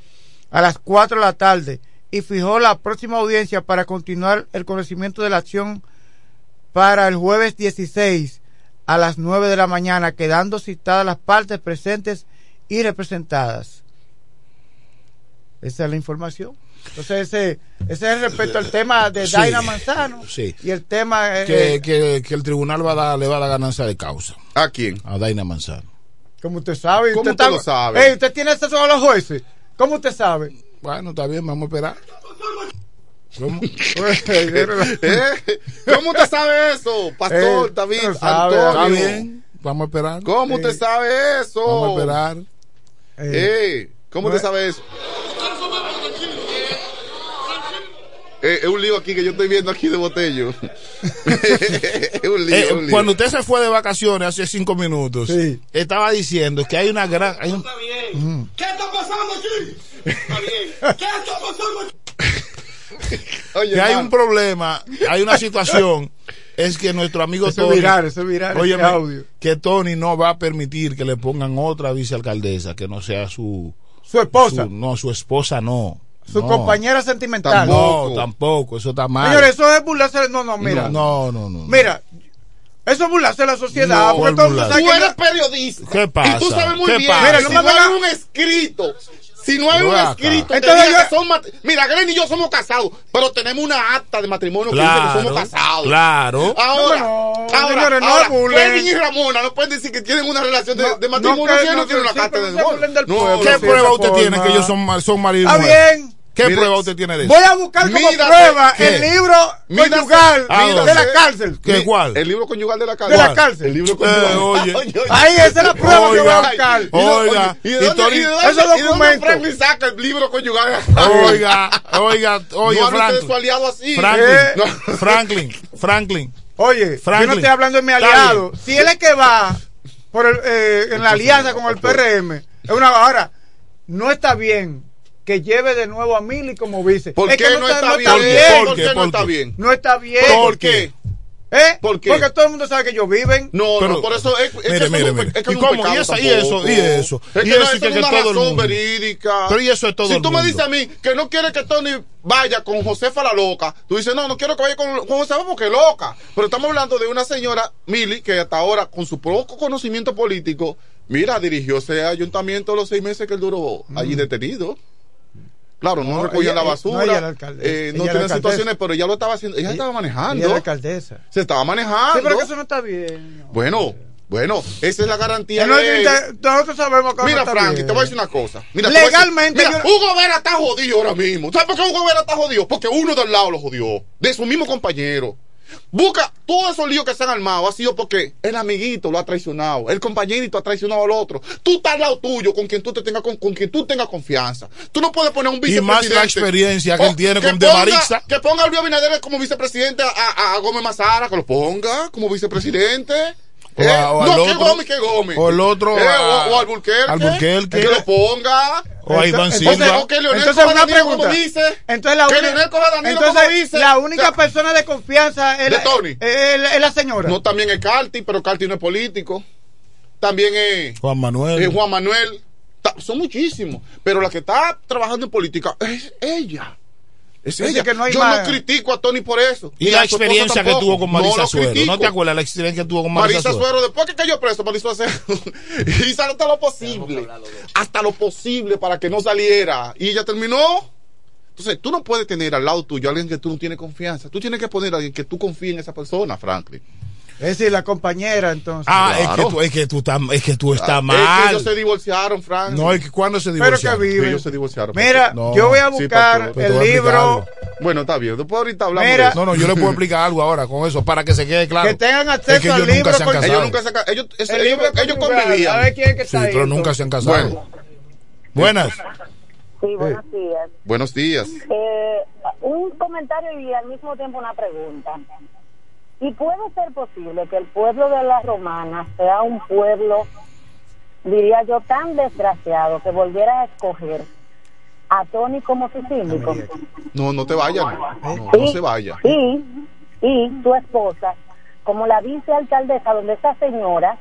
a las 4 de la tarde y fijó la próxima audiencia para continuar el conocimiento de la acción para el jueves 16 a las 9 de la mañana, quedando citadas las partes presentes y representadas. Esa es la información. Entonces, ese, ese es respecto al tema de Sí. Daina Manzano Sí. y el tema. eh, que, eh, que, que el tribunal va a dar, le va a dar ganancia de causa. ¿A quién? A Daina Manzano. como usted sabe. ¿Cómo usted usted lo sabe? Ey, usted tiene acceso a los jueces. ¿Cómo usted sabe? Bueno, está bien, vamos a esperar. ¿Cómo? ¿Eh? ¿Cómo usted sabe eso? Pastor, Eh, David, no sabe, Antonio. Está bien. Vamos a esperar. ¿Cómo Eh, usted sabe eso? Vamos a esperar. Eh, ¿Cómo usted sabe eso? Eh, es un lío aquí que yo estoy viendo aquí de botello. es un lío, Eh, es un lío. cuando usted se fue de vacaciones hace cinco minutos, estaba diciendo que hay una gran. hay un-. ¿Qué está pasando aquí? Está bien. ¿Qué está pasando aquí? que hay un problema, hay una situación, es que nuestro amigo Eso es Tony, viral, eso es viral, ese óyeme, audio. que Tony no va a permitir que le pongan otra vicealcaldesa que no sea su su esposa, no, su esposa no, su No. compañera sentimental. no, tampoco, eso está mal. Señores, eso es burlarse. No, no, mira. no, no, no. Mira, eso es burlarse de la sociedad. No, porque todo Tú eres periodista. ¿Qué pasa? Y tú sabes muy ¿Qué bien. pasa? Mira, no si me no hay un escrito. Si no hay un acá. escrito, Entonces yo- son mat- Mira, Glenn y yo somos casados, pero tenemos una acta de matrimonio que dice Claro, que somos casados. claro. Ahora, No, ahora, señores, no ahora, burlen. Kevin y Ramona no pueden decir que tienen una relación de, de matrimonio que- si ellos no, no, tienen una sí, carta pero de no pueblo, ¿Qué sí, prueba usted forma. tiene que ellos son, son marido Está mujer? bien. ¿Qué Mire, prueba usted tiene de eso? Voy a buscar como prueba ¿qué? el libro Mírase, conyugal mírase. de la cárcel. ¿Qué cuál? El libro conyugal de la De cárcel. la cárcel. El libro Eh, conyugal. oye. Ahí esa es la prueba que voy a Oiga, buscar. oiga, ¿Y de dónde, y de dónde- Esos y de dónde documentos. Franklin saca el libro conyugal? Oiga, oiga, oye, no de su Franklin. aliado así. Franklin, Eh. no, Franklin, Franklin. Oye, yo Franklin. no estoy hablando de mi aliado. Si él es que va por el, eh, en la alianza con el PRM, es una ahora no está bien que lleve de nuevo a Mili como vice. ¿Por qué que no está bien? ¿Por qué? ¿Por ¿Por qué qué? no ¿Por está bien? No está bien. ¿Por qué? ¿Eh? ¿Por qué? Porque todo el mundo sabe que ellos viven. No, Pero- no, por eso es, es que Mire, mire, es mire. que ¿Y cómo? ¿Y eso? ¿Y eso? ¿Y eso? Es ¿Y que no, eso? eso ¿Y que- es que una todo razón verídica. Pero ¿y eso es todo Si tú me dices a mí que no quieres que Tony vaya con Josefa la loca, tú dices, no, no quiero que vaya con, con Josefa porque es loca. Pero estamos hablando de una señora, Mili, que hasta ahora, con su poco conocimiento político, mira, dirigió ese ayuntamiento los seis meses que él duró allí detenido. Claro, no, No, recogía ella- la basura, era eh, no era tiene alcaldesa. situaciones, pero ella lo estaba haciendo, ella estaba manejando. Ella es la alcaldesa. Se estaba manejando. Sí, pero que eso no está bien. Bueno, bueno, esa es la garantía no de Nosotros sabemos que Mira, Frankie, te voy a decir una cosa. Mira, decir- Legalmente, mira, yo- Hugo Vera está jodido ahora mismo. ¿Sabes por qué Hugo Vera está jodido? Porque uno del lado lo jodió. De su mismo compañero. Busca todos esos líos que se han armado. Ha sido porque el amiguito lo ha traicionado. El compañerito ha traicionado al otro. Tú estás al lado tuyo con quien tú te tengas con, con quien tú tengas confianza. Tú no puedes poner un Y vicepresidente. más la experiencia que él tiene con de Marixa. Que ponga a Luis Abinader como vicepresidente a, a- a Gómez Mazara, que lo ponga como vicepresidente. O a- o no, al que otro. Gómez, que Gómez. O el otro, Eh, a- o, o al Bulquerque. Alburquerque. Que lo ponga. O a Iván Entonces- Silva. O que Leonel Entonces, coja una Danilo como pregunta. dice. Entonces, la, Que única- Leonel coja a Danilo entonces, como dice. la única O sea, persona de confianza es, De la, Tony. es- es- es la señora. No, también es Carti, pero Carti no es político. También es, Juan Manuel. es Juan Manuel. Son muchísimos. Pero la que está trabajando en política es ella. Es Es decir, ella. que no hay Yo más- no critico a Tony por eso. Y la experiencia que tuvo con Marisa No Suero. critico. ¿No te acuerdas la experiencia que tuvo con Marisa, Marisa Suero? Suero, después que cayó preso, Marisa Suero hizo hasta lo posible. Hasta lo posible para que no saliera. Y ella terminó. Entonces, tú no puedes tener al lado tuyo a alguien que tú no tienes confianza. Tú tienes que poner a alguien que tú confíes en esa persona, Franklin. Es decir, la compañera, entonces. Ah, Claro. es, que tú, es que tú estás, es que tú estás Ah, Es que mal. ellos se divorciaron, Franklin. No, es que cuando se Pero divorciaron. que vive. Ellos se divorciaron. Mira, No. yo voy a Sí, buscar. Pero te el libro. Bueno, está bien. Después ahorita hablamos Mira, de eso. No, no, yo le puedo explicar algo ahora con eso para que se quede claro. que tengan es acceso que al ellos libro. nunca se han con- casado. Ellos nunca se ca- ellos, es- el ellos, libro ellos convivían. A ver quién es que Sí, está ahí, pero nunca se han casado. Bueno, Buenas. Sí, buenos días. buenos días. Eh, un comentario y al mismo tiempo una pregunta. ¿Y puede ser posible que el pueblo de la Romana sea un pueblo, diría yo, tan desgraciado que volviera a escoger a Tony como su síndico? No, no te vayas. No, no se vaya. Y, y tu esposa, como la vicealcaldesa, donde esa señora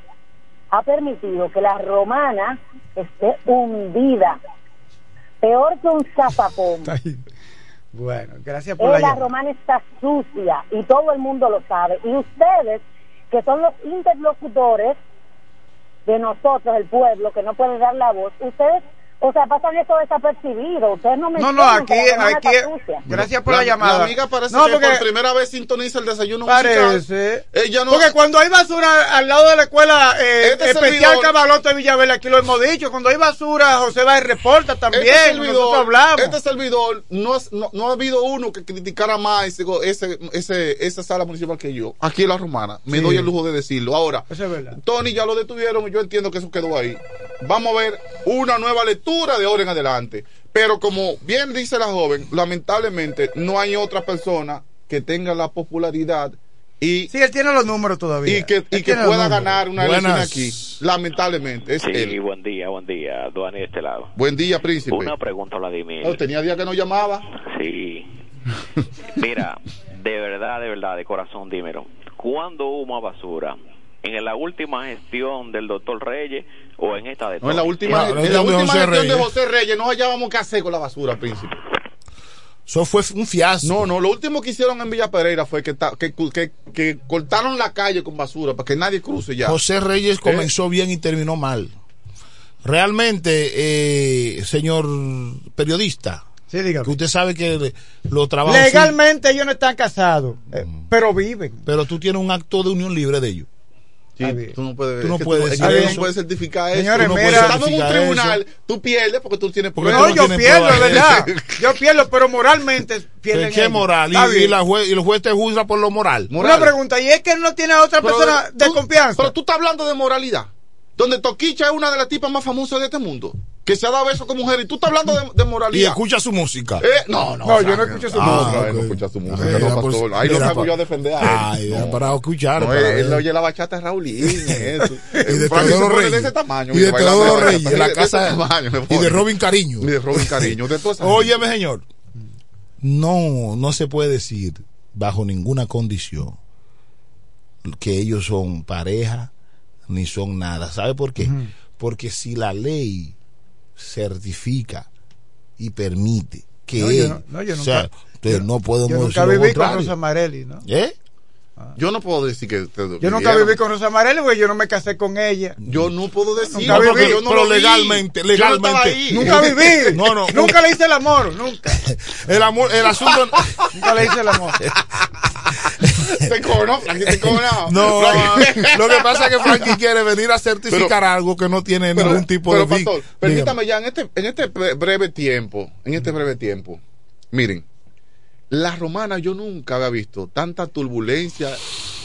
ha permitido que la romana esté hundida, peor que un zafapón. Bueno, gracias por la romana está sucia y todo el mundo lo sabe. Y ustedes, que son los interlocutores de nosotros, el pueblo, que no pueden dar la voz, ustedes O sea, pasan eso desapercibido. Ustedes no me No, no, aquí, aquí, gracias por la, llamada. La amiga parece no, que porque por primera vez sintoniza el desayuno parece. musical. No, Porque cuando hay basura al lado de la escuela eh, Este especial Cabalote de Villaverde, aquí lo hemos dicho, cuando hay basura, José va y reporta también, este nosotros servidor, hablamos. este servidor no, es- no, no ha habido uno que criticara más ese, ese, ese, esa sala municipal que yo. Aquí en La Romana. Me Sí. doy el lujo de decirlo. Ahora, Eso es verdad. Tony ya lo detuvieron y yo entiendo que eso quedó ahí. Vamos a ver una nueva lectura de ahora en adelante. Pero como bien dice la joven, lamentablemente no hay otra persona que tenga la popularidad y, Sí, él tiene los números todavía. y que, y que pueda ganar una elección aquí. Lamentablemente, es Sí, él. buen día, buen día, Duani de este lado. Buen día, príncipe. Una pregunta, Vladimir. No, tenía día que no llamaba. Sí. Mira, de verdad, de verdad, de corazón, dímelo. ¿Cuándo hubo más basura? ¿En la última gestión del doctor Reyes o en esta de No, en la última, No, en la última José gestión de. José Reyes no hallábamos qué hacer con la basura, príncipe. Eso fue un fiasco. No, no, lo último que hicieron en Villa Pereira fue que, ta- que, que, que cortaron la calle con basura para que nadie cruce ya. José Reyes ¿Eh? comenzó bien y terminó mal. Realmente, eh, señor periodista, Sí, dígame. que usted sabe que los trabajos... Legalmente ellos no están casados, eh, pero viven. Pero tú tienes un acto de unión libre de ellos. Sí, tú no puedes, Tú no puedes tú no puedes certificar eso. Señores, no mira- estamos en un tribunal, eso. tú pierdes porque tú tienes Porque No, tú yo tienes pierdo, es verdad. Yo pierdo, pero moralmente pierden ¿Qué ellos. moral? Y, y la jue- y el juez te juzga por lo moral. Una pregunta, ¿y es que él no tiene a otra Pero persona de tú- confianza? Pero tú estás hablando de moralidad. Donde Toquicha es una de las tipas más famosas de este mundo. Que se ha dado besos con mujeres. Y tú estás hablando de, de Y moralidad. escucha su música. Eh, no, no, No, o sea, yo no escucho su ah, música. No, escucha su música, Mira, no, pues, pastor. Ahí lo salgo yo a defender a él. Ay, No. para escuchar. No, para él, él oye la bachata de Raulín, eso. y de Teodoro Reyes. de ese tamaño. y de Teodoro Reyes. de la De casa. tamaño me y de Robin Cariño. Y de Robin Cariño. De Óyeme, señor. No, no se puede decir bajo ninguna condición que ellos son pareja ni son nada. ¿Sabe por qué? Porque si la ley certifica y permite que No, yo él- no- no, yo o sea, nunca- entonces no podemos Yo nunca decir viví con. Rosa Marelli, ¿no? ¿Eh? Yo no puedo decir que. te- Yo nunca viví con Rosa Marelli porque yo no me casé con ella. Yo no puedo decir. Nunca viví, yo no pero lo vi. legalmente, Yo legalmente. Nunca viví. No, no. Nunca le hice el amor, nunca. El amor, el asunto. Nunca le hice el amor. Te cobró, Frankie, te cobró. No, Frankie. lo que pasa es que Frankie quiere venir a certificar algo que no tiene Pero- ningún tipo pero, de. vi- pastor, Dígame. permítame ya en este, en este bre- breve tiempo, en este breve tiempo, miren, la romana yo nunca había visto tanta turbulencia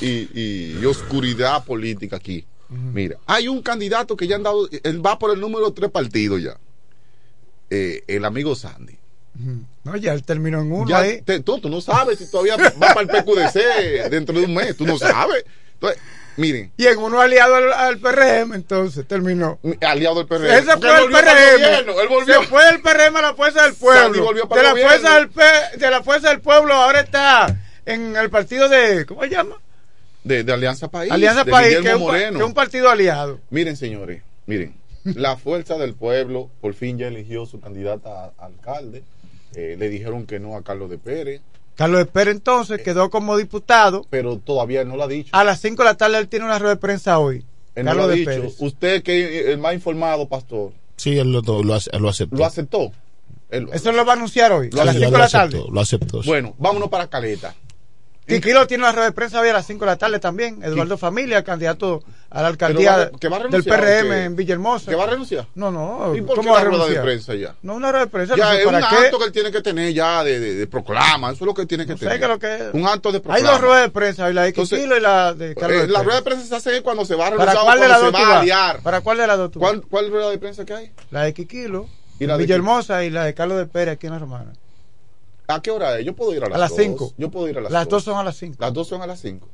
y, y- y oscuridad política aquí. Mira, hay un candidato que ya han dado, él va por el número tres partidos ya. Eh, el amigo Sandy. No, ya él terminó en uno Ya ahí. te- tú, tú no sabes si todavía va para el PQDC dentro de un mes, tú no sabes. Entonces, miren, Y en uno aliado al, al PRM, entonces terminó. aliado del PRM. Ese fue el PRM. gobierno, él volvió. Se fue del PRM a la fuerza del pueblo. de, la fuerza del P- de la fuerza del pueblo ahora está en el partido de. ¿Cómo se llama? de, de Alianza País. Alianza de País, que es, un, que es un partido aliado. Miren, señores, miren. La fuerza del pueblo por fin ya eligió su candidata a alcalde. Eh, le dijeron que no a Carlos de Pérez, Carlos Espera entonces quedó como diputado. pero todavía no lo ha dicho. A las 5 de la tarde él tiene una rueda de prensa hoy. Él no Carlos lo ha de dicho. Pérez. Usted que es el más informado, pastor, Sí, él lo, lo, lo aceptó. lo aceptó. Él- Eso lo va a anunciar hoy, Lo a las aceptó, 5 de lo la tarde. aceptó, lo aceptó. sí. Bueno, vámonos para Caleta. Quiquilo tiene una rueda de prensa hoy a las 5 de la tarde también. Eduardo Familia, candidato a la alcaldía va- que va a del PRM ¿o qué? en Villahermosa. ¿Que va a renunciar? No, no. ¿Y por qué ¿Cómo va la rueda de prensa ya? No, una rueda de prensa. Ya no sé es un para qué. acto que él tiene que tener ya de, de, de proclama. Eso es lo que tiene que No sé tener. qué es lo que es. Un acto de Hay proclama. dos ruedas de prensa, hoy la de Entonces, Quiquilo y la de Carlos Eh, de la rueda de prensa se hace cuando se va a ¿Para renunciar o cuál de cuando las se va a vas? aliar. ¿Para cuál de las dos tú? ¿Cuál, ¿Cuál rueda de prensa que hay? La de Quiquilo, ¿Y la de Villahermosa y la de Carlos de Pérez aquí en la Romana. ¿A qué hora es? Yo puedo ir a las A las dos. 5. Yo puedo ir a las, Las dos son a las 5. Las dos son a las 5.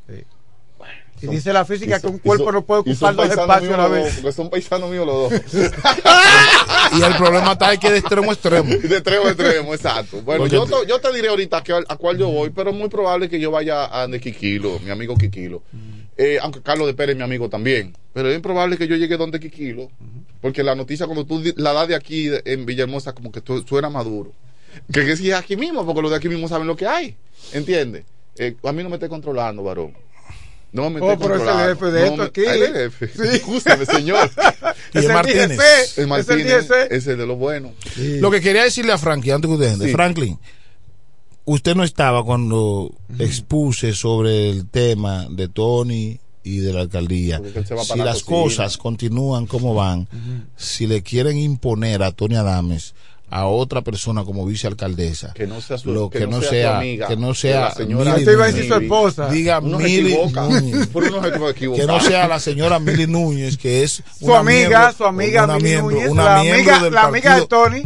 Y dice la física que un cuerpo son- no puede ocupar dos espacios a la vez. porque son paisanos míos los dos. Y el problema está ahí que de extremo a extremo. de extremo a extremo, exacto. Bueno, Porque yo te- te, yo te diré ahorita que, a cuál yo voy, pero es muy probable que yo vaya a de Quiquilo, mi amigo Quiquilo. Eh, aunque Carlos de Pérez es mi amigo también. Pero es probable que yo llegue donde Quiquilo, porque la noticia cuando tú la das de aquí en Villahermosa como que tú, suena maduro. Que, que si es aquí mismo, porque los de aquí mismo saben lo que hay. ¿Entiendes? Eh, a mí no me esté controlando, varón. No me Oh, pero es el jefe de No esto me- aquí. Ah, es el jefe. Escúchame, señor. y es Martínez. El Martínez, ese de lo bueno. Lo que quería decirle a Franklin, antes que usted Sí. Franklin, usted no estaba cuando expuse sobre el tema de Tony y de la alcaldía. Si la las cocina. cosas continúan como van, si le quieren imponer a Tony Adames a otra persona como vicealcaldesa, Que no sea su- lo que que, no no sea sea, su amiga, que no que sea la señora Mili Usted iba a decir su esposa. diga Uno Mili. Núñez. Que no sea la señora Mili Núñez que es Su amiga, miembro- su amiga una Mili miembro- Núñez, una la miembro amiga, del la amiga de Tony,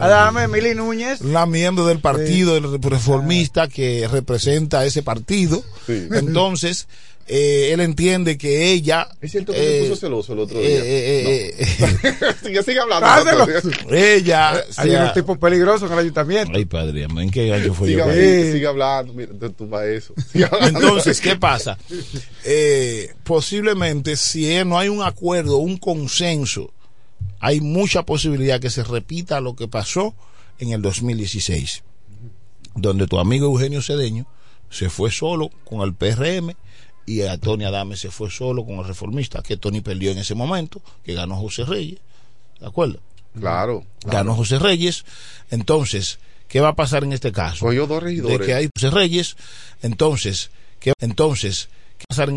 Adame Mili Núñez. la miembro del partido del reformista que representa a ese partido. Entonces, eh, él entiende que ella. Es cierto que se eh, puso celoso el otro día. eh, eh, eh, sigue, sigue hablando. Dáselo. ella. Hay sea- unos tipos peligrosos en el ayuntamiento. Ay, padre, ¿en qué año fue Sigue, yo? sigue, sigue hablando. Mira, te tumba eso. Hablando. Entonces, ¿qué pasa? Eh, posiblemente, si eh, no hay un acuerdo, un consenso, hay mucha posibilidad que se repita lo que pasó en el 2016, donde tu amigo Eugenio Cedeño se fue solo con el PRM y a Tony Adame se fue solo con el reformista, que Tony perdió en ese momento, que ganó José Reyes, ¿de acuerdo? Claro. Ganó José Reyes, entonces, ¿qué va a pasar en este caso? Cogió dos De regidores. que hay José Reyes, entonces, ¿qué, entonces, ¿qué va a pasar en